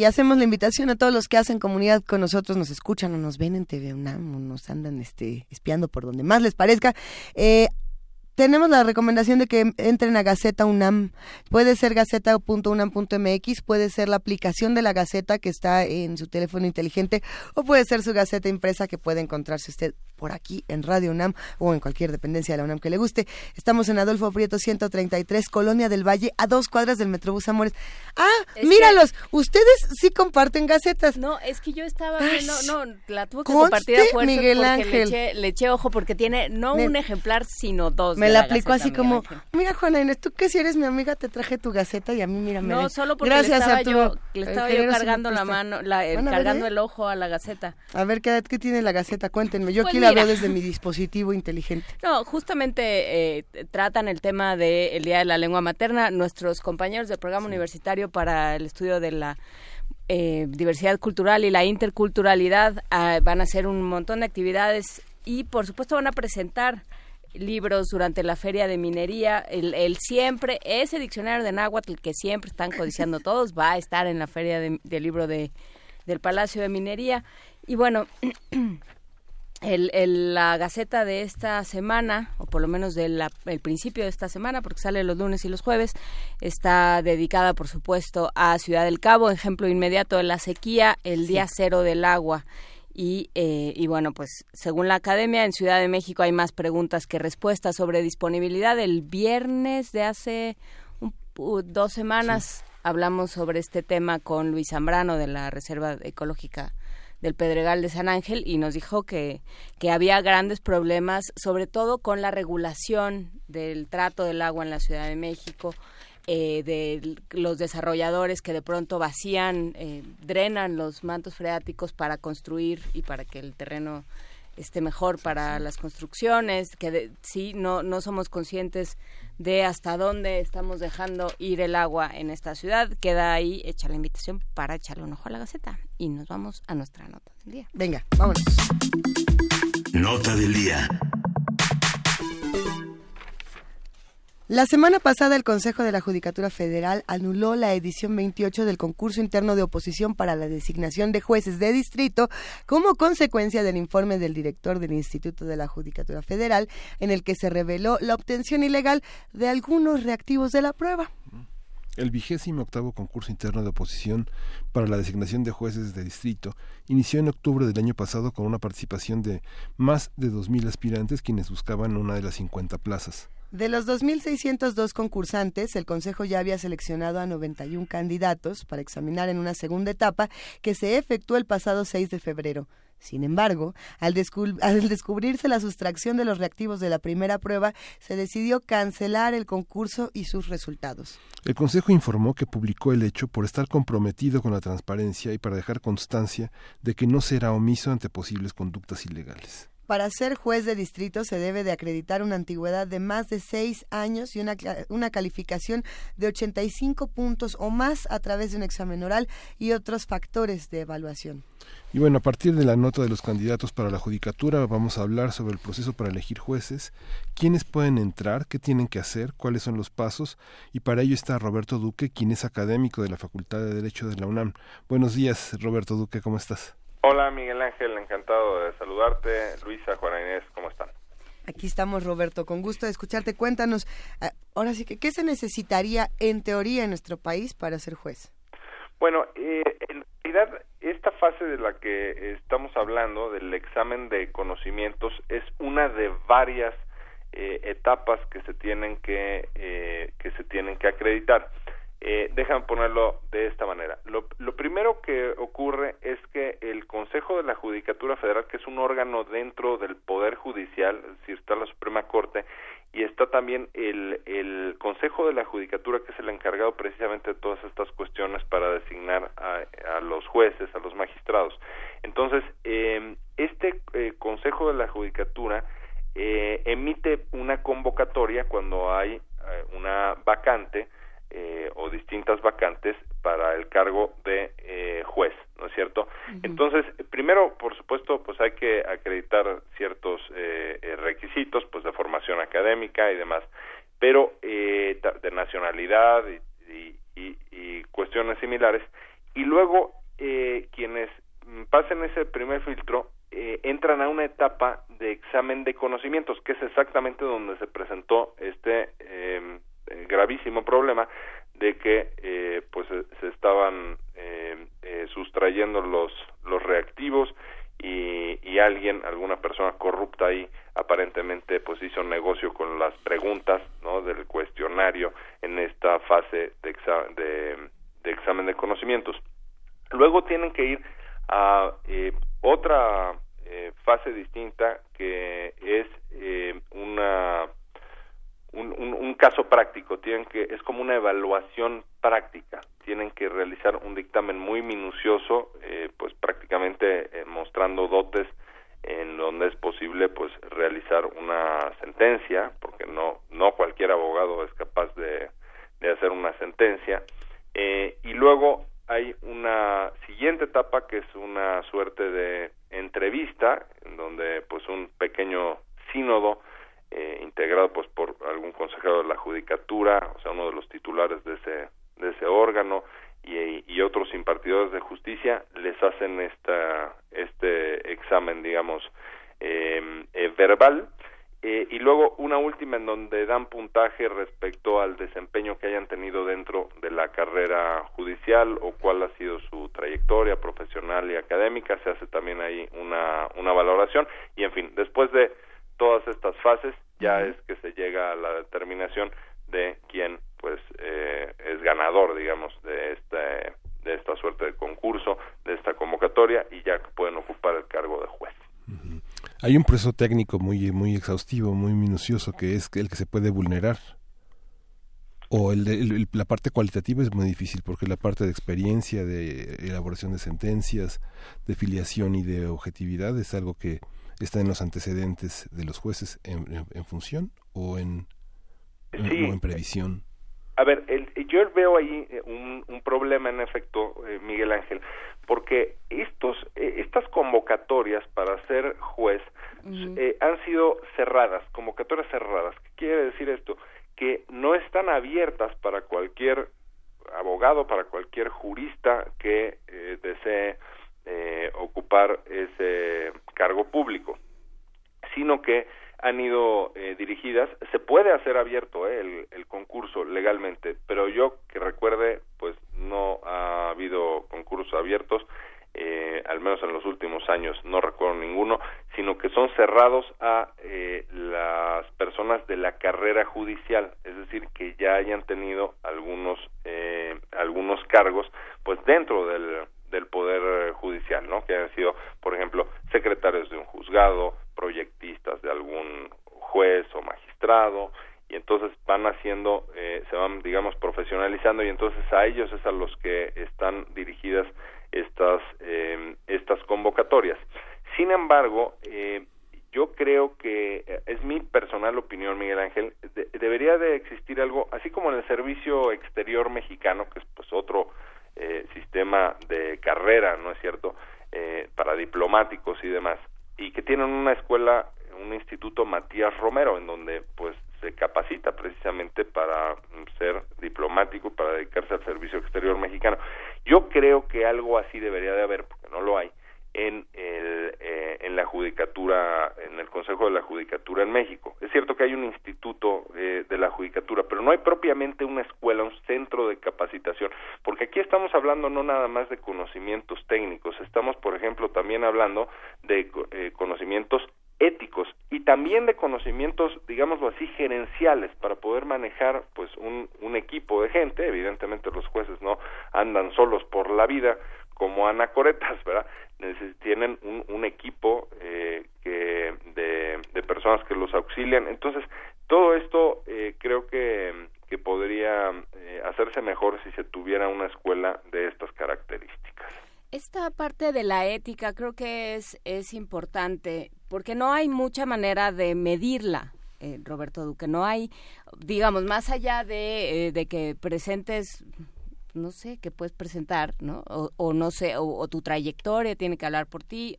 Hacemos la invitación a todos los que hacen comunidad con nosotros, nos escuchan o nos ven en TV o nos andan este, espiando por donde más les parezca. Eh, tenemos la recomendación de que entren a Gaceta UNAM. Puede ser gaceta.unam.mx, puede ser la aplicación de la Gaceta que está en su teléfono inteligente o puede ser su Gaceta impresa que puede encontrarse usted por aquí en Radio UNAM o en cualquier dependencia de la UNAM que le guste. Estamos en Adolfo Prieto 133, Colonia del Valle, a dos cuadras del Metrobús Amores. Ah, míralos, ustedes sí comparten gacetas. No, es que yo estaba viendo, no, la tuve que compartir a fuerza Miguel porque Ángel. Le, eché, le eché ojo porque tiene no un ejemplar, sino dos. Me de la la aplicó así como, mira Juana Inés, tú que si eres mi amiga te traje tu gaceta y a mí mira No, solo porque Gracias, le estaba, yo, le estaba yo cargando la mano, la- el- ver, cargando el ojo a la Gaceta. A ver, ¿qué, qué tiene la gaceta? Cuéntenme. Yo Pues aquí la veo desde mi dispositivo inteligente. No, justamente eh, tratan el tema del Día de la Lengua Materna. Nuestros compañeros del programa universitario para el estudio de la eh, diversidad cultural y la interculturalidad ah, van a hacer un montón de actividades y por supuesto van a presentar libros durante la feria de minería, el, el siempre, ese diccionario de náhuatl que siempre están codiciando [LAUGHS] todos, va a estar en la feria de- del libro de, del Palacio de Minería. Y bueno, [CLEARS THROAT] el, el- la Gaceta de esta semana, o por lo menos del principio de esta semana, porque sale los lunes y los jueves, está dedicada, por supuesto, a Ciudad del Cabo, ejemplo inmediato de la sequía, el día cero del agua. Y, eh, y bueno, pues según la academia, en Ciudad de México hay más preguntas que respuestas sobre disponibilidad. El viernes de hace un- dos semanas hablamos sobre este tema con Luis Zambrano de la Reserva Ecológica del Pedregal de San Ángel y nos dijo que, que había grandes problemas, sobre todo con la regulación del trato del agua en la Ciudad de México, eh, de los desarrolladores que de pronto vacían, eh, drenan los mantos freáticos para construir y para que el terreno esté mejor para las construcciones, que de- sí, no, no somos conscientes de hasta dónde estamos dejando ir el agua en esta ciudad. Queda ahí hecha la invitación para echarle un ojo a la Gaceta. Y nos vamos a nuestra nota del día. Venga, vámonos. Nota del día. La semana pasada el Consejo de la Judicatura Federal anuló la edición 28 del concurso interno de oposición para la designación de jueces de distrito como consecuencia del informe del director del Instituto de la Judicatura Federal en el que se reveló la obtención ilegal de algunos reactivos de la prueba. El vigésimo octavo concurso interno de oposición para la designación de jueces de distrito inició en octubre del año pasado con una participación de más de 2.000 aspirantes quienes buscaban una de las 50 plazas. De los 2.602 concursantes, el Consejo ya había seleccionado a 91 candidatos para examinar en una segunda etapa que se efectuó el pasado 6 de febrero. Sin embargo, al, descu- [LAUGHS] al descubrirse la sustracción de los reactivos de la primera prueba, se decidió cancelar el concurso y sus resultados. El Consejo informó que publicó el hecho por estar comprometido con la transparencia y para dejar constancia de que no será omiso ante posibles conductas ilegales. Para ser juez de distrito se debe de acreditar una antigüedad de más de seis años y una, una calificación de 85 puntos o más a través de un examen oral y otros factores de evaluación. Y bueno, a partir de la nota de los candidatos para la judicatura vamos a hablar sobre el proceso para elegir jueces, quiénes pueden entrar, qué tienen que hacer, cuáles son los pasos y para ello está Roberto Duque, quien es académico de la Facultad de Derecho de la UNAM. Buenos días, Roberto Duque, ¿cómo estás? Hola Miguel Ángel, encantado de saludarte. Luisa, Juana Inés, ¿cómo están? Aquí estamos, Roberto, con gusto de escucharte. Cuéntanos, ah, ahora sí que, ¿qué se necesitaría en teoría en nuestro país para ser juez? Bueno, eh, en realidad esta fase de la que estamos hablando, del examen de conocimientos, es una de varias eh, etapas que se tienen que, eh, que se tienen que acreditar. Eh, déjame ponerlo de esta manera. Lo, lo primero que ocurre es que el Consejo de la Judicatura Federal, que es un órgano dentro del Poder Judicial, es decir, está la Suprema Corte, y está también el, el Consejo de la Judicatura, que es el encargado precisamente de todas estas cuestiones para designar a, a los jueces, a los magistrados. Entonces, eh, este eh, Consejo de la Judicatura eh, emite una convocatoria cuando hay eh, una vacante eh, o distintas vacantes para el cargo de eh, juez, ¿no es cierto? Entonces, primero, por supuesto, pues hay que acreditar ciertos eh, eh, requisitos, pues de formación académica y demás, pero eh, de nacionalidad y, y- y- y cuestiones similares. Y luego, eh, quienes pasen ese primer filtro eh, entran a una etapa de examen de conocimientos, que es exactamente donde se presentó este eh, eh, gravísimo problema de que eh, pues se- se estaban eh, eh, sustrayendo los los reactivos y, y alguien alguna persona corrupta ahí aparentemente pues hizo negocio con las preguntas no del cuestionario en esta fase de, exa- de, examen de conocimientos. Luego tienen que ir a eh, otra eh, fase distinta que es eh, una un, un- caso práctico. Tienen que es como una evaluación práctica. Tienen que realizar un dictamen muy minucioso eh, pues prácticamente eh, mostrando dotes en donde es posible pues realizar una sentencia porque no no cualquier abogado es capaz de, de hacer una sentencia. Eh, y luego hay una siguiente etapa que es una suerte de entrevista en donde pues un pequeño sínodo eh, integrado pues por algún consejero de la judicatura o sea uno de los titulares de ese de ese órgano y, otros impartidores de justicia les hacen esta este examen digamos eh, eh, verbal. Eh, y luego una última en donde dan puntaje respecto al desempeño que hayan tenido dentro de la carrera judicial o cuál ha sido su trayectoria profesional y académica. Se hace también ahí una una valoración. Y en fin después de todas estas fases ya es que se llega a la determinación de quién pues eh, es ganador digamos de este de esta suerte de concurso de esta convocatoria y ya pueden ocupar el cargo de juez. Hay un proceso técnico muy muy exhaustivo, muy minucioso, que es el que se puede vulnerar. O el de- el- el- la parte cualitativa es muy difícil porque la parte de experiencia, de elaboración de sentencias, de filiación y de objetividad es algo que está en los antecedentes de los jueces en, en- en función o en, en- Sí. o en previsión. A ver, el- yo veo ahí eh, un, un problema en efecto, eh, Miguel Ángel, porque estos, eh, estas convocatorias para ser juez eh, han sido cerradas, convocatorias cerradas. ¿Qué quiere decir esto? Que no están abiertas para cualquier abogado, para cualquier jurista que eh, desee eh, ocupar ese cargo público sino que han ido eh, dirigidas. Se puede hacer abierto eh, el, el concurso legalmente, pero yo que recuerde, pues no ha habido concursos abiertos, eh, al menos en los últimos años no recuerdo ninguno, sino que son cerrados a eh, las personas de la carrera judicial, es decir, que ya hayan tenido algunos eh, algunos cargos, pues dentro del ¿no? Que hayan sido, por ejemplo, secretarios de un juzgado, proyectistas de algún juez o magistrado, y entonces van haciendo, eh, se van, digamos, profesionalizando, y entonces a ellos es a los que están dirigidas estas eh, estas convocatorias. Sin embargo, eh, yo creo que eh, es mi personal opinión, Miguel Ángel, de- debería de existir algo, así como en el servicio exterior mexicano, que es pues otro eh, sistema de carrera, ¿no es cierto?, eh, para diplomáticos y demás, y que tienen una escuela, un instituto Matías Romero, en donde pues se capacita precisamente para mm, ser diplomático, para dedicarse al servicio exterior mexicano. Yo creo que algo así debería de haber, porque no lo hay, en el, eh, en la judicatura, en el Consejo de la Judicatura en México. Es cierto que hay un instituto eh, de la judicatura, pero no hay propiamente una escuela, un centro de capacitación, porque aquí estamos hablando no nada más de conocimientos técnicos, estamos, por ejemplo, también hablando de co- eh, conocimientos éticos y también de conocimientos, digámoslo así, gerenciales para poder manejar pues un, un equipo de gente, evidentemente los jueces no andan solos por la vida como anacoretas, ¿verdad? Neces- tienen un, un equipo eh, que de, de personas que los auxilian, entonces todo esto eh, creo que, que podría eh, hacerse mejor si se tuviera una escuela de estas características. Esta parte de la ética creo que es, es importante porque no hay mucha manera de medirla, eh, Roberto Duque. No hay, digamos, más allá de, eh, de que presentes no sé, que puedes presentar, ¿no? O, no sé, o, tu trayectoria tiene que hablar por ti,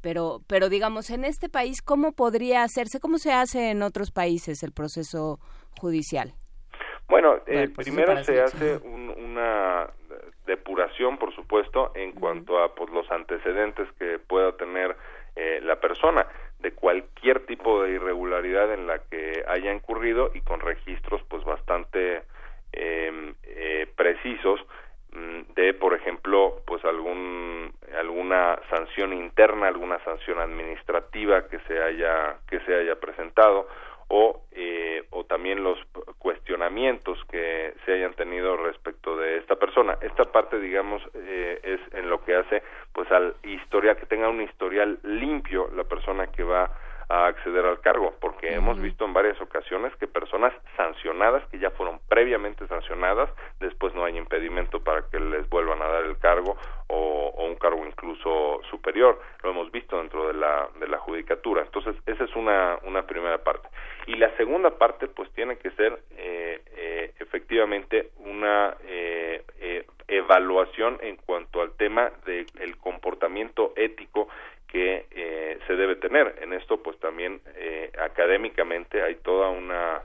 pero, pero digamos, en este país, ¿cómo podría hacerse, cómo se hace en otros países el proceso judicial? Bueno, eh, primero se hace una depuración, por supuesto, en cuanto a pues, los antecedentes que pueda tener eh, la persona de cualquier tipo de irregularidad en la que haya incurrido y con registros pues bastante em, eh, precisos mm, de por ejemplo pues algún alguna sanción interna alguna sanción administrativa que se haya que se haya presentado o, eh, o también los cuestionamientos que se hayan tenido respecto de esta persona. Esta parte, digamos, eh, es en lo que hace, pues, al historial, que tenga un historial limpio la persona que va a acceder al cargo, porque hemos visto en varias ocasiones que personas sancionadas, que ya fueron previamente sancionadas, después no hay impedimento para que les vuelvan a dar el cargo o, un cargo incluso superior. Lo hemos visto dentro de la, de la judicatura. Entonces, esa es una, una primera parte. Y la segunda parte, pues, tiene que ser eh, eh, efectivamente una eh, evaluación en cuanto al tema del comportamiento ético que eh, se debe tener. En esto, pues también eh, académicamente hay toda una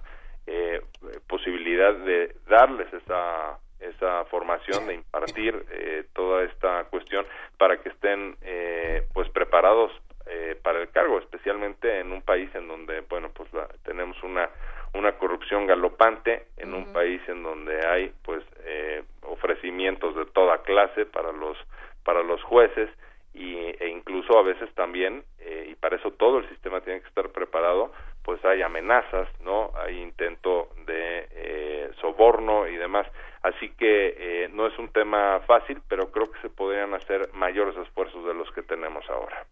eh, posibilidad de darles esa esa formación, de impartir eh, toda esta cuestión para que estén eh, pues preparados eh, para el cargo, especialmente en un país en donde, bueno, pues la, tenemos una una corrupción galopante, en un país en donde hay pues eh, ofrecimientos de toda clase para los para los jueces y, e incluso a veces también, eh, y para eso todo el sistema tiene que estar preparado, pues hay amenazas, ¿no? Hay intento de eh, soborno y demás. Así que eh, no es un tema fácil, pero creo que se podrían hacer mayores esfuerzos de los que tenemos ahora.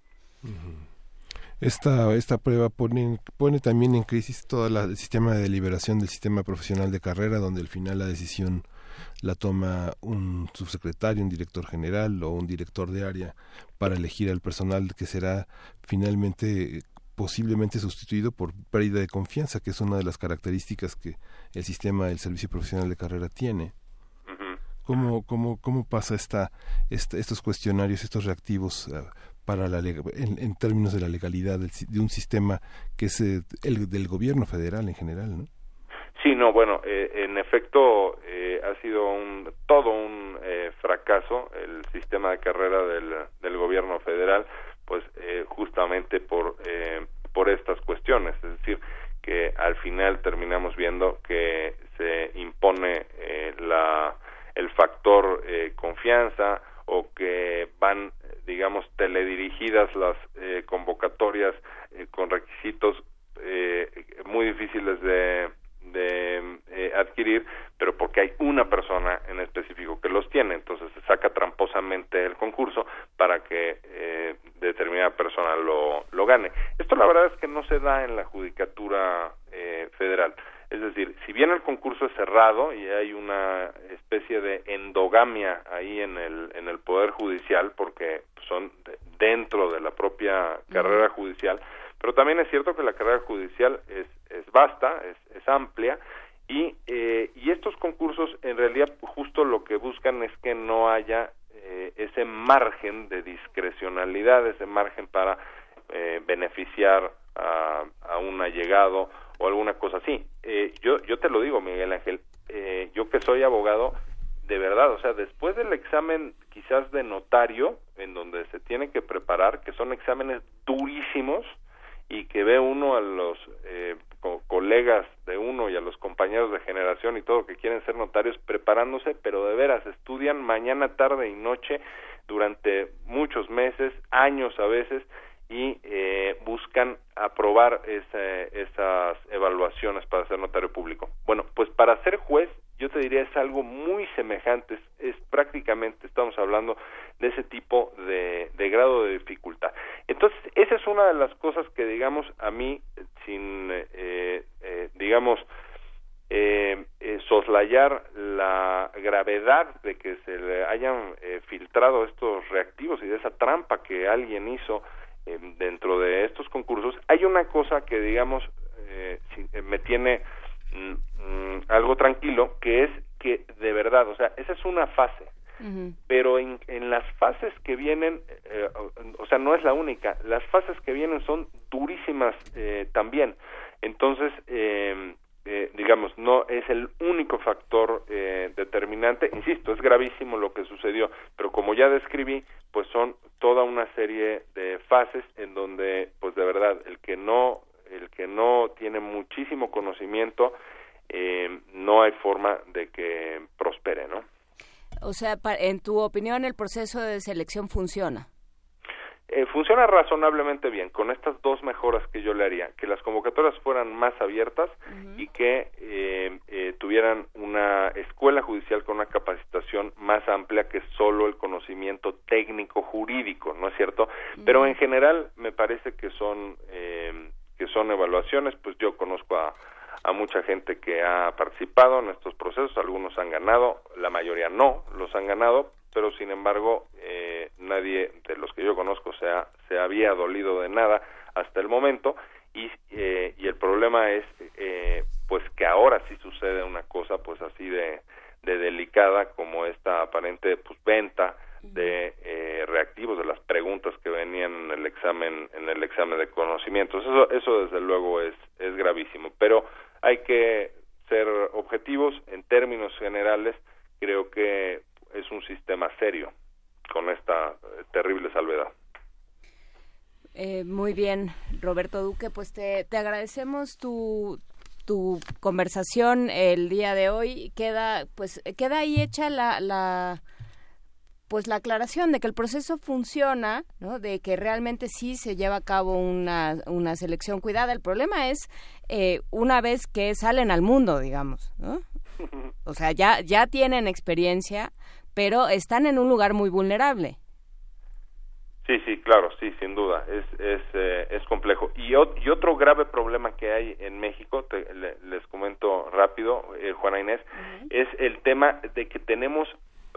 Esta, esta prueba pone, pone también en crisis todo el sistema de deliberación del sistema profesional de carrera, donde al final la decisión la toma un subsecretario, un director general o un director de área para elegir al personal que será finalmente posiblemente sustituido por pérdida de confianza, que es una de las características que el sistema del servicio profesional de carrera tiene. ¿Cómo, cómo, cómo pasa esta, estos cuestionarios, estos reactivos eh, para la, en, en, términos de la legalidad de un sistema que es eh, el del gobierno federal en general? ¿no? Sí, no, bueno, eh, en efecto eh, ha sido un, todo un eh, fracaso el sistema de carrera del, gobierno federal, pues eh, justamente por, eh, por estas cuestiones, es decir, que al final terminamos viendo que se impone eh, la, el factor confianza o que van, digamos, teledirigidas las convocatorias con requisitos muy difíciles de de eh, adquirir, pero porque hay una persona en específico que los tiene, entonces se saca tramposamente el concurso para que eh, determinada persona lo, lo gane. Esto la verdad es que no se da en la judicatura eh, federal. Es decir, si bien el concurso es cerrado y hay una especie de endogamia ahí en el, en el Poder Judicial, porque son dentro de la propia carrera judicial, pero también es cierto que la carrera judicial es, es vasta, es, es amplia, y, eh, y estos concursos en realidad justo lo que buscan es que no haya eh, ese margen de discrecionalidad, ese margen para eh, beneficiar a, a, un allegado o alguna cosa así. Eh, yo, yo te lo digo, Miguel Ángel, eh, yo que soy abogado, de verdad, o sea, después del examen quizás de notario, en donde se tiene que preparar, que son exámenes durísimos, y que ve uno a los eh, co colegas de uno y a los compañeros de generación y todo que quieren ser notarios preparándose, pero de veras estudian mañana, tarde y noche durante muchos meses, años a veces, y eh, buscan aprobar ese, esas evaluaciones para ser notario público. Bueno, pues para ser juez yo te diría es algo muy semejante, es, es, prácticamente estamos hablando de ese tipo de, grado de dificultad. Entonces, esa es una de las cosas que, digamos, a mí, sin, eh, eh, digamos, eh, eh, soslayar la gravedad de que se le hayan eh, filtrado estos reactivos y de esa trampa que alguien hizo dentro de estos concursos, hay una cosa que, digamos, me tiene Mm, mm, algo tranquilo, que es que de verdad, o sea, esa es una fase, pero en, en las fases que vienen, eh, o sea, no es la única, las fases que vienen son durísimas eh, también. Entonces, eh, eh, digamos, no es el único factor eh, determinante. Insisto, es gravísimo lo que sucedió, pero como ya describí, pues son toda una serie de fases en donde, pues de verdad, el que no, el que no tiene muchísimo conocimiento, eh, no hay forma de que prospere, ¿no? O sea, en tu opinión, el proceso de selección funciona. Eh, funciona razonablemente bien con estas dos mejoras que yo le haría, que las convocatorias fueran más abiertas y que eh, eh, tuvieran una escuela judicial con una capacitación más amplia que solo el conocimiento técnico jurídico, ¿no es cierto? Pero en general me parece que son que son evaluaciones, pues yo conozco a, a mucha gente que ha participado en estos procesos, algunos han ganado, la mayoría no los han ganado, pero sin embargo eh, nadie de los que yo conozco se, se había dolido de nada hasta el momento. Y, eh, y el problema es eh, pues que ahora sí sucede una cosa pues así de, de delicada como esta aparente pues venta de eh, reactivos de las preguntas que venían en el examen en el examen de conocimientos. Eso eso desde luego es es gravísimo. Pero hay que ser objetivos en términos generales. Creo que es un sistema serio con esta eh, terrible salvedad. Eh, muy bien, Roberto Duque, pues te, te agradecemos tu, tu conversación el día de hoy. Queda, pues, queda ahí hecha la, la pues la aclaración de que el proceso funciona, ¿no? de que realmente sí se lleva a cabo una, una selección cuidada. El problema es eh, una vez que salen al mundo, digamos, ¿no? [LAUGHS] O sea, ya, ya tienen experiencia, pero están en un lugar muy vulnerable. Sí, sí, claro, sí, sin duda, es es, eh, es complejo. Y, y otro grave problema que hay en México, les comento rápido, eh, Juana Inés, es el tema de que tenemos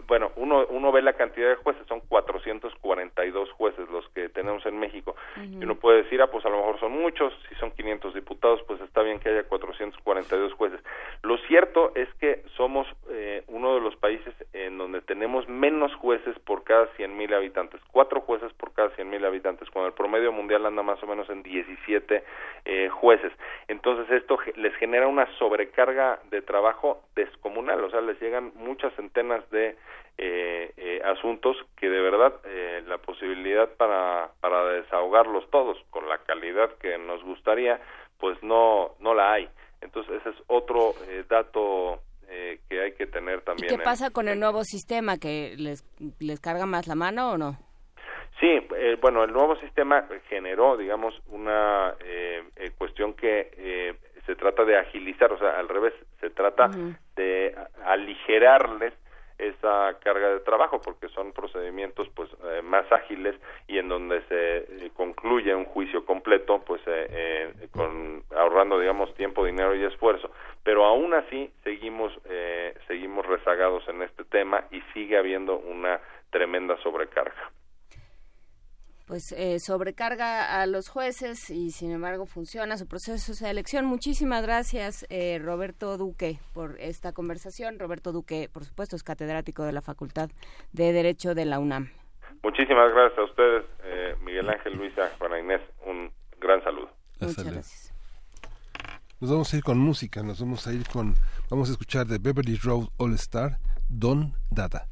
bueno, uno, uno ve la cantidad de jueces, son 442 jueces los que tenemos en México. Y uno puede decir, ah, pues a lo mejor son muchos, si son 500 diputados, pues está bien que haya 442 jueces. Lo cierto es que somos eh, uno de los países en donde tenemos menos jueces por cada 100 mil habitantes, cuatro jueces por cada 100 mil habitantes, cuando el promedio mundial anda más o menos en 17 eh, jueces. Entonces esto les genera una sobrecarga de trabajo descomunal, o sea, les llegan muchas centenas de eh, eh, asuntos que de verdad eh, la posibilidad para, para desahogarlos todos con la calidad que nos gustaría, pues no, no la hay. Entonces ese es otro eh, dato eh, que hay que tener también. ¿Y qué pasa con el nuevo sistema? ¿Que les, les carga más la mano o no? Sí, eh, bueno, el nuevo sistema generó, digamos, una eh, eh, cuestión que eh, se trata de agilizar, o sea, al revés, se trata de aligerarles esa carga de trabajo porque son procedimientos pues eh, más ágiles y en donde se eh, concluye un juicio completo pues eh, con ahorrando digamos tiempo dinero y esfuerzo. Pero aún así seguimos seguimos rezagados en este tema y sigue habiendo una tremenda sobrecarga pues eh, sobrecarga a los jueces y sin embargo funciona su proceso de elección. Muchísimas gracias eh, Roberto Duque por esta conversación. Roberto Duque, por supuesto, es catedrático de la Facultad de Derecho de la UNAM. Muchísimas gracias a ustedes, eh, Miguel Ángel, Luisa, Juana Inés. Un gran saludo. Muchas gracias. Nos vamos a ir con música, nos vamos a ir con, vamos a escuchar de Beverly Road All Star, Don Dada.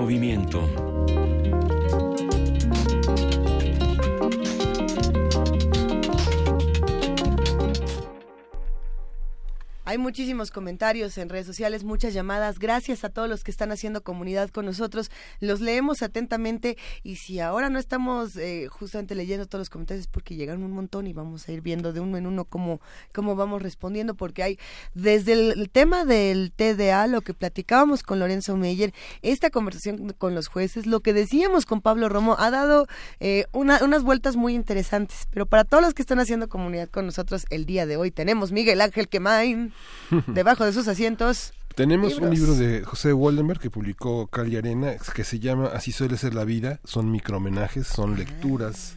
Movimiento. Hay muchísimos comentarios en redes sociales, muchas llamadas. Gracias a todos los que están haciendo comunidad con nosotros. Los leemos atentamente y si ahora no estamos eh, justamente leyendo todos los comentarios es porque llegaron un montón y vamos a ir viendo de uno en uno cómo, cómo vamos respondiendo porque hay desde el, tema del TDA, lo que platicábamos con Lorenzo Meyer, esta conversación con los jueces, lo que decíamos con Pablo Romo, ha dado eh, unas vueltas muy interesantes. Pero para todos los que están haciendo comunidad con nosotros el día de hoy, tenemos Miguel Ángel Quemain. [LAUGHS] debajo de sus asientos. Tenemos un libro de José Waldenberg que publicó Cali Arena que se llama Así suele ser la vida. Son microhomenajes, son lecturas,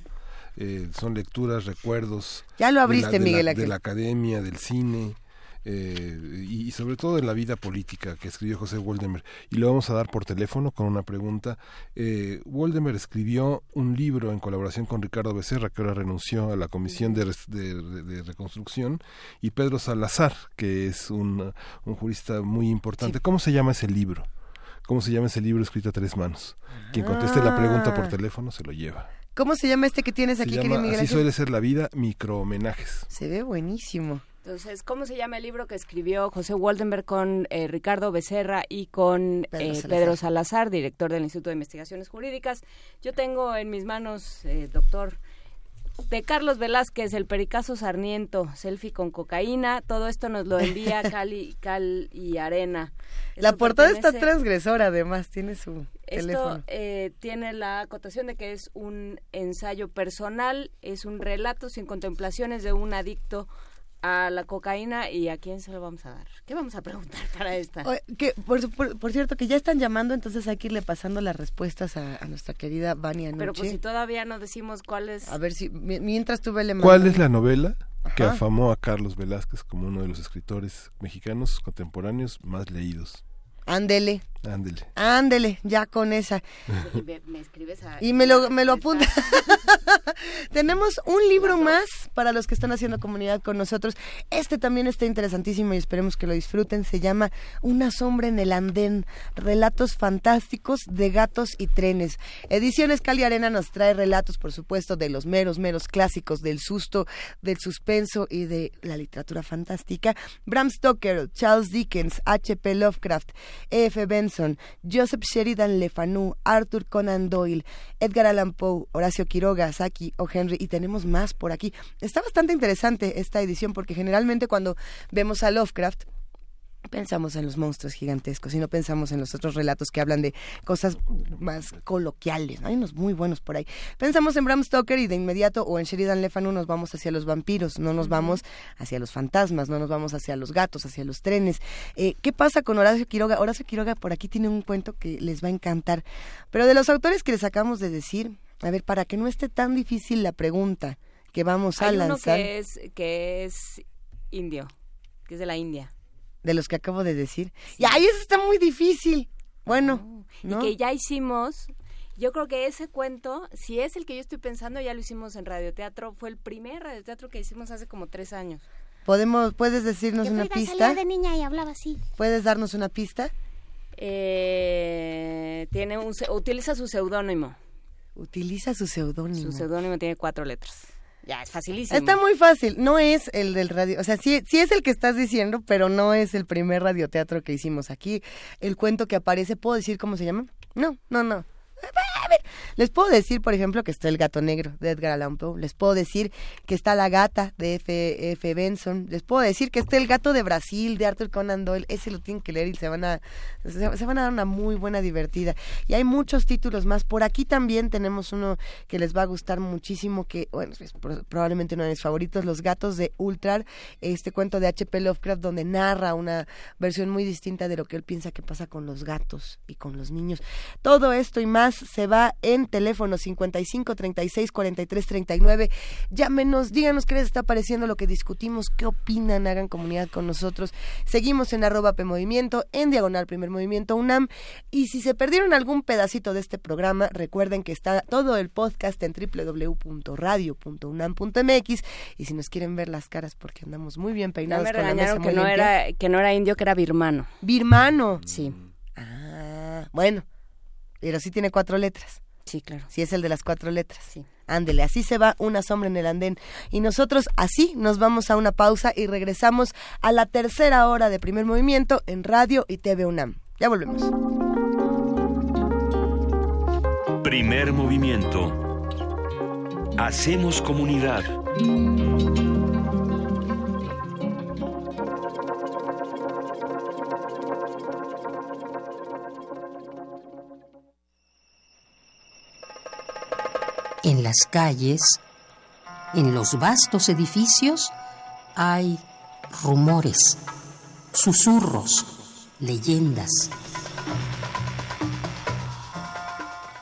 eh, son lecturas, recuerdos. Ya lo abriste, de Miguel. de la academia, del cine, eh, y, sobre todo en la vida política que escribió José Woldemer. Y lo vamos a dar por teléfono con una pregunta. Eh, Woldemer escribió un libro en colaboración con Ricardo Becerra, que ahora renunció a la Comisión de, Reconstrucción, y Pedro Salazar, que es un, jurista muy importante. ¿Cómo se llama ese libro? ¿Cómo se llama ese libro escrito a tres manos? Quien conteste la pregunta por ah. teléfono se lo lleva. ¿Cómo se llama este que tienes aquí, querido Miguel Así suele ser la vida, micro homenajes. Se ve buenísimo. Entonces, ¿cómo se llama el libro que escribió José Waldenberg con eh, Ricardo Becerra y con Pedro, eh, Salazar. director del Instituto de Investigaciones Jurídicas? Yo tengo en mis manos, eh, doctor, de Carlos Velázquez, el Pericazo Sarniento, selfie con cocaína. Todo esto nos lo envía [LAUGHS] Cali, Cal y Arena. la portada está transgresora, además, tiene su esto, tiene la acotación de que es un ensayo personal, es un relato sin contemplaciones de un adicto a la cocaína y a quién se lo vamos a dar. ¿Qué vamos a preguntar para esta? que, por, cierto, que ya están llamando, entonces hay que irle pasando las respuestas a, nuestra querida Vania Pero pues si todavía no decimos cuál es... A ver si, mientras tú le ¿Cuál es la novela que afamó a Carlos Velázquez como uno de los escritores mexicanos contemporáneos más leídos? Ándele. Ándele. Ándele, ya con esa. Y me, lo, me lo apunta. [LAUGHS] Tenemos un libro más para los que están haciendo comunidad con nosotros. Este también está interesantísimo y esperemos que lo disfruten. Se llama Una sombra en el andén. Relatos fantásticos de gatos y trenes. Ediciones Cali Arena nos trae relatos, por supuesto, de los meros, meros clásicos, del susto, del suspenso y de la literatura fantástica. Bram Stoker, Charles Dickens, H.P. Lovecraft, E.F. Joseph Sheridan Le Fanu, Arthur Conan Doyle, Edgar Allan Poe, Horacio Quiroga, Saki o Henry, y tenemos más por aquí. Está bastante interesante esta edición porque generalmente cuando vemos a Lovecraft, pensamos en los monstruos gigantescos y no pensamos en los otros relatos que hablan de cosas más coloquiales. Hay unos muy buenos por ahí. Pensamos en Bram Stoker y de inmediato o en Sheridan Le Fanu nos vamos hacia los vampiros, no nos vamos hacia los fantasmas, no nos vamos hacia los gatos, hacia los trenes. Eh, ¿Qué pasa con Horacio Quiroga? Horacio Quiroga por aquí tiene un cuento que les va a encantar. Pero de los autores que les acabamos de decir, a ver, para que no esté tan difícil la pregunta que vamos a lanzar. que es, que es indio, que es de la India de los que acabo de decir. Y ahí eso está muy difícil. Bueno, y que ya hicimos. Yo creo que ese cuento, si es el que yo estoy pensando, ya lo hicimos en radioteatro. Fue el primer radioteatro que hicimos hace como tres años. Podemos, puedes decirnos una pista. de niña y hablaba así. ¿Puedes darnos una pista? Eh, tiene un, utiliza su seudónimo. Utiliza su seudónimo. Su seudónimo tiene cuatro letras. Ya, es facilísimo. Está muy fácil. No es el del radio. O sea, sí, sí es el que estás diciendo, pero no es el primer radioteatro que hicimos aquí. El cuento que aparece, ¿puedo decir cómo se llama? No, no, no. Les puedo decir, por ejemplo, que está el gato negro de Edgar Allan Poe. Les puedo decir que está la gata de F. Benson. Les puedo decir que está el gato de Brasil de Arthur Conan Doyle. Ese lo tienen que leer y se van a se, van a dar una muy buena divertida. Y hay muchos títulos más. Por aquí también tenemos uno que les va a gustar muchísimo, que bueno, es probablemente uno de mis favoritos, Los gatos de Ultrar, este cuento de H.P. Lovecraft donde narra una versión muy distinta de lo que él piensa que pasa con los gatos y con los niños. Todo esto y más se va en teléfono 55 36 43 39. Llámenos, díganos qué les está pareciendo lo que discutimos, qué opinan, hagan comunidad con nosotros. Seguimos en arroba P Movimiento, en diagonal Primer Movimiento UNAM. Y si se perdieron algún pedacito de este programa, recuerden que está todo el podcast en www.radio.unam.mx. Y si nos quieren ver las caras, porque andamos muy bien peinados. Ya me regañaron que no, era, que no era indio, que era birmano. ¿Birmano? Sí. Ah, bueno Pero sí tiene cuatro letras. Sí, claro. Sí es el de las cuatro letras. Sí. Ándele, así se va una sombra en el andén. Y nosotros así nos vamos a una pausa y regresamos a la tercera hora de primer movimiento en Radio y TV UNAM. Ya volvemos. Primer movimiento. Hacemos comunidad. En las calles, en los vastos edificios, hay rumores, susurros, leyendas.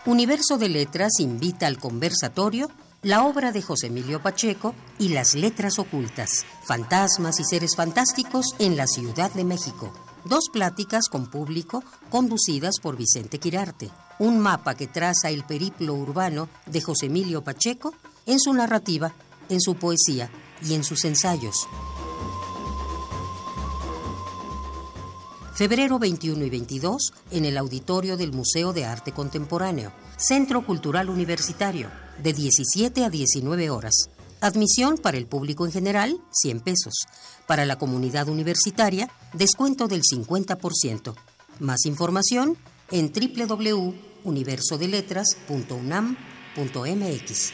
Universo de Letras invita al conversatorio la obra de José Emilio Pacheco y las letras ocultas, fantasmas y seres fantásticos en la Ciudad de México. Dos pláticas con público conducidas por Vicente Quirarte. Un mapa que traza el periplo urbano de José Emilio Pacheco en su narrativa, en su poesía y en sus ensayos. Febrero 21 y 22 en el auditorio del Museo de Arte Contemporáneo, Centro Cultural Universitario, de 17 a 19 horas. Admisión para el público en general, 100 pesos. Para la comunidad universitaria, descuento del 50%. Más información en www.universodeletras.unam.mx.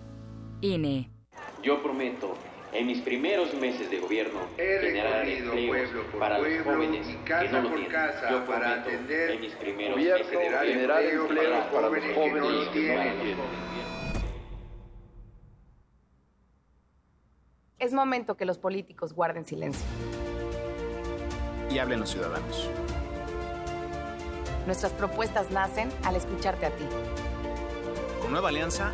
INE. Yo prometo, en mis primeros meses de gobierno, generar empleos para los jóvenes que no lo tienen. Yo prometo, en mis primeros meses de gobierno, generar empleos para los jóvenes que no lo tienen. Es momento que los políticos guarden silencio. Y hablen los ciudadanos. Nuestras propuestas nacen al escucharte a ti. Con Nueva Alianza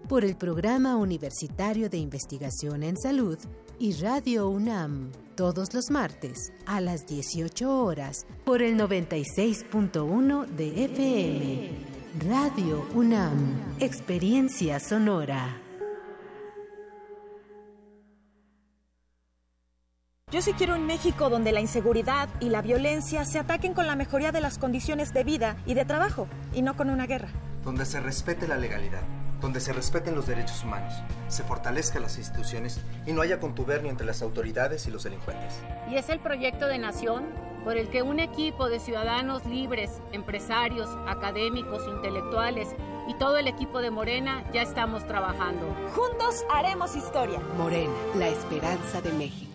por el Programa Universitario de Investigación en Salud y Radio UNAM, todos los martes a las 18 horas por el 96.1 de FM. Radio UNAM, Experiencia Sonora. Yo sí quiero un México donde la inseguridad y la violencia se ataquen con la mejoría de las condiciones de vida y de trabajo, y no con una guerra. Donde se respete la legalidad, donde se respeten los derechos humanos, se fortalezcan las instituciones y no haya contubernio entre las autoridades y los delincuentes. Y es el proyecto de nación por el que un equipo de ciudadanos libres, empresarios, académicos, intelectuales y todo el equipo de Morena ya estamos trabajando. Juntos haremos historia. Morena, la esperanza de México.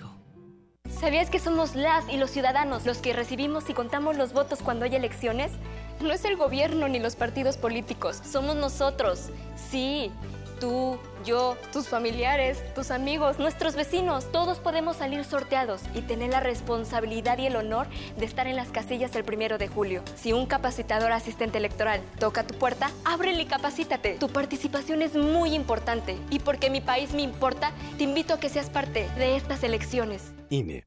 ¿Sabías que somos las y los ciudadanos los que recibimos y contamos los votos cuando hay elecciones? No es el gobierno ni los partidos políticos, somos nosotros. Sí, tú, yo, tus familiares, tus amigos, nuestros vecinos, todos podemos salir sorteados y tener la responsabilidad y el honor de estar en las casillas el primero de julio. Si un capacitador asistente electoral toca tu puerta, ábrele y capacítate. Tu participación es muy importante y porque mi país me importa, te invito a que seas parte de estas elecciones. INE.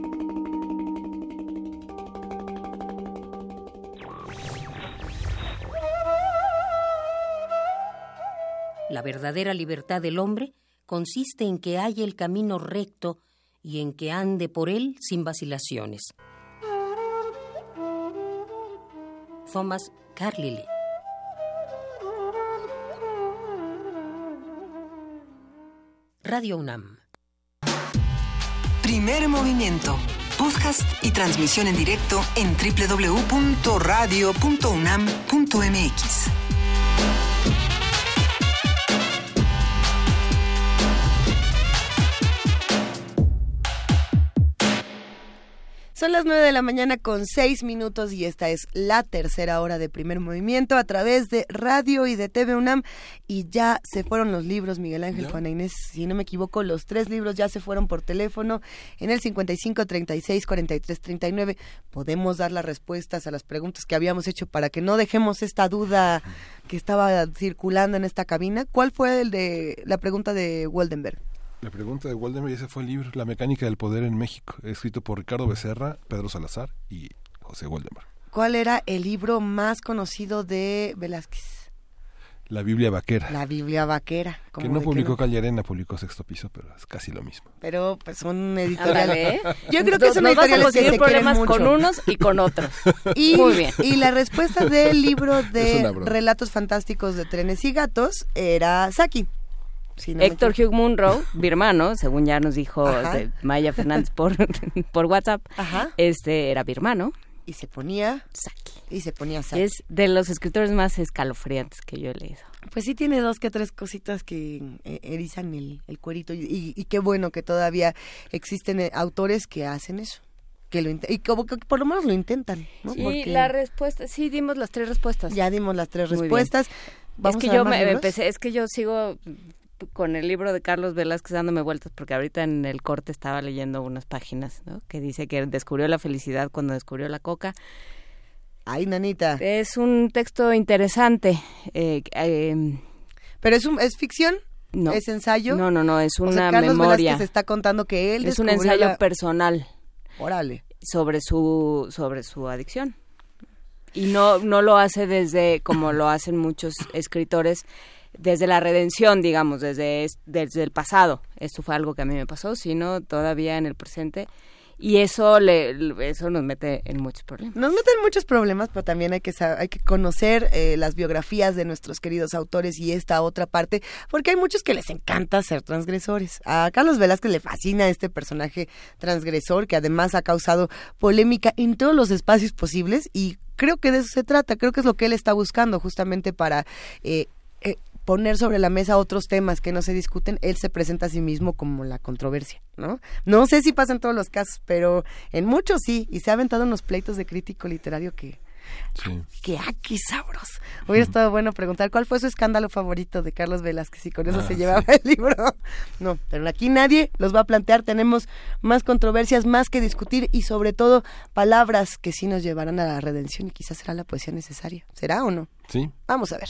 La verdadera libertad del hombre consiste en que haya el camino recto y en que ande por él sin vacilaciones. Thomas Carlyle Radio UNAM Primer movimiento. Podcast y transmisión en directo en www.radio.unam.mx. Son las nueve de la mañana con seis minutos y esta es la tercera hora de primer movimiento a través de radio y de TV UNAM. Y ya se fueron los libros, Miguel Ángel, Juana Inés, si no me equivoco, los tres libros ya se fueron por teléfono en el 55 36 43 39. Podemos dar las respuestas a las preguntas que habíamos hecho para que no dejemos esta duda que estaba circulando en esta cabina. ¿Cuál fue el de la pregunta de Waldenberg? La pregunta de Waldemar, ese fue el libro La mecánica del poder en México, escrito por Ricardo Becerra, Pedro Salazar y José Waldemar. ¿Cuál era el libro más conocido de Velázquez? La Biblia Vaquera. La Biblia Vaquera. Que no publicó Callarena, publicó Sexto Piso, pero es casi lo mismo. Pero pues son editoriales. ¿eh? Yo creo que son editoriales que se problemas mucho. con unos y con otros. [LAUGHS] Y, Muy bien. y la respuesta del libro [LAUGHS] de. Relatos Fantásticos de Trenes y Gatos era Saki. Si no me Héctor. Hugh Munro, birmano, según ya nos dijo de Maya Fernández por, [LAUGHS] por WhatsApp, este era birmano. Y se ponía Saki. Y se ponía Saki. Es de los escritores más escalofriantes que yo he leído. Pues sí tiene dos que tres cositas que eh, erizan el, el cuerito y, y- y qué bueno que todavía existen eh, autores que hacen eso. Que lo y como que por lo menos lo intentan, ¿no? Sí, Porque la respuesta, sí dimos las tres respuestas. ya dimos las tres Muy bien. respuestas. Vamos es que yo me empecé, es que yo sigo con el libro de Carlos Velázquez dándome vueltas porque ahorita en el corte estaba leyendo unas páginas, ¿no? Que dice que descubrió la felicidad cuando descubrió la coca. Ay, nanita. Es un texto interesante. eh, eh, Pero es un, es ficción. No. ¿Es ensayo? No, no, no, es O una sea, Carlos memoria. Velázquez está contando que él es un ensayo la- personal. Órale. Sobre su sobre su adicción. Y no no lo hace desde como lo hacen muchos escritores desde la redención, digamos, desde es- desde el pasado. Esto fue algo que a mí me pasó, sino todavía en el presente y eso le eso nos mete en muchos problemas. Nos meten muchos problemas, pero también hay que hay que conocer eh, las biografías de nuestros queridos autores y esta otra parte, porque hay muchos que les encanta ser transgresores. A Carlos Velázquez le fascina este personaje transgresor que además ha causado polémica en todos los espacios posibles y creo que de eso se trata, creo que es lo que él está buscando justamente para eh, poner sobre la mesa otros temas que no se discuten, él se presenta a sí mismo como la controversia, ¿no? No sé si pasa en todos los casos, pero en muchos sí, y se ha aventado unos pleitos de crítico literario que, que aquí sabros. Hubiera estado bueno preguntar cuál fue su escándalo favorito de Carlos Velázquez y con eso Ah, se sí. llevaba el libro. No, pero aquí nadie los va a plantear, tenemos más controversias, más que discutir y sobre todo palabras que sí nos llevarán a la redención y quizás será la poesía necesaria. ¿Será o no? Sí. Vamos a ver.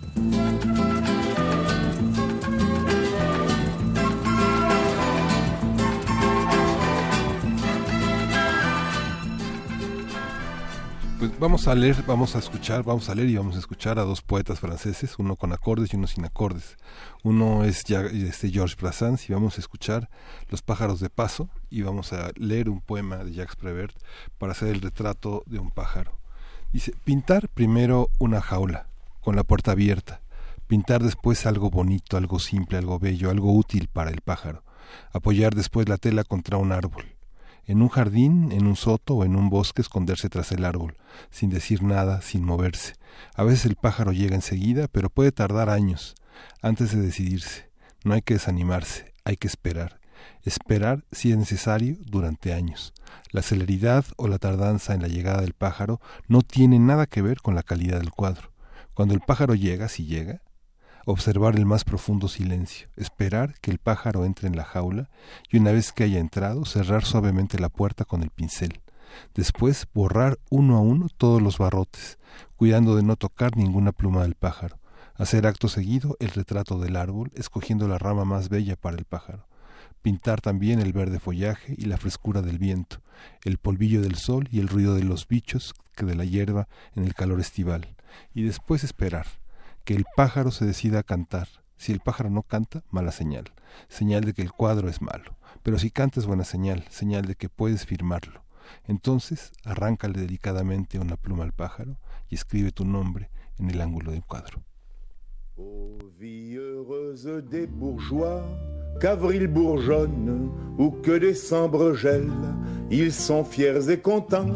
Pues vamos a leer, vamos a escuchar, vamos a leer y vamos a escuchar a dos poetas franceses, uno con acordes y uno sin acordes. Uno es este Georges Brassens y vamos a escuchar Los pájaros de paso y vamos a leer un poema de Jacques Prévert para hacer el retrato de un pájaro. Dice, pintar primero una jaula con la puerta abierta, pintar después algo bonito, algo simple, algo bello, algo útil para el pájaro. apoyar después la tela contra un árbol. En un jardín, en un soto o en un bosque esconderse tras el árbol, sin decir nada, sin moverse. A veces el pájaro llega enseguida, pero puede tardar años antes de decidirse. No hay que desanimarse, hay que esperar. Esperar, si es necesario, durante años. La celeridad o la tardanza en la llegada del pájaro no tiene nada que ver con la calidad del cuadro. Cuando el pájaro llega, si llega, observar el más profundo silencio, esperar que el pájaro entre en la jaula y una vez que haya entrado, cerrar suavemente la puerta con el pincel. Después borrar uno a uno todos los barrotes, cuidando de no tocar ninguna pluma del pájaro. Hacer acto seguido el retrato del árbol, escogiendo la rama más bella para el pájaro. Pintar también el verde follaje y la frescura del viento, el polvillo del sol y el ruido de los bichos que de la hierba en el calor estival. Y después esperar que el pájaro se decida a cantar. Si el pájaro no canta, mala señal, señal de que el cuadro es malo. Pero si canta es buena señal, señal de que puedes firmarlo. Entonces, arráncale delicadamente una pluma al pájaro y escribe tu nombre en el ángulo del cuadro. Ô vie heureuse des bourgeois, qu'avril bourgeonne ou que décembre gèle, ils sont fiers et contents.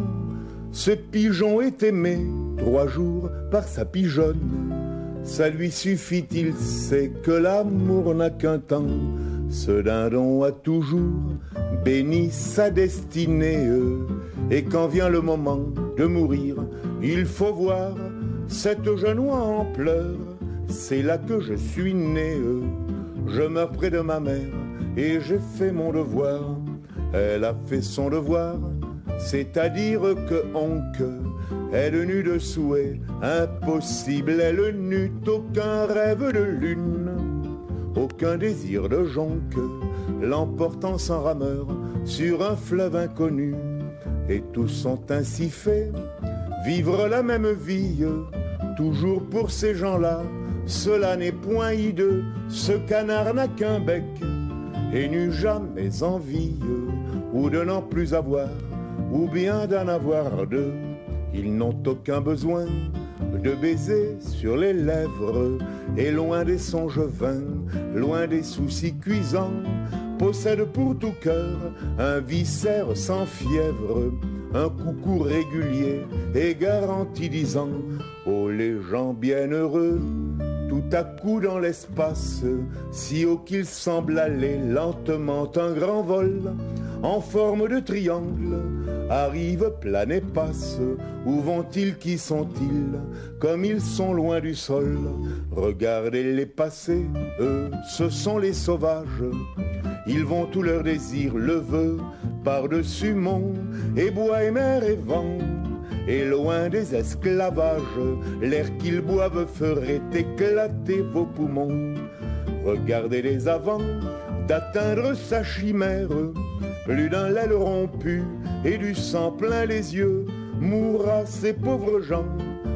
Ce pigeon est aimé trois jours par sa pigeonne. Ça lui suffit, il sait que l'amour n'a qu'un temps. Ce dindon a toujours béni sa destinée. Et quand vient le moment de mourir, il faut voir cette jeune en pleurs. C'est là que je suis né. Je meurs près de ma mère et j'ai fait mon devoir. Elle a fait son devoir, c'est-à-dire que oncle elle n'eut de souhait impossible, elle n'eut aucun rêve de lune, aucun désir de jonque, l'emportant sans rameur sur un fleuve inconnu. Et tous sont ainsi faits, vivre la même vie, toujours pour ces gens-là. Cela n'est point hideux, ce canard n'a qu'un bec et n'eut jamais envie ou de n'en plus avoir, ou bien d'en avoir deux. Ils n'ont aucun besoin de baiser sur les lèvres. Et loin des songes vains, loin des soucis cuisants, possèdent pour tout cœur un viscère sans fièvre, un coucou régulier et garanti disant Oh les gens bienheureux, tout à coup dans l'espace, si haut qu'il semble aller lentement un grand vol, en forme de triangle, arrive, plane et passe. Où vont-ils, qui sont-ils? Comme ils sont loin du sol, regardez-les passer, eux, ce sont les sauvages. Ils vont tout leur désir, le veut, par-dessus mont, et bois et mer et vent. Et loin des esclavages, l'air qu'ils boivent ferait éclater vos poumons. Regardez-les avant d'atteindre sa chimère plus d'un l'aile rompu et du sang plein les yeux, mourra ces pauvres gens,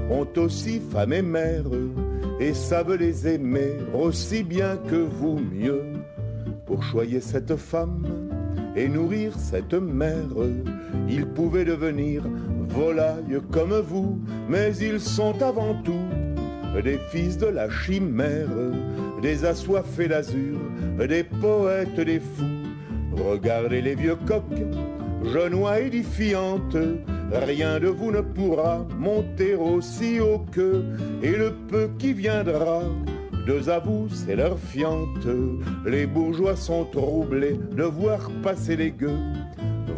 ont aussi femme et mère, et savent les aimer aussi bien que vous mieux. Pour choyer cette femme et nourrir cette mère, ils pouvaient devenir volailles comme vous, mais ils sont avant tout des fils de la chimère, des assoiffés d'azur, des poètes, des fous Regardez les vieux coqs, genois édifiantes, rien de vous ne pourra monter aussi haut que, et le peu qui viendra, deux à vous, c'est leur fiante. Les bourgeois sont troublés de voir passer les gueux.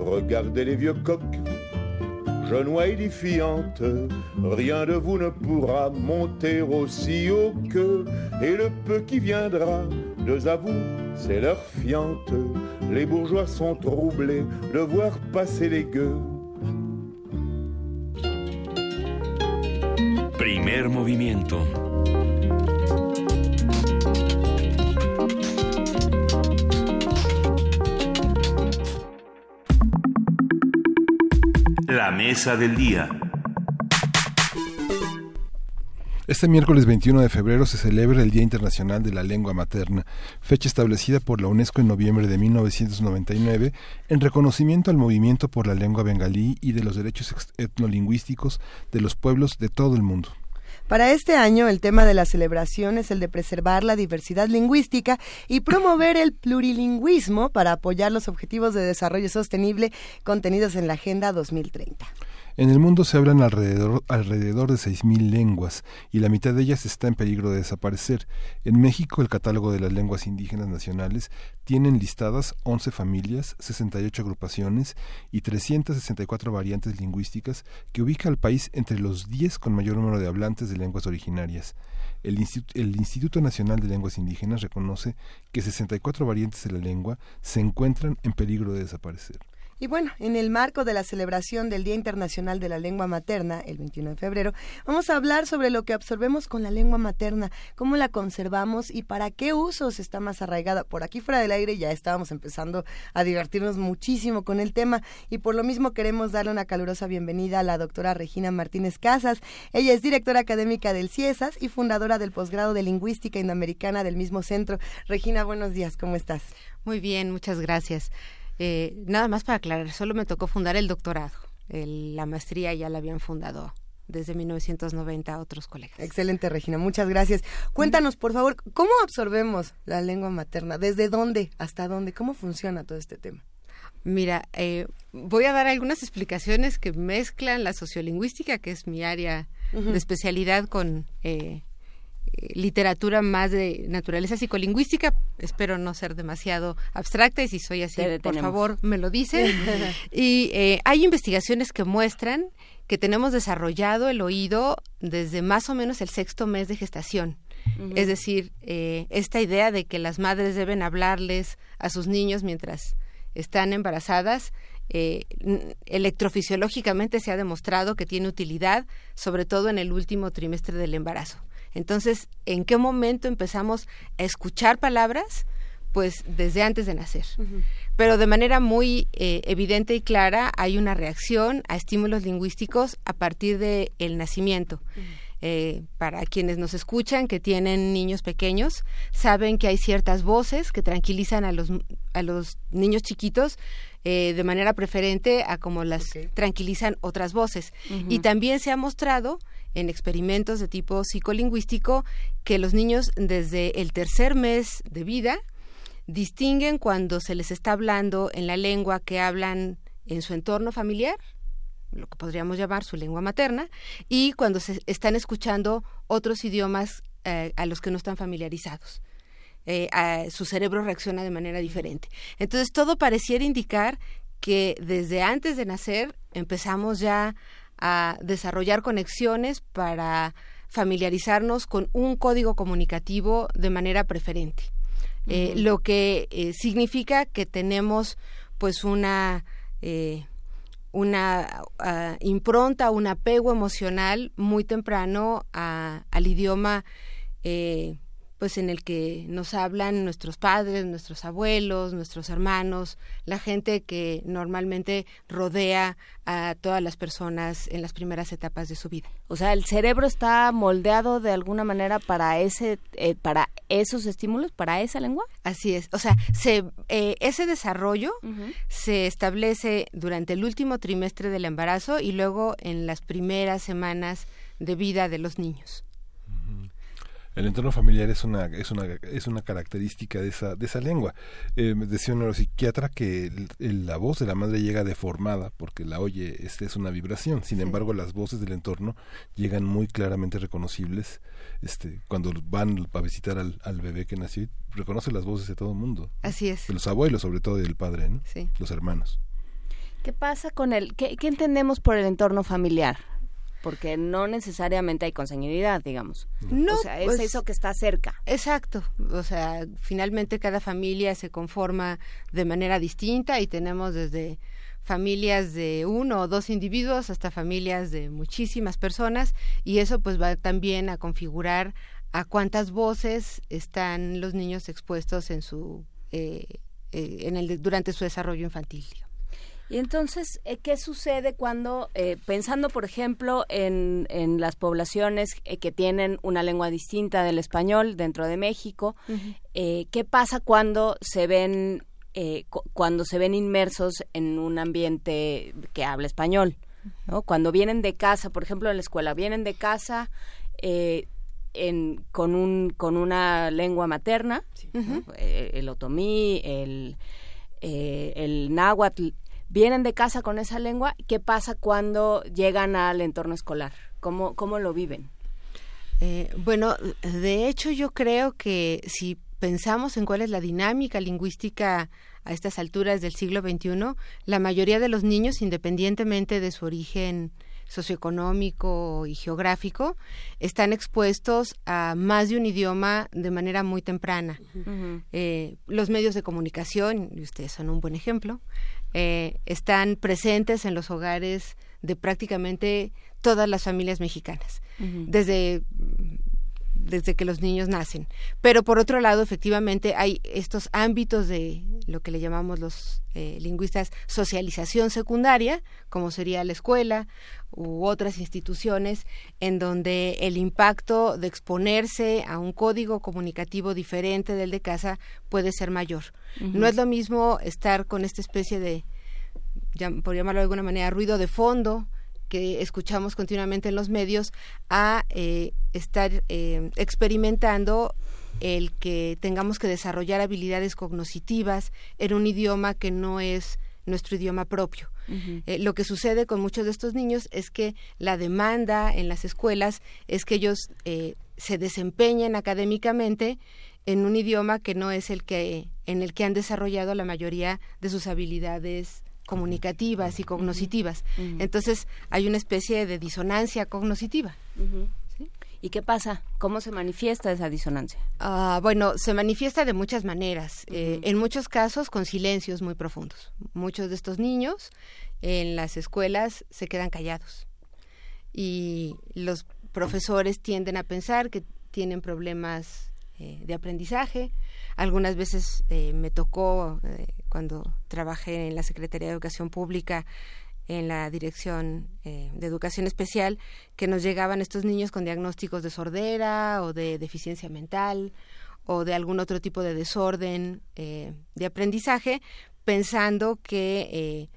Regardez les vieux coqs, genois édifiantes, rien de vous ne pourra monter aussi haut que, et le peu qui viendra, deux à vous, c'est leur fiante. Les bourgeois sont troublés de voir passer les gueux. Primer movimiento. La mesa del día. Este miércoles 21 de febrero se celebra el Día Internacional de la Lengua Materna, fecha establecida por la UNESCO en noviembre de 1999 en reconocimiento al movimiento por la lengua bengalí y de los derechos etnolingüísticos de los pueblos de todo el mundo. Para este año, el tema de la celebración es el de preservar la diversidad lingüística y promover el plurilingüismo para apoyar los objetivos de desarrollo sostenible contenidos en la Agenda 2030. En el mundo se hablan alrededor, alrededor de 6.000 lenguas y la mitad de ellas está en peligro de desaparecer. En México, el catálogo de las lenguas indígenas nacionales tienen listadas 11 familias, 68 agrupaciones y 364 variantes lingüísticas que ubica al país entre los 10 con mayor número de hablantes de lenguas originarias. El, Instituto Nacional de Lenguas Indígenas reconoce que 64 variantes de la lengua se encuentran en peligro de desaparecer. Y bueno, en el marco de la celebración del Día Internacional de la Lengua Materna, el 21 de febrero, vamos a hablar sobre lo que absorbemos con la lengua materna, cómo la conservamos y para qué usos está más arraigada. Por aquí fuera del aire ya estábamos empezando a divertirnos muchísimo con el tema y por lo mismo queremos darle una calurosa bienvenida a la doctora Regina Martínez Casas. Ella es directora académica del CIESAS y fundadora del posgrado de Lingüística Indoamericana del mismo centro. Regina, buenos días, ¿cómo estás? Muy bien, muchas gracias. Eh, nada más para aclarar, solo me tocó fundar el doctorado. la maestría ya la habían fundado desde 1990 otros colegas. Excelente, Regina. Muchas gracias. Cuéntanos, por favor, ¿cómo absorbemos la lengua materna? ¿Desde dónde? ¿Hasta dónde? ¿Cómo funciona todo este tema? Mira, eh, voy a dar algunas explicaciones que mezclan la sociolingüística, que es mi área de especialidad, con eh, literatura más de naturaleza psicolingüística. Espero no ser demasiado abstracta y si soy así, por favor, me lo dicen. [LAUGHS] y eh, hay investigaciones que muestran que tenemos desarrollado el oído desde más o menos el sexto mes de gestación. Es decir, eh, esta idea de que las madres deben hablarles a sus niños mientras están embarazadas, eh, electrofisiológicamente se ha demostrado que tiene utilidad, sobre todo en el último trimestre del embarazo. Entonces, ¿en qué momento empezamos a escuchar palabras? Pues desde antes de nacer. Pero de manera muy eh, evidente y clara hay una reacción a estímulos lingüísticos a partir del el nacimiento. Eh, para quienes nos escuchan, que tienen niños pequeños, saben que hay ciertas voces que tranquilizan a los, a los niños chiquitos eh, de manera preferente a como las tranquilizan otras voces. Y también se ha mostrado en experimentos de tipo psicolingüístico que los niños desde el tercer mes de vida distinguen cuando se les está hablando en la lengua que hablan en su entorno familiar, lo que podríamos llamar su lengua materna, y cuando se están escuchando otros idiomas eh, a los que no están familiarizados. Eh, su cerebro reacciona de manera diferente. Entonces todo pareciera indicar que desde antes de nacer empezamos ya a desarrollar conexiones para familiarizarnos con un código comunicativo de manera preferente. Eh, lo que eh, significa que tenemos pues una eh, una uh, impronta, un apego emocional muy temprano a, al idioma pues en el que nos hablan nuestros padres, nuestros abuelos, nuestros hermanos, la gente que normalmente rodea a todas las personas en las primeras etapas de su vida. O sea, el cerebro está moldeado de alguna manera para ese, eh, para esos estímulos, para esa lengua. Así es. O sea, se, eh, ese desarrollo se establece durante el último trimestre del embarazo y luego en las primeras semanas de vida de los niños. El entorno familiar es una, es una, es una característica de esa, de esa lengua. Eh, decía un neuropsiquiatra que la voz de la madre llega deformada porque la oye, este es una vibración. Sin embargo, las voces del entorno llegan muy claramente reconocibles. Este, cuando van a visitar al, al bebé que nació, reconoce las voces de todo el mundo. Así es. De los abuelos, sobre todo, del padre, ¿no? Sí. Los hermanos. ¿Qué pasa con el, qué, qué entendemos por el entorno familiar? Porque no necesariamente hay consanguinidad, digamos. No, o sea, es pues, eso que está cerca. Exacto, o sea, finalmente cada familia se conforma de manera distinta y tenemos desde familias de uno o dos individuos hasta familias de muchísimas personas y eso pues va también a configurar a cuántas voces están los niños expuestos en su eh, eh, en el durante su desarrollo infantil. Y entonces, eh, ¿qué sucede cuando, eh, pensando por ejemplo en, en las poblaciones eh, que tienen una lengua distinta del español dentro de México, qué pasa cuando se ven cuando se ven inmersos en un ambiente que habla español? ¿no? Cuando vienen de casa, por ejemplo, en la escuela, vienen de casa eh, en, con, un, con una lengua materna, eh, el otomí, el, eh, el náhuatl, vienen de casa con esa lengua, ¿qué pasa cuando llegan al entorno escolar? ¿Cómo, cómo lo viven? bueno, de hecho yo creo que si pensamos en cuál es la dinámica lingüística a estas alturas del siglo XXI, la mayoría de los niños, independientemente de su origen socioeconómico y geográfico, están expuestos a más de un idioma de manera muy temprana. Eh, los medios de comunicación, y ustedes son un buen ejemplo, eh, están presentes en los hogares de prácticamente todas las familias mexicanas, desde desde que los niños nacen. Pero por otro lado, efectivamente, hay estos ámbitos de lo que le llamamos los eh, lingüistas socialización secundaria, como sería la escuela u otras instituciones, en donde el impacto de exponerse a un código comunicativo diferente del de casa puede ser mayor. No es lo mismo estar con esta especie de, por llamarlo de alguna manera, ruido de fondo, que escuchamos continuamente en los medios a eh, estar eh, experimentando el que tengamos que desarrollar habilidades cognitivas en un idioma que no es nuestro idioma propio. Eh, lo que sucede con muchos de estos niños es que la demanda en las escuelas es que ellos se desempeñen académicamente en un idioma que no es el que en el que han desarrollado la mayoría de sus habilidades comunicativas y cognitivas. Entonces hay una especie de disonancia cognitiva. ¿Y qué pasa? ¿Cómo se manifiesta esa disonancia? Ah, bueno, se manifiesta de muchas maneras. Eh, en muchos casos con silencios muy profundos. Muchos de estos niños en las escuelas se quedan callados y los profesores tienden a pensar que tienen problemas eh, de aprendizaje. Algunas veces eh, me tocó cuando trabajé en la Secretaría de Educación Pública en la Dirección eh, de Educación Especial, que nos llegaban estos niños con diagnósticos de sordera o de deficiencia mental o de algún otro tipo de desorden eh, de aprendizaje, pensando que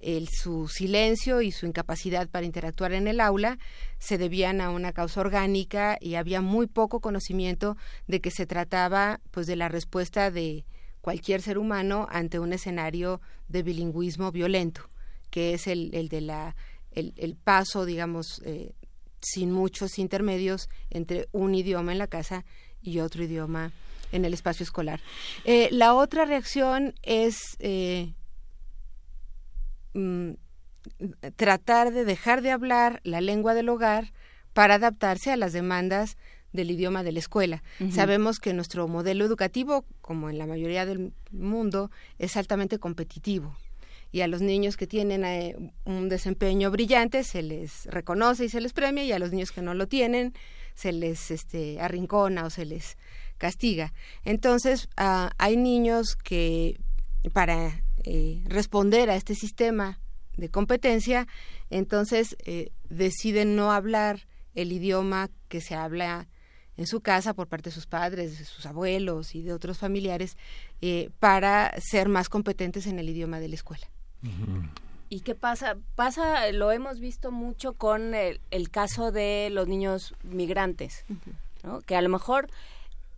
eh, su silencio y su incapacidad para interactuar en el aula se debían a una causa orgánica y había muy poco conocimiento de que se trataba pues de la respuesta de cualquier ser humano ante un escenario de bilingüismo violento, que es el, el de la el, paso, digamos, eh, sin muchos intermedios entre un idioma en la casa y otro idioma en el espacio escolar. Eh, la otra reacción es eh, mm, tratar de dejar de hablar la lengua del hogar para adaptarse a las demandas del idioma de la escuela. Sabemos que nuestro modelo educativo, como en la mayoría del mundo, es altamente competitivo. Y a los niños que tienen eh, un desempeño brillante se les reconoce y se les premia, y a los niños que no lo tienen se les este, arrincona o se les castiga. Entonces, ah, hay niños que para eh, responder a este sistema de competencia, entonces eh, deciden no hablar el idioma que se habla en su casa por parte de sus padres, de sus abuelos y de otros familiares eh, para ser más competentes en el idioma de la escuela. ¿Y qué pasa? Pasa, lo hemos visto mucho con el, caso de los niños migrantes, ¿no? que a lo mejor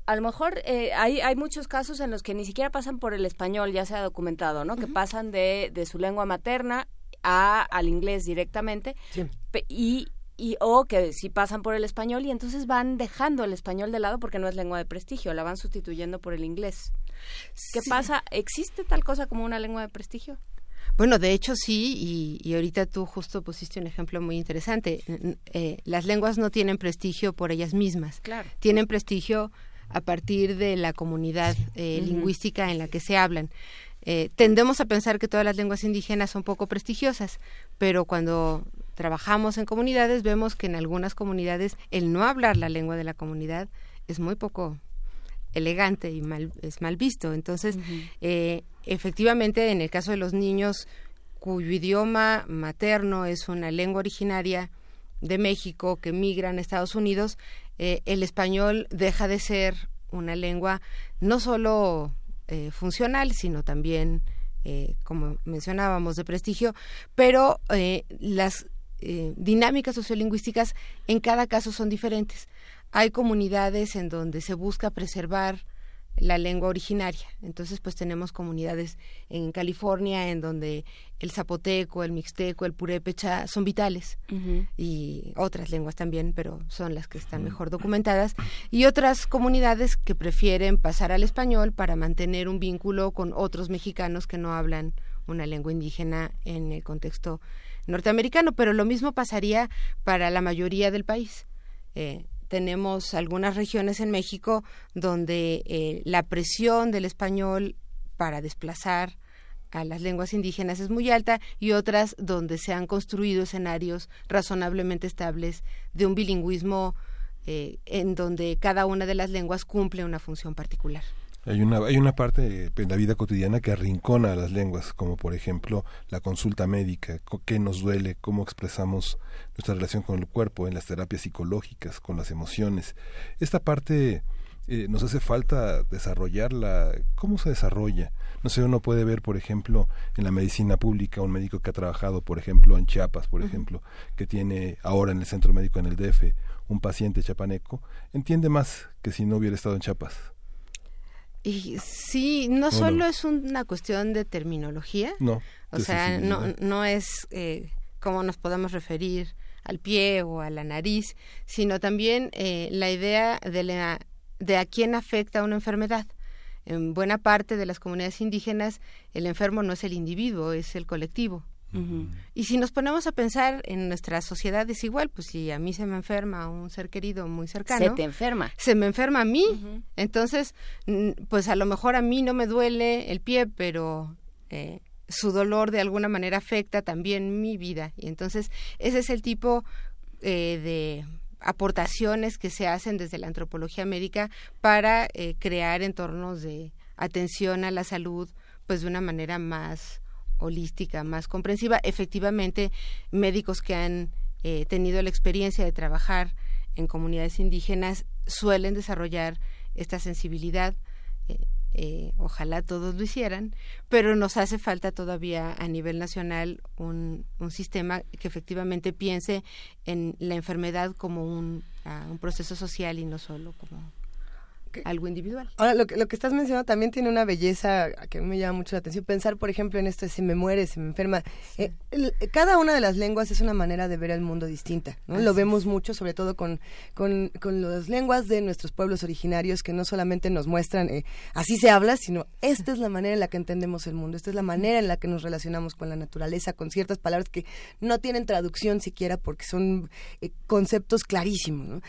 a lo mejor eh, hay, hay muchos casos en los que ni siquiera pasan por el español, ya se ha documentado, ¿no? Que pasan de, de su lengua materna a, al inglés directamente y, y o que si pasan por el español y entonces van dejando el español de lado porque no es lengua de prestigio, la van sustituyendo por el inglés. ¿Qué pasa? ¿Existe tal cosa como una lengua de prestigio? Bueno, de hecho sí, y, ahorita tú justo pusiste un ejemplo muy interesante. Eh, las lenguas no tienen prestigio por ellas mismas. Claro. Tienen prestigio a partir de la comunidad eh, lingüística en la que se hablan. Eh, tendemos a pensar que todas las lenguas indígenas son poco prestigiosas, pero cuando trabajamos en comunidades, vemos que en algunas comunidades el no hablar la lengua de la comunidad es muy poco elegante y mal, es mal visto. Entonces, eh, efectivamente, en el caso de los niños cuyo idioma materno es una lengua originaria de México que migran a Estados Unidos, eh, el español deja de ser una lengua no solo eh, funcional, sino también, como mencionábamos, de prestigio, pero las eh, dinámicas sociolingüísticas en cada caso son diferentes. Hay comunidades en donde se busca preservar la lengua originaria. Entonces, pues tenemos comunidades en California en donde el zapoteco, el mixteco, el purépecha son vitales y otras lenguas también, pero son las que están mejor documentadas. Y otras comunidades que prefieren pasar al español para mantener un vínculo con otros mexicanos que no hablan una lengua indígena en el contexto norteamericano, pero lo mismo pasaría para la mayoría del país. Eh, tenemos algunas regiones en México donde eh, la presión del español para desplazar a las lenguas indígenas es muy alta y otras donde se han construido escenarios razonablemente estables de un bilingüismo eh, en donde cada una de las lenguas cumple una función particular. Hay una, hay una parte en la vida cotidiana que arrincona a las lenguas, como por ejemplo la consulta médica, qué nos duele, cómo expresamos nuestra relación con el cuerpo, en las terapias psicológicas, con las emociones. Esta parte eh, nos hace falta desarrollarla. ¿Cómo se desarrolla? No sé, uno puede ver, por ejemplo, en la medicina pública, un médico que ha trabajado, por ejemplo, en Chiapas, por ejemplo, que tiene ahora en el centro médico en el DF un paciente chapaneco, entiende más que si no hubiera estado en Chiapas y sí, no solo es una cuestión de terminología, no, o sea, no, no es eh, cómo nos podemos referir al pie o a la nariz, sino también eh, la idea de, la, de a quién afecta una enfermedad. En buena parte de las comunidades indígenas, el enfermo no es el individuo, es el colectivo. Y si nos ponemos a pensar en nuestra sociedad es igual, pues si a mí se me enferma un ser querido muy cercano. Se te enferma. Se me enferma a mí. Entonces, pues a lo mejor a mí no me duele el pie, pero eh, su dolor de alguna manera afecta también mi vida. Y entonces, ese es el tipo eh, de aportaciones que se hacen desde la antropología médica para eh, crear entornos de atención a la salud, pues de una manera más holística, más comprensiva. Efectivamente, médicos que han eh, tenido la experiencia de trabajar en comunidades indígenas suelen desarrollar esta sensibilidad. Eh, eh, ojalá todos lo hicieran, pero nos hace falta todavía a nivel nacional un, un sistema que efectivamente piense en la enfermedad como un, ah, un proceso social y no solo como algo individual. Ahora, lo que, lo que estás mencionando también tiene una belleza que a mí me llama mucho la atención. Pensar, por ejemplo, en esto de si me muere, si me enferma. Eh, cada una de las lenguas es una manera de ver el mundo distinta. ¿no? Lo vemos mucho, sobre todo con, con, con, las lenguas de nuestros pueblos originarios, que no solamente nos muestran eh, así se habla, sino esta es la manera en la que entendemos el mundo, esta es la manera en la que nos relacionamos con la naturaleza, con ciertas palabras que no tienen traducción siquiera porque son eh, conceptos clarísimos. ¿no?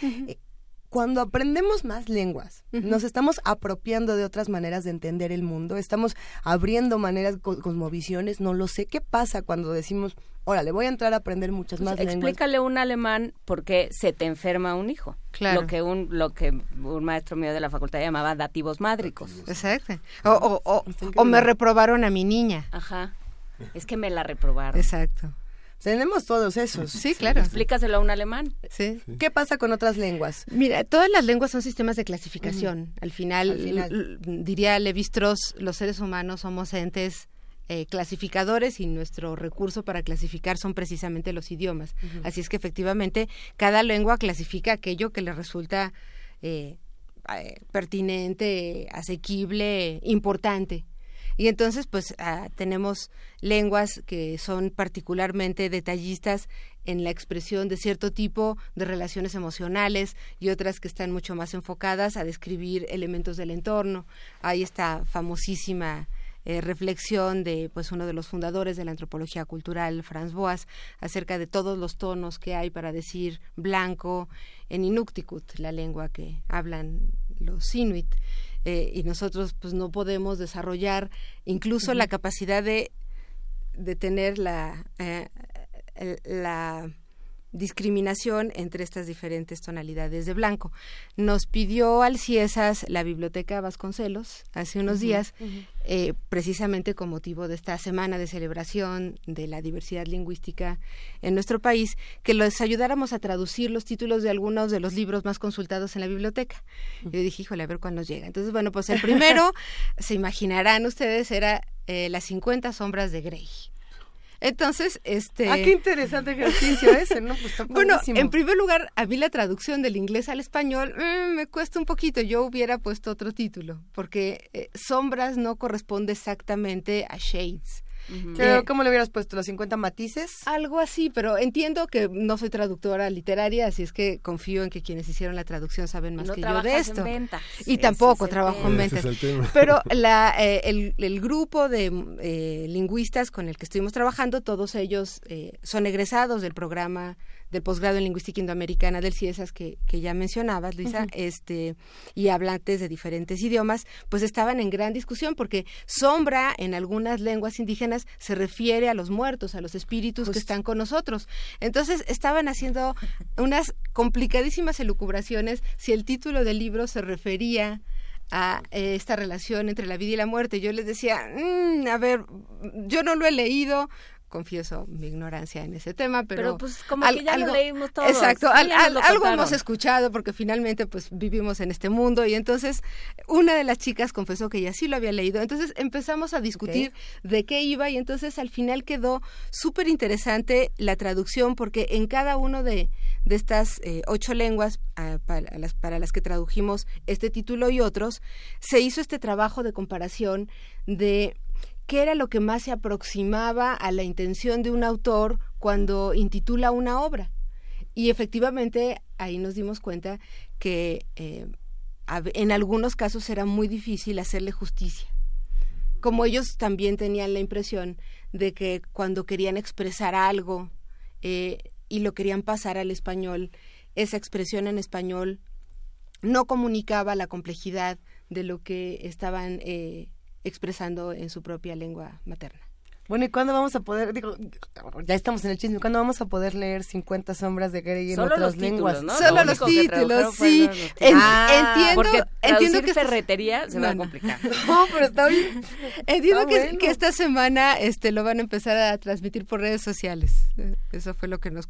Cuando aprendemos más lenguas, nos estamos apropiando de otras maneras de entender el mundo, estamos abriendo maneras, cosmovisiones, no lo sé. ¿Qué pasa cuando decimos, órale, voy a entrar a aprender muchas pues más lenguas? Explícale un alemán por qué se te enferma un hijo. Claro. Lo que un, lo que un maestro mío de la facultad llamaba dativos mádricos. Exacto. O, o, o me reprobaron a mi niña. Ajá. Es que me la reprobaron. Exacto. Tenemos todos esos. Sí, claro. Explícaselo a un alemán. Sí. ¿Qué pasa con otras lenguas? Mira, todas las lenguas son sistemas de clasificación. Al final, diría Levi Strauss, los seres humanos somos entes eh, clasificadores y nuestro recurso para clasificar son precisamente los idiomas. Así es que efectivamente cada lengua clasifica aquello que le resulta eh, eh, pertinente, asequible, importante. Y entonces, pues ah, tenemos lenguas que son particularmente detallistas en la expresión de cierto tipo de relaciones emocionales y otras que están mucho más enfocadas a describir elementos del entorno. Hay esta famosísima eh, reflexión de pues uno de los fundadores de la antropología cultural, Franz Boas, acerca de todos los tonos que hay para decir blanco en Inuktitut, la lengua que hablan los Inuit. Eh, y nosotros pues no podemos desarrollar incluso la capacidad de, de tener la, eh, la discriminación entre estas diferentes tonalidades de blanco. Nos pidió al CIESAS la Biblioteca Vasconcelos hace unos días, eh, precisamente con motivo de esta semana de celebración de la diversidad lingüística en nuestro país, que les ayudáramos a traducir los títulos de algunos de los libros más consultados en la biblioteca. Yo dije, híjole, a ver cuándo llega. Entonces, bueno, pues el primero, [LAUGHS] se imaginarán ustedes, era eh, Las 50 sombras de Grey Entonces, este... Ah, qué interesante ejercicio [LAUGHS] ese, ¿no? Pues bueno, en primer lugar, a mí la traducción del inglés al español mm, me cuesta un poquito. Yo hubiera puesto otro título, porque eh, sombras no corresponde exactamente a shades. ¿Cómo le hubieras puesto? ¿Los 50 matices? Algo así, pero entiendo que no soy traductora literaria, así es que confío en que quienes hicieron la traducción saben más que yo de esto. Y tampoco trabajo en ventas. pero [LAUGHS] la, eh, el, grupo de eh, lingüistas con el que estuvimos trabajando, todos ellos eh, son egresados del programa del posgrado en lingüística indoamericana del CIESAS que, que ya mencionabas, Luisa, este, y hablantes de diferentes idiomas, pues estaban en gran discusión porque sombra en algunas lenguas indígenas se refiere a los muertos, a los espíritus que están con nosotros. Entonces estaban haciendo unas complicadísimas elucubraciones si el título del libro se refería a eh, esta relación entre la vida y la muerte. Yo les decía, mm, a ver, yo no lo he leído, confieso mi ignorancia en ese tema, pero, pues como que ya lo leímos todos. Exacto, algo hemos escuchado porque finalmente pues vivimos en este mundo y entonces una de las chicas confesó que ya sí lo había leído, entonces empezamos a discutir de qué iba y entonces al final quedó súper interesante la traducción porque en cada uno de, de estas eh, ocho lenguas ah, para, las, para las que tradujimos este título y otros, se hizo este trabajo de comparación de qué era lo que más se aproximaba a la intención de un autor cuando intitula una obra. Y efectivamente ahí nos dimos cuenta que eh, en algunos casos era muy difícil hacerle justicia. Como ellos también tenían la impresión de que cuando querían expresar algo eh, y lo querían pasar al español, esa expresión en español no comunicaba la complejidad de lo que estaban eh, expresando en su propia lengua materna. Bueno, ¿y cuándo vamos a poder, digo, ya estamos en el chisme, ¿cuándo vamos a poder leer 50 sombras de Grey en otras lenguas? ¿no? Solo los títulos, sí. ah, entiendo, porque entiendo que ferretería se va a complicar. [LAUGHS] no, pero está bien. Entiendo que, que, esta semana este lo van a empezar a transmitir por redes sociales. Eso fue lo que nos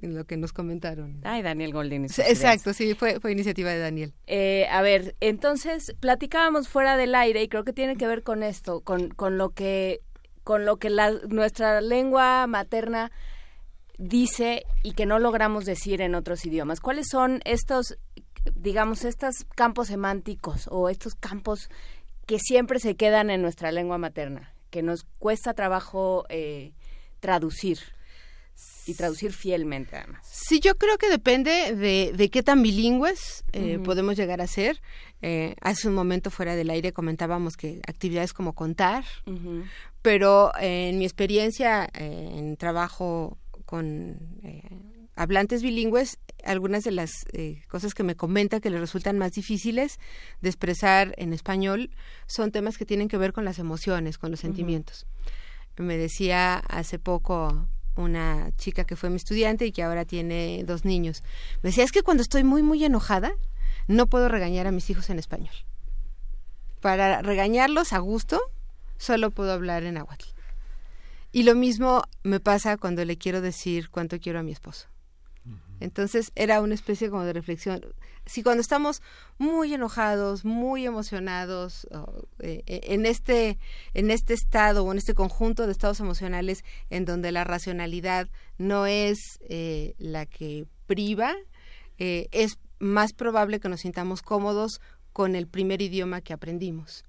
lo que nos comentaron. Ay, Daniel Goldin. Exacto, sí, fue fue iniciativa de Daniel. Eh, a ver, entonces platicábamos fuera del aire y creo que tiene que ver con esto, con con lo que con lo que la, nuestra lengua materna dice y que no logramos decir en otros idiomas. ¿Cuáles son estos, digamos, estos campos semánticos o estos campos que siempre se quedan en nuestra lengua materna, que nos cuesta trabajo eh, traducir? y traducir fielmente además. Sí, yo creo que depende de, de qué tan bilingües eh, podemos llegar a ser. Eh, hace un momento fuera del aire comentábamos que actividades como contar, pero eh, en mi experiencia en trabajo con hablantes bilingües, algunas de las cosas que me comentan que les resultan más difíciles de expresar en español son temas que tienen que ver con las emociones, con los sentimientos. Me decía hace poco una chica que fue mi estudiante y que ahora tiene dos niños. Me decía, es que cuando estoy muy, muy enojada, no puedo regañar a mis hijos en español. Para regañarlos a gusto, solo puedo hablar en náhuatl. Y lo mismo me pasa cuando le quiero decir cuánto quiero a mi esposo. Entonces era una especie como de reflexión. Si cuando estamos muy enojados, muy emocionados, eh, eh, en este en este estado o en este conjunto de estados emocionales en donde la racionalidad no es eh, la que priva, es más probable que nos sintamos cómodos con el primer idioma que aprendimos.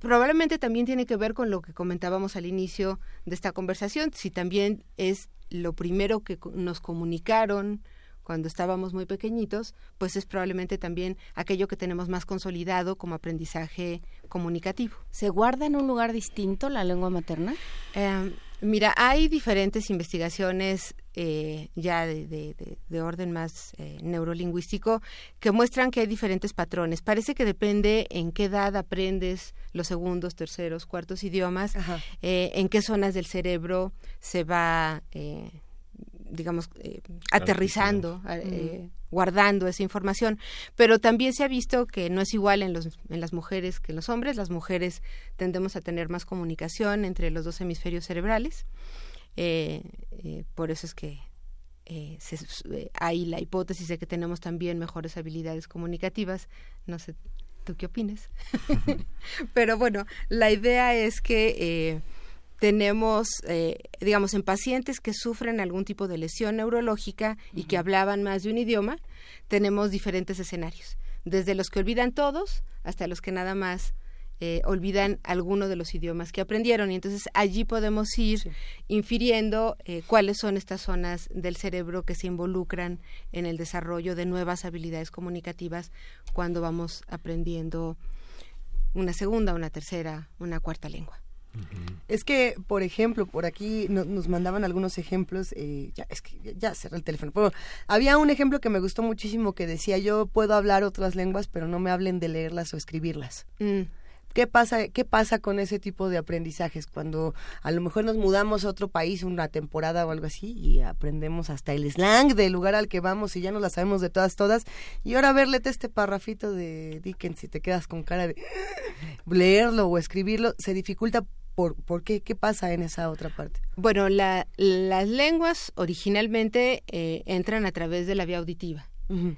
Probablemente también tiene que ver con lo que comentábamos al inicio de esta conversación, si también es lo primero que nos comunicaron cuando estábamos muy pequeñitos, pues es probablemente también aquello que tenemos más consolidado como aprendizaje comunicativo. ¿Se guarda en un lugar distinto la lengua materna? Em, mira, hay diferentes investigaciones eh, ya de, orden más eh, neurolingüístico que muestran que hay diferentes patrones. Parece que depende en qué edad aprendes los segundos, terceros, cuartos idiomas, eh, en qué zonas del cerebro se va digamos, eh, aterrizando, eh, guardando esa información. Pero también se ha visto que no es igual en, los, en las mujeres que en los hombres. Las mujeres tendemos a tener más comunicación entre los dos hemisferios cerebrales. Eh, por eso es que hay la hipótesis de que tenemos también mejores habilidades comunicativas. No sé, ¿tú qué opinas? [LAUGHS] [LAUGHS] Pero bueno, la idea es que tenemos, eh, digamos, en pacientes que sufren algún tipo de lesión neurológica y que hablaban más de un idioma, tenemos diferentes escenarios, desde los que olvidan todos hasta los que nada más eh, olvidan alguno de los idiomas que aprendieron. Y entonces allí podemos ir infiriendo eh, cuáles son estas zonas del cerebro que se involucran en el desarrollo de nuevas habilidades comunicativas cuando vamos aprendiendo una segunda, una tercera, una cuarta lengua. Es que, por ejemplo, por aquí nos mandaban algunos ejemplos, eh, ya, es que ya cerré el teléfono, pero había un ejemplo que me gustó muchísimo que decía, yo puedo hablar otras lenguas, pero no me hablen de leerlas o escribirlas. Mm. ¿Qué pasa, ¿Qué pasa con ese tipo de aprendizajes cuando a lo mejor nos mudamos a otro país una temporada o algo así y aprendemos hasta el slang del lugar al que vamos y ya no la sabemos de todas, todas? Y ahora a este parrafito de Dickens y te quedas con cara de leerlo o escribirlo, se dificulta ¿Por, ¿Por, qué? ¿Qué pasa en esa otra parte? Bueno, las lenguas originalmente eh, entran a través de la vía auditiva.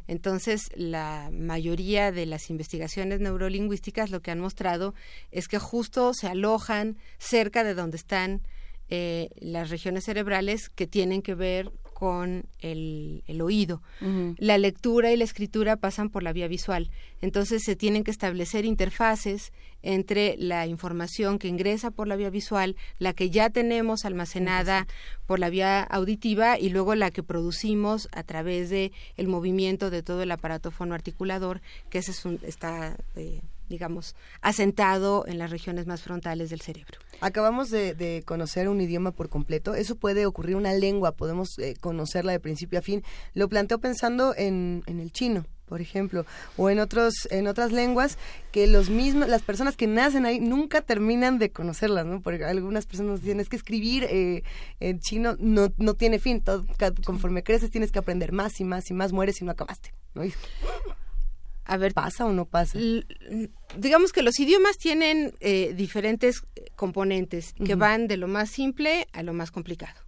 Entonces, la mayoría de las investigaciones neurolingüísticas lo que han mostrado es que justo se alojan cerca de donde están eh, las regiones cerebrales que tienen que ver con el, oído. La lectura y la escritura pasan por la vía visual. Entonces se tienen que establecer interfaces entre la información que ingresa por la vía visual, la que ya tenemos almacenada por la vía auditiva y luego la que producimos a través de el movimiento de todo el aparato fonoarticulador, que ese es un, está eh, digamos, asentado en las regiones más frontales del cerebro. Acabamos de, conocer un idioma por completo. Eso puede ocurrir una lengua, podemos eh, conocerla de principio a fin. Lo planteo pensando en, el chino por ejemplo, o en otros en otras lenguas que los mismos las personas que nacen ahí nunca terminan de conocerlas, ¿no? Porque algunas personas dicen es que escribir eh, en chino no no tiene fin, conforme creces tienes que aprender más y más y más, mueres y no acabaste. A ver, ¿pasa o no pasa? Digamos que los idiomas tienen eh, diferentes componentes que van de lo más simple a lo más complicado.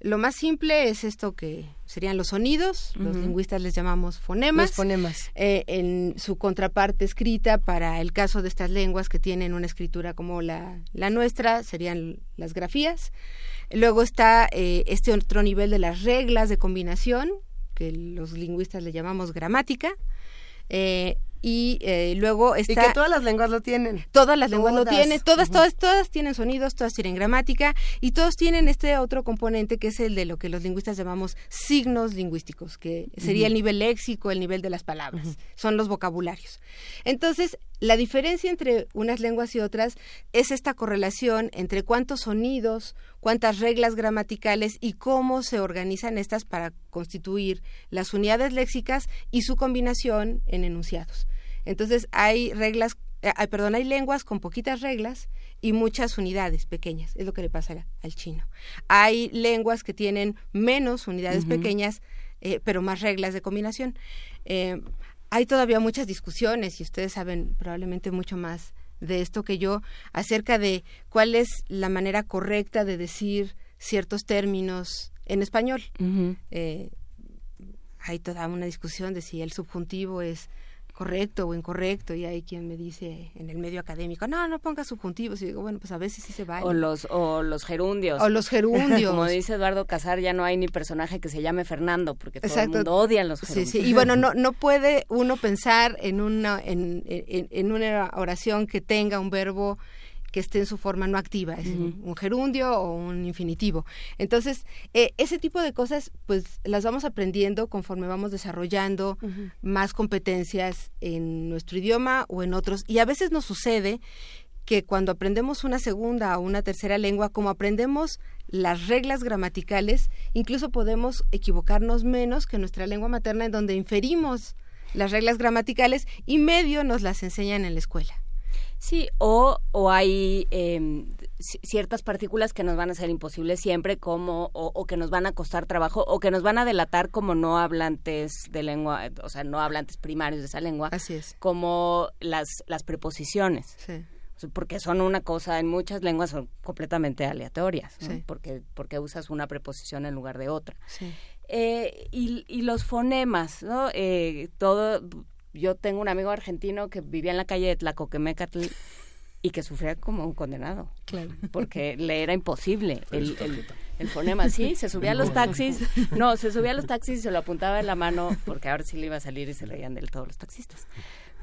Lo más simple es esto que serían los sonidos, los lingüistas les llamamos fonemas. Los fonemas. Eh, en su contraparte escrita, para el caso de estas lenguas que tienen una escritura como la, la nuestra, serían las grafías. Luego está eh, este otro nivel de las reglas de combinación, que los lingüistas le llamamos gramática. Eh, y eh, luego está... Y que todas las lenguas lo tienen. Todas las lenguas lo tienen, todas, todas, todas tienen sonidos, todas tienen gramática y todos tienen este otro componente que es el de lo que los lingüistas llamamos signos lingüísticos, que sería el nivel léxico, el nivel de las palabras, son los vocabularios. Entonces, la diferencia entre unas lenguas y otras es esta correlación entre cuántos sonidos, cuántas reglas gramaticales y cómo se organizan estas para constituir las unidades léxicas y su combinación en enunciados. Entonces hay reglas, eh, perdón, hay lenguas con poquitas reglas y muchas unidades pequeñas, es lo que le pasa al chino. Hay lenguas que tienen menos unidades pequeñas, eh, pero más reglas de combinación. Eh, hay todavía muchas discusiones y ustedes saben probablemente mucho más de esto que yo acerca de cuál es la manera correcta de decir ciertos términos en español. hay toda una discusión de si el subjuntivo es correcto o incorrecto y hay quien me dice en el medio académico, no, no ponga subjuntivos y digo, bueno, pues a veces sí se vale. O los, o los gerundios. O los gerundios. [LAUGHS] Como dice Eduardo Casar, ya no hay ni personaje que se llame Fernando porque todo el mundo odia los gerundios. Sí, sí. Y bueno, no, no puede uno pensar en una, en, en una oración que tenga un verbo que esté en su forma no activa, es un gerundio o un infinitivo. Entonces, eh, ese tipo de cosas, pues las vamos aprendiendo conforme vamos desarrollando más competencias en nuestro idioma o en otros. Y a veces nos sucede que cuando aprendemos una segunda o una tercera lengua, como aprendemos las reglas gramaticales, incluso podemos equivocarnos menos que nuestra lengua materna en donde inferimos las reglas gramaticales y medio nos las enseñan en la escuela. Sí, o, o hay em, ciertas partículas que nos van a ser imposibles siempre, como, o, que nos van a costar trabajo, o que nos van a delatar como no hablantes de lengua, o sea, no hablantes primarios de esa lengua. Así es. Como las, las preposiciones. Sí. porque son una cosa, en muchas lenguas son completamente aleatorias, porque, porque usas una preposición en lugar de otra. Sí. Eh, y, y, los fonemas, ¿no? Eh, todo, yo tengo un amigo argentino que vivía en la calle de Tlacoquemecatl y que sufría como un condenado. Claro. Porque le era imposible el, el, fonema. Sí, se subía a los taxis. No, se subía a los taxis y se lo apuntaba en la mano porque ahora sí le iba a salir y se reían de todos los taxistas.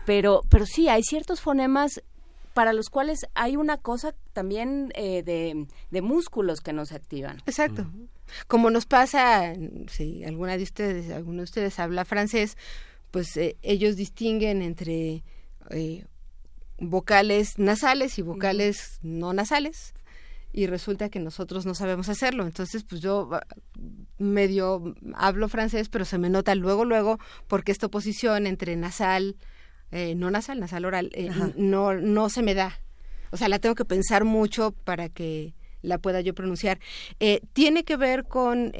Pero, pero sí, hay ciertos fonemas para los cuales hay una cosa también eh, de, de, músculos que nos activan. Exacto. Como nos pasa, si alguna de ustedes, alguno de ustedes habla francés, pues eh, ellos distinguen entre eh, vocales nasales y vocales no nasales y resulta que nosotros no sabemos hacerlo. Entonces, pues yo ah, medio hablo francés, pero se me nota luego, luego, porque esta oposición entre nasal, eh, no nasal, nasal oral, eh, no, no se me da. O sea, la tengo que pensar mucho para que la pueda yo pronunciar. Eh, tiene que ver con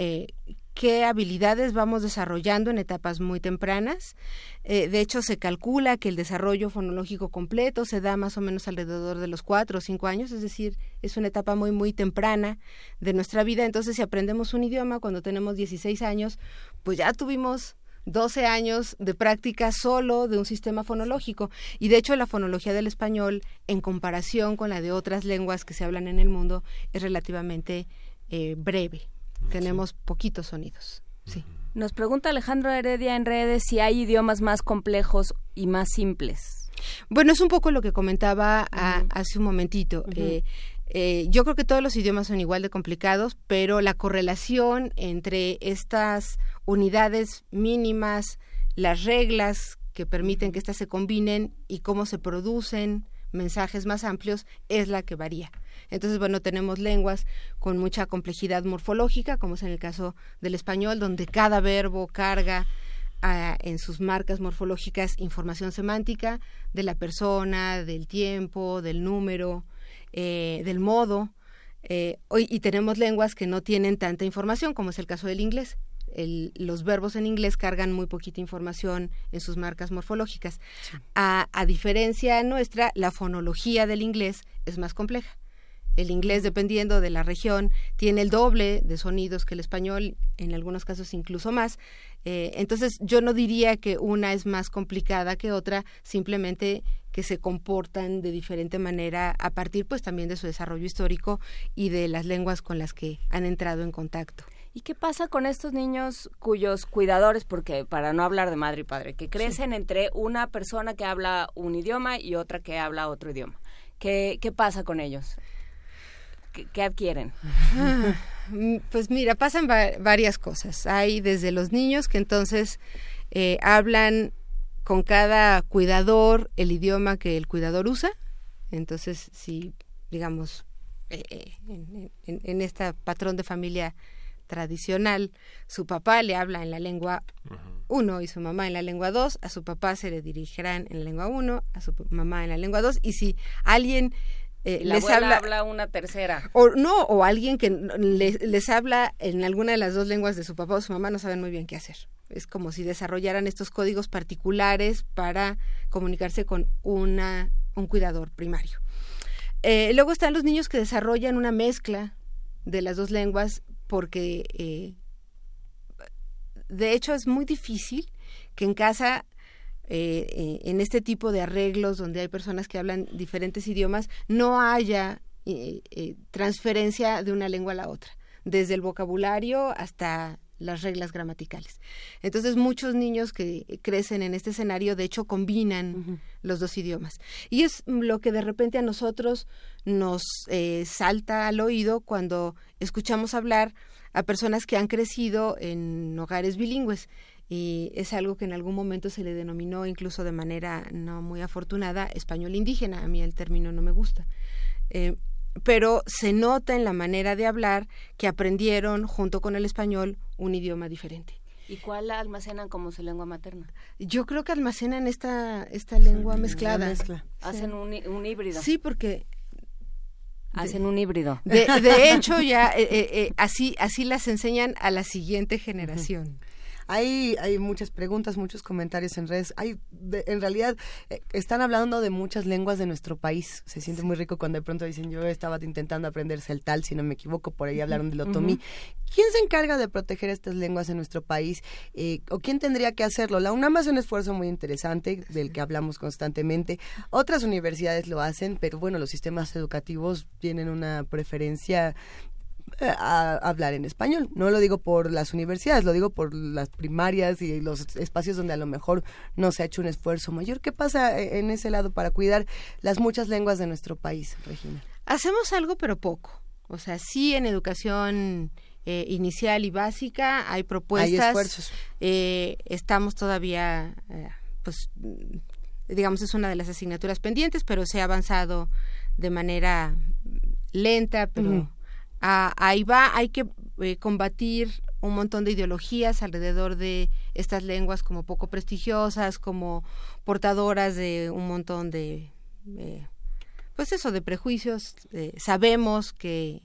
qué habilidades vamos desarrollando en etapas muy tempranas. Eh, de hecho, se calcula que el desarrollo fonológico completo se da más o menos alrededor de los cuatro o cinco años, es decir, es una etapa muy, muy temprana de nuestra vida. Entonces, si aprendemos un idioma cuando tenemos 16 años, pues ya tuvimos 12 años de práctica solo de un sistema fonológico. Y de hecho la fonología del español, en comparación con la de otras lenguas que se hablan en el mundo, es relativamente eh, breve. Tenemos poquitos sonidos. Sí. Nos pregunta Alejandro Heredia en redes si hay idiomas más complejos y más simples. Bueno, es un poco lo que comentaba hace un momentito. Eh, eh, yo creo que todos los idiomas son igual de complicados, pero la correlación entre estas unidades mínimas, las reglas que permiten que éstas se combinen y cómo se producen mensajes más amplios es la que varía. Entonces, bueno, tenemos lenguas con mucha complejidad morfológica, como es en el caso del español, donde cada verbo carga ah, en sus marcas morfológicas información semántica de la persona, del tiempo, del número, eh, del modo. Eh, y tenemos lenguas que no tienen tanta información, como es el caso del inglés. Los verbos en inglés cargan muy poquita información en sus marcas morfológicas. A, a, diferencia nuestra, la fonología del inglés es más compleja. El inglés, dependiendo de la región, tiene el doble de sonidos que el español, en algunos casos incluso más. Eh, entonces, yo no diría que una es más complicada que otra, simplemente que se comportan de diferente manera a partir pues también de su desarrollo histórico y de las lenguas con las que han entrado en contacto. ¿Y qué pasa con estos niños cuyos cuidadores, porque para no hablar de madre y padre, que crecen entre una persona que habla un idioma y otra que habla otro idioma? ¿Qué, qué pasa con ellos? ¿Qué, adquieren? Ah, pues mira, pasan varias cosas. Hay desde los niños que entonces eh, hablan con cada cuidador el idioma que el cuidador usa. Entonces, si, digamos, eh, eh, en, en, este patrón de familia tradicional, su papá le habla en la lengua 1 y su mamá en la lengua 2, a su papá se le dirigirán en la lengua 1, a su mamá en la lengua 2, y si alguien eh, les habla, una tercera. O no, o alguien que les, habla en alguna de las dos lenguas de su papá o su mamá, no saben muy bien qué hacer. Es como si desarrollaran estos códigos particulares para comunicarse con una, un cuidador primario. Eh, luego están los niños que desarrollan una mezcla de las dos lenguas porque, eh, de hecho, es muy difícil que en casa eh, eh, en este tipo de arreglos donde hay personas que hablan diferentes idiomas, no haya transferencia de una lengua a la otra, desde el vocabulario hasta las reglas gramaticales. Entonces muchos niños que crecen en este escenario de hecho combinan los dos idiomas. Y es lo que de repente a nosotros nos salta al oído cuando escuchamos hablar a personas que han crecido en hogares bilingües y es algo que en algún momento se le denominó incluso de manera no muy afortunada español indígena. A mí el término no me gusta. Eh, pero se nota en la manera de hablar que aprendieron junto con el español un idioma diferente. ¿Y cuál almacenan como su lengua materna? Yo creo que almacenan esta, esta lengua mezclada. Hacen un, un, híbrido. Sí, porque... Hacen un híbrido. De, [LAUGHS] hecho, ya eh, eh, así, así las enseñan a la siguiente generación. Hay, hay muchas preguntas, muchos comentarios en redes. Hay, en realidad, eh, están hablando de muchas lenguas de nuestro país. Se siente muy rico cuando de pronto dicen, yo estaba intentando aprender celtal, si no me equivoco, por ahí hablaron del otomí. ¿Quién se encarga de proteger estas lenguas en nuestro país? Eh, ¿O quién tendría que hacerlo? La UNAM hace un esfuerzo muy interesante del que hablamos constantemente. Otras universidades lo hacen, pero bueno, los sistemas educativos tienen una preferencia a hablar en español. No lo digo por las universidades, lo digo por las primarias y los espacios donde a lo mejor no se ha hecho un esfuerzo mayor. ¿Qué pasa eh, en ese lado para cuidar las muchas lenguas de nuestro país, Regina? Hacemos algo, pero poco. O sea, sí en educación eh, inicial y básica hay propuestas. Hay esfuerzos. estamos todavía, pues, digamos, es una de las asignaturas pendientes, pero se ha avanzado de manera lenta, pero ahí va, hay que eh, combatir un montón de ideologías alrededor de estas lenguas como poco prestigiosas, como portadoras de un montón de, eh, pues eso, de prejuicios. Eh, sabemos que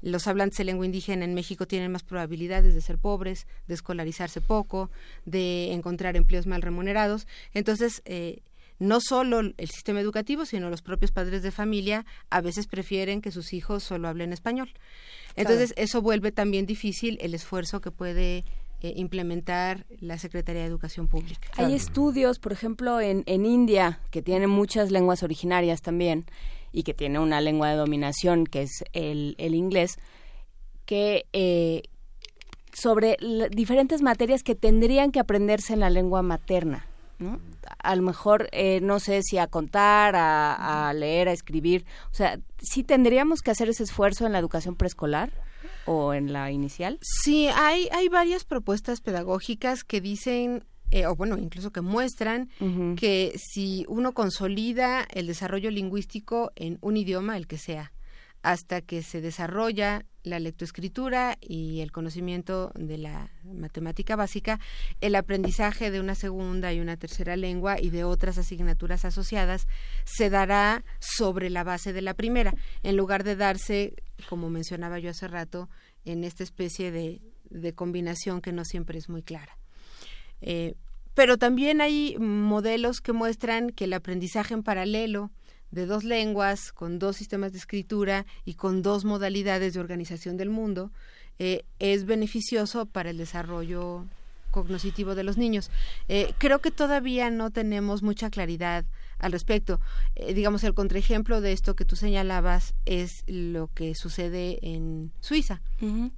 los hablantes de lengua indígena en México tienen más probabilidades de ser pobres, de escolarizarse poco, de encontrar empleos mal remunerados. Entonces, no solo el sistema educativo, sino los propios padres de familia a veces prefieren que sus hijos solo hablen español. Entonces, eso vuelve también difícil el esfuerzo que puede eh, implementar la Secretaría de Educación Pública. Hay estudios, por ejemplo, en, en India, que tiene muchas lenguas originarias también, y que tiene una lengua de dominación, que es el, el inglés, que eh, sobre diferentes materias que tendrían que aprenderse en la lengua materna. ¿no? A lo mejor, eh, no sé si a contar, a, leer, a escribir. O sea, ¿sí tendríamos que hacer ese esfuerzo en la educación preescolar? o en la inicial? Sí, hay, hay varias propuestas pedagógicas que dicen eh, o bueno, incluso que muestran que si uno consolida el desarrollo lingüístico en un idioma, el que sea, hasta que se desarrolla la lectoescritura y el conocimiento de la matemática básica, el aprendizaje de una segunda y una tercera lengua y de otras asignaturas asociadas se dará sobre la base de la primera, en lugar de darse, como mencionaba yo hace rato, en esta especie de, combinación que no siempre es muy clara. Eh, pero también hay modelos que muestran que el aprendizaje en paralelo, de dos lenguas, con dos sistemas de escritura y con dos modalidades de organización del mundo, eh, es beneficioso para el desarrollo cognoscitivo de los niños. Eh, creo que todavía no tenemos mucha claridad al respecto. Eh, digamos, el contraejemplo de esto que tú señalabas es lo que sucede en Suiza.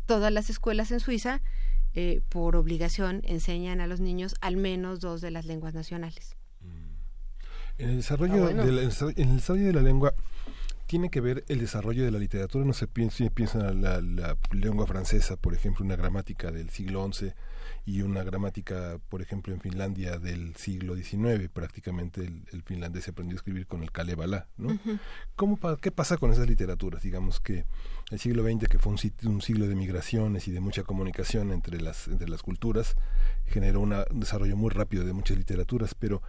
Todas las escuelas en Suiza, por obligación, enseñan a los niños al menos dos de las lenguas nacionales. En el desarrollo, ah, de, la, en el desarrollo de la lengua tiene que ver el desarrollo de la literatura. No se piensa, piensa en la, la, lengua francesa, por ejemplo, una gramática del siglo XI y una gramática, por ejemplo, en Finlandia del siglo XIX. Prácticamente el, finlandés se aprendió a escribir con el Kalevala. ¿no? ¿Cómo, ¿Qué pasa con esas literaturas? Digamos que el siglo XX, que fue un, un, siglo de migraciones y de mucha comunicación entre las, entre las culturas, generó un desarrollo muy rápido de muchas literaturas, pero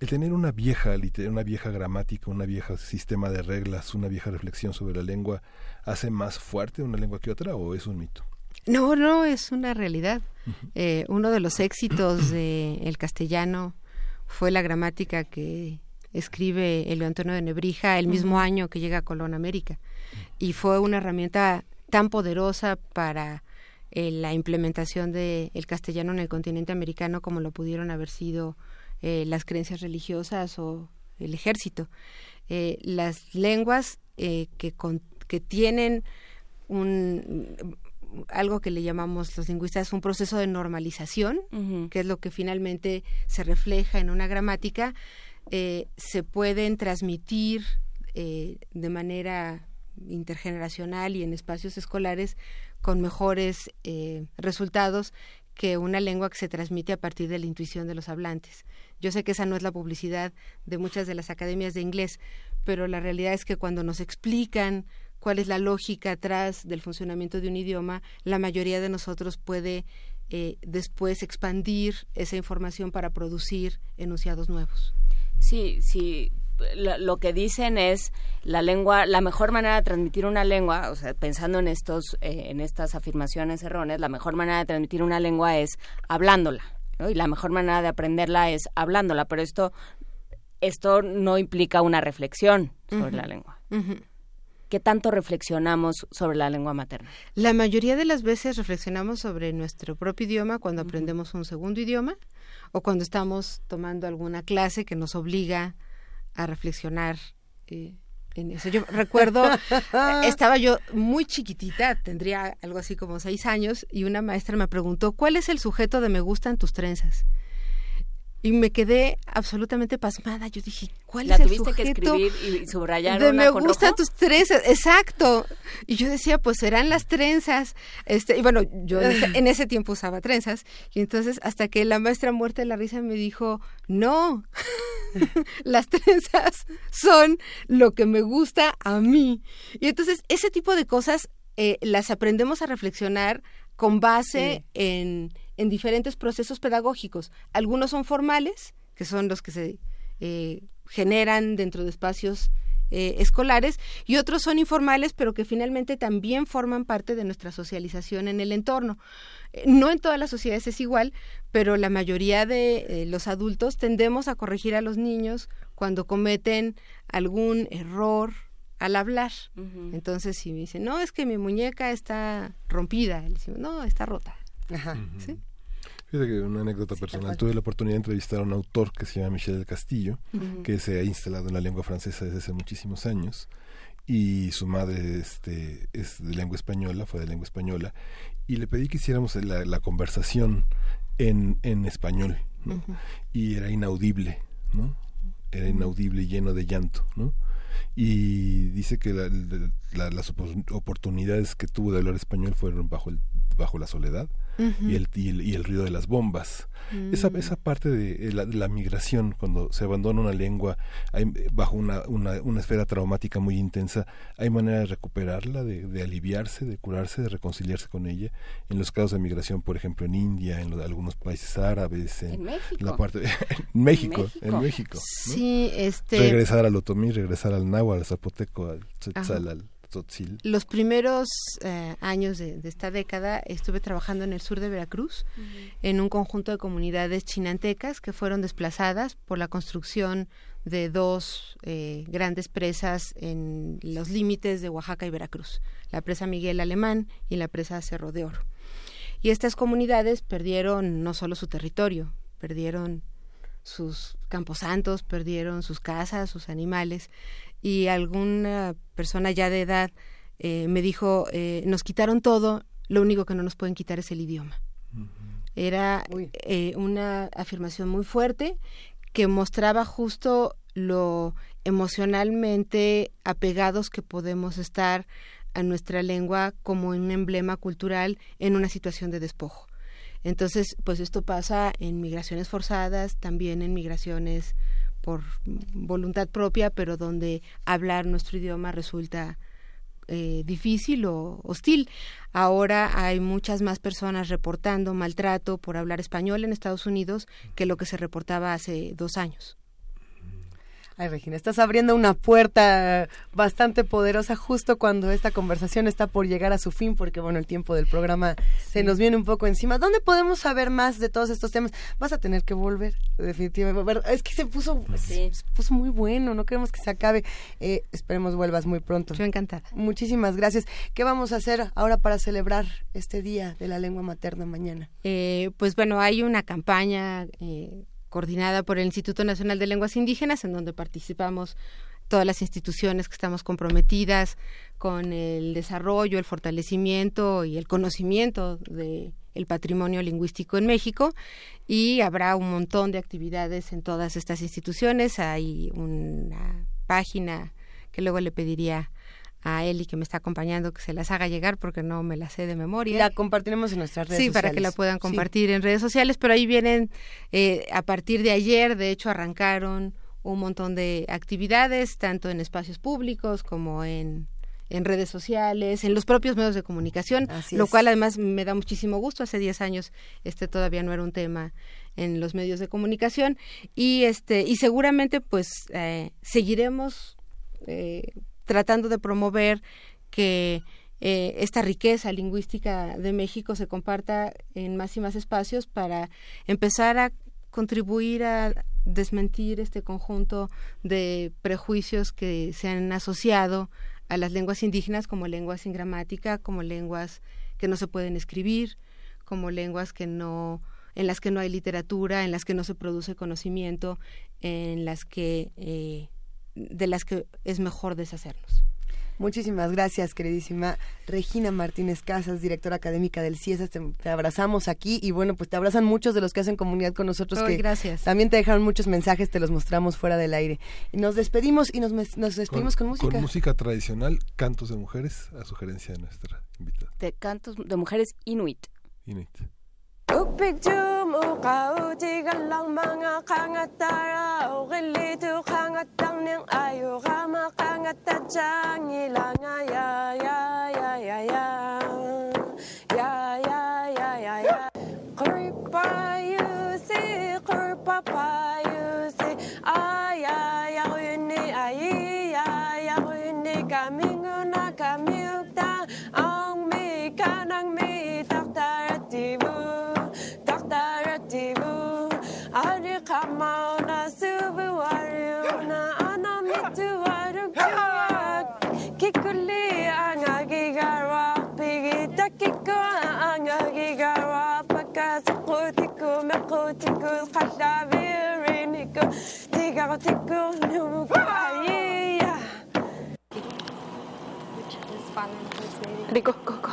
el tener una vieja, una vieja gramática, una vieja sistema de reglas, una vieja reflexión sobre la lengua, hace más fuerte una lengua que otra o es un mito? No, no, es una realidad. Eh, uno de los éxitos del castellano fue la gramática que escribe Elio Antonio de Nebrija el mismo año que llega a Colón América. Y fue una herramienta tan poderosa para eh, la implementación del castellano en el continente americano como lo pudieron haber sido eh, las creencias religiosas o el ejército. Eh, las lenguas eh, que, que tienen un algo que le llamamos los lingüistas un proceso de normalización, que es lo que finalmente se refleja en una gramática, se pueden transmitir de manera intergeneracional y en espacios escolares con mejores resultados que una lengua que se transmite a partir de la intuición de los hablantes. Yo sé que esa no es la publicidad de muchas de las academias de inglés, pero la realidad es que cuando nos explican cuál es la lógica atrás del funcionamiento de un idioma, la mayoría de nosotros puede eh, después expandir esa información para producir enunciados nuevos. Sí, sí. lo, que dicen es la lengua, la mejor manera de transmitir una lengua, o sea, pensando en estos, eh, en estas afirmaciones erróneas, la mejor manera de transmitir una lengua es hablándola, ¿no? Y la mejor manera de aprenderla es hablándola, pero esto, esto no implica una reflexión sobre la lengua. ¿Qué tanto reflexionamos sobre la lengua materna? La mayoría de las veces reflexionamos sobre nuestro propio idioma cuando aprendemos un segundo idioma o cuando estamos tomando alguna clase que nos obliga a reflexionar eh, en eso. Yo recuerdo, [LAUGHS] estaba yo muy chiquitita, tendría algo así como seis años, y una maestra me preguntó, ¿cuál es el sujeto de me gustan tus trenzas? Y me quedé absolutamente pasmada. Yo dije, ¿cuál es el sujeto? que escribir y subrayar de me gustan tus trenzas, exacto. Y yo decía, pues serán las trenzas. Este, y bueno, yo en ese, tiempo usaba trenzas y entonces hasta que la maestra muerta de la risa me dijo, "No. [LAUGHS] las trenzas son lo que me gusta a mí." Y entonces ese tipo de cosas eh, las aprendemos a reflexionar con base en en diferentes procesos pedagógicos. Algunos son formales, que son los que se eh, generan dentro de espacios eh, escolares, y otros son informales, pero que finalmente también forman parte de nuestra socialización en el entorno. Eh, no en todas las sociedades es igual, pero la mayoría de los adultos tendemos a corregir a los niños cuando cometen algún error al hablar. Entonces, si me dicen, no, es que mi muñeca está rompida, le decimos, no, está rota. Ajá. ¿Sí? Fíjate que una anécdota personal. Tuve la oportunidad de entrevistar a un autor que se llama Michel del Castillo, que se ha instalado en la lengua francesa desde hace muchísimos años. Y su madre este, es de lengua española, fue de lengua española. Y le pedí que hiciéramos la, conversación en, en español. Y era inaudible, ¿no? Era inaudible y lleno de llanto, ¿no? y dice que las oportunidades que tuvo de hablar español fueron bajo el, bajo la soledad y, el, y, el, ruido de las bombas. esa, mm. esa parte de eh, la, migración, cuando se abandona una lengua bajo una, una, una, esfera traumática muy intensa, hay manera de recuperarla, de, de, aliviarse, de curarse, de reconciliarse con ella. En los casos de migración, por ejemplo, en India, en algunos países árabes, en, la parte [LAUGHS] México, en México. Sí, este... Regresar al otomí, regresar al náhuatl, al zapoteco, al al los primeros eh, años de, esta década estuve trabajando en el sur de Veracruz, en un conjunto de comunidades chinantecas que fueron desplazadas por la construcción de dos eh, grandes presas en los límites de Oaxaca y Veracruz, la presa Miguel Alemán y la presa Cerro de Oro. Y estas comunidades perdieron no solo su territorio, perdieron sus camposantos, perdieron sus casas, sus animales y alguna persona ya de edad eh, me dijo, eh, nos quitaron todo, lo único que no nos pueden quitar es el idioma. Era eh, una afirmación muy fuerte que mostraba justo lo emocionalmente apegados que podemos estar a nuestra lengua como un emblema cultural en una situación de despojo. Entonces, pues esto pasa en migraciones forzadas, también en migraciones por voluntad propia, pero donde hablar nuestro idioma resulta eh, difícil o hostil. Ahora hay muchas más personas reportando maltrato por hablar español en Estados Unidos que lo que se reportaba hace dos años. Ay, Regina, estás abriendo una puerta bastante poderosa justo cuando esta conversación está por llegar a su fin, porque bueno, el tiempo del programa se nos viene un poco encima. ¿Dónde podemos saber más de todos estos temas? Vas a tener que volver, definitivamente. Es que se puso, se puso muy bueno, no queremos que se acabe. Eh, esperemos vuelvas muy pronto. Yo encantada. Muchísimas gracias. ¿Qué vamos a hacer ahora para celebrar este Día de la Lengua Materna mañana? Eh, pues bueno, hay una campaña eh, coordinada por el Instituto Nacional de Lenguas Indígenas, en donde participamos todas las instituciones que estamos comprometidas con el desarrollo, el fortalecimiento y el conocimiento de el patrimonio lingüístico en México y habrá un montón de actividades en todas estas instituciones. Hay una página que luego le pediría a Eli que me está acompañando que se las haga llegar porque no me la sé de memoria. La compartiremos en nuestras redes sociales. Sí, para que la puedan compartir en redes sociales, pero ahí vienen, eh, a partir de ayer, de hecho, arrancaron un montón de actividades, tanto en espacios públicos como en en redes sociales, en los propios medios de comunicación, lo cual además me da muchísimo gusto. Hace 10 años este todavía no era un tema en los medios de comunicación y este y seguramente pues eh, seguiremos eh, tratando de promover que eh, esta riqueza lingüística de México se comparta en más y más espacios para empezar a contribuir a desmentir este conjunto de prejuicios que se han asociado a las lenguas indígenas como lenguas sin gramática, como lenguas que no se pueden escribir, como lenguas que no en las que no hay literatura, en las que no se produce conocimiento, en las que eh, de las que es mejor deshacernos. Muchísimas gracias, queridísima Regina Martínez Casas, directora académica del CIESAS. Te, abrazamos aquí y bueno, pues te abrazan muchos de los que hacen comunidad con nosotros. que gracias. También te dejaron muchos mensajes, te los mostramos fuera del aire. Y nos despedimos y nos, nos despedimos con, música. Con música tradicional, cantos de mujeres, a sugerencia de nuestra invitada. De cantos de mujeres inuit. Inuit. Upikjum uqauti galang mga kangatara. Ugilitu kangatang ng ayo Rama kangatadjang ilanga ya ya ya ya ya. Ya ya ya ya ya. Kurpayusi kurpapayusi Ay ay ay ni ay ay ay ni. Kaminguna kamiukta Ari kama ona subu wari ona ana mitu waru kwa Kikuli anga gigarwa pigi takiko anga gigarwa Paka sakutiku mekutiku khashabi riniku Tigarutiku numukayi Rico, go, go.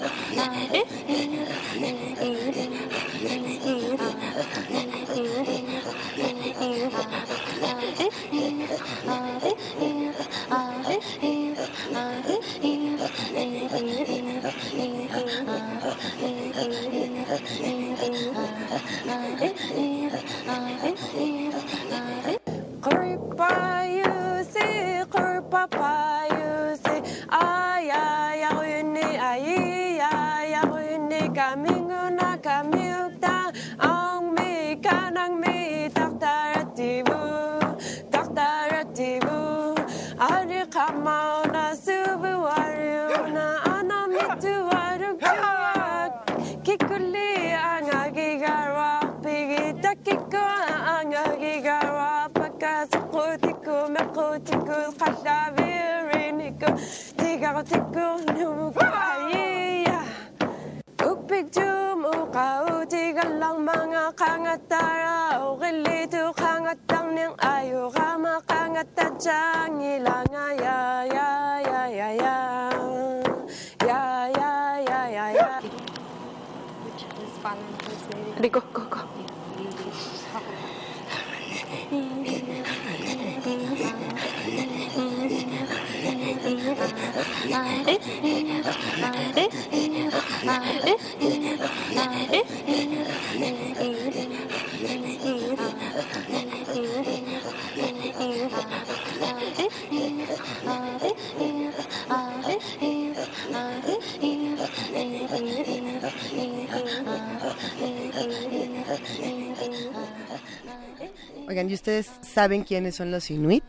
saben quiénes son los inuit?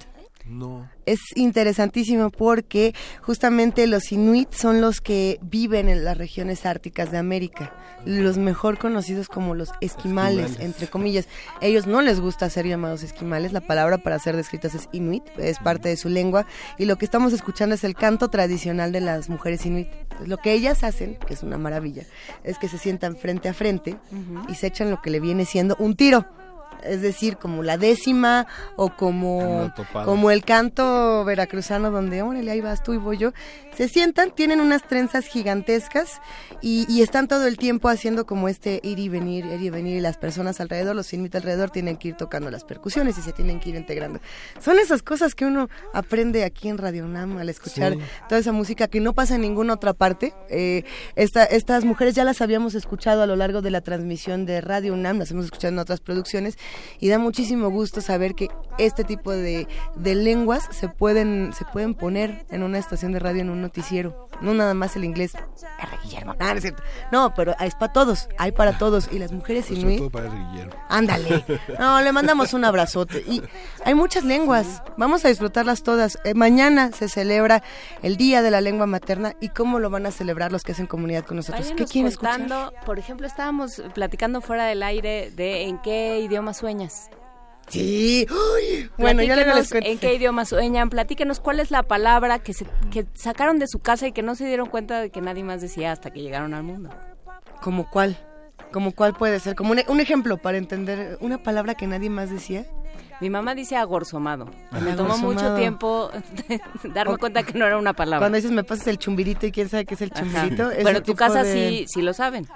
No. Es interesantísimo porque justamente los inuit son los que viven en las regiones árticas de América, los mejor conocidos como los esquimales, Esquimales. entre comillas. Ellos no les gusta ser llamados esquimales, la palabra para ser descritas es inuit, es parte de su lengua y lo que estamos escuchando es el canto tradicional de las mujeres inuit. Entonces, lo que ellas hacen, que es una maravilla, es que se sientan frente a frente y se echan lo que le viene siendo un tiro es decir, como la décima o como, como el canto veracruzano donde, órale, ahí vas tú y voy yo, se sientan, tienen unas trenzas gigantescas y, y, están todo el tiempo haciendo como este ir y venir, ir y venir y las personas alrededor, los invita alrededor, tienen que ir tocando las percusiones y se tienen que ir integrando. Son esas cosas que uno aprende aquí en Radio Nam al escuchar toda esa música que no pasa en ninguna otra parte. Eh, esta, estas mujeres ya las habíamos escuchado a lo largo de la transmisión de Radio UNAM, las hemos escuchado en otras producciones y da muchísimo gusto saber que este tipo de, de lenguas se pueden, se pueden poner en una estación de radio, en un noticiero. No nada más el inglés. R. Guillermo. No, no, pero es para todos. Hay para todos. Y las mujeres pues inuit. todo para R. Guillermo. Ándale. No, le mandamos un abrazote. Y hay muchas lenguas. Vamos a disfrutarlas todas. Eh, mañana se celebra el Día de la Lengua Materna. ¿Y cómo lo van a celebrar los que hacen comunidad con nosotros? Váyanos ¿Qué quieren contando, escuchar? Por ejemplo, estábamos platicando fuera del aire de en qué idioma sueñas. Sí. Uy, bueno, ya les cuento. en qué idioma sueñan, platíquenos cuál es la palabra que, se, que sacaron de su casa y que no se dieron cuenta de que nadie más decía hasta que llegaron al mundo. ¿Como cuál? ¿Como cuál puede ser? Como un, un ejemplo para entender una palabra que nadie más decía. Mi mamá dice agorzomado. Ah, Me tomó mucho tiempo [LAUGHS] darme O- cuenta que no era una palabra. Cuando dices me pasas el chumbirito y quién sabe qué es el chumbirito. Pero tu casa de- sí, sí lo saben.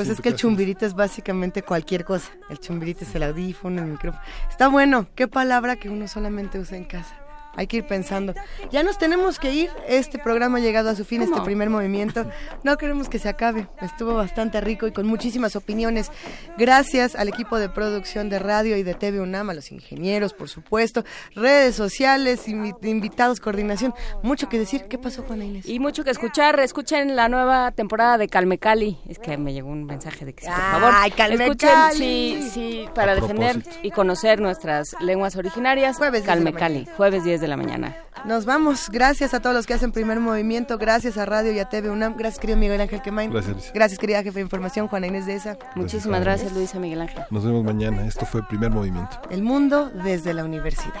Pues es que el casa chumbirito es básicamente cualquier cosa. El chumbirito es el audífono, el micrófono. Está bueno. ¿Qué palabra que uno solamente usa en casa? Hay que ir pensando. Ya nos tenemos que ir. Este programa ha llegado a su fin, este primer movimiento. No queremos que se acabe. Estuvo bastante rico y con muchísimas opiniones. Gracias al equipo de producción de radio y de TV UNAM, a los ingenieros, por supuesto, redes sociales, invi- invitados, coordinación. Mucho que decir. ¿Qué pasó, Juana Inés? Y mucho que escuchar. Escuchen la nueva temporada de Calme Cali. Es que me llegó un mensaje de que sí, por favor. ¡Ay, Calme Escuchen, Cali! sí, sí, para defender y conocer nuestras lenguas originarias. Jueves 10 de Calme la Cali, jueves 10 de la mañana. Nos vamos. Gracias a todos los que hacen primer movimiento. Gracias a Radio y a TV UNAM. Gracias, querido Miguel Ángel Quemain. Gracias. Gracias, querida jefe de información, Juana Inés de esa. Muchísimas gracias, Luisa Miguel Ángel. Nos vemos mañana. Esto fue Primer Movimiento. El mundo desde la universidad.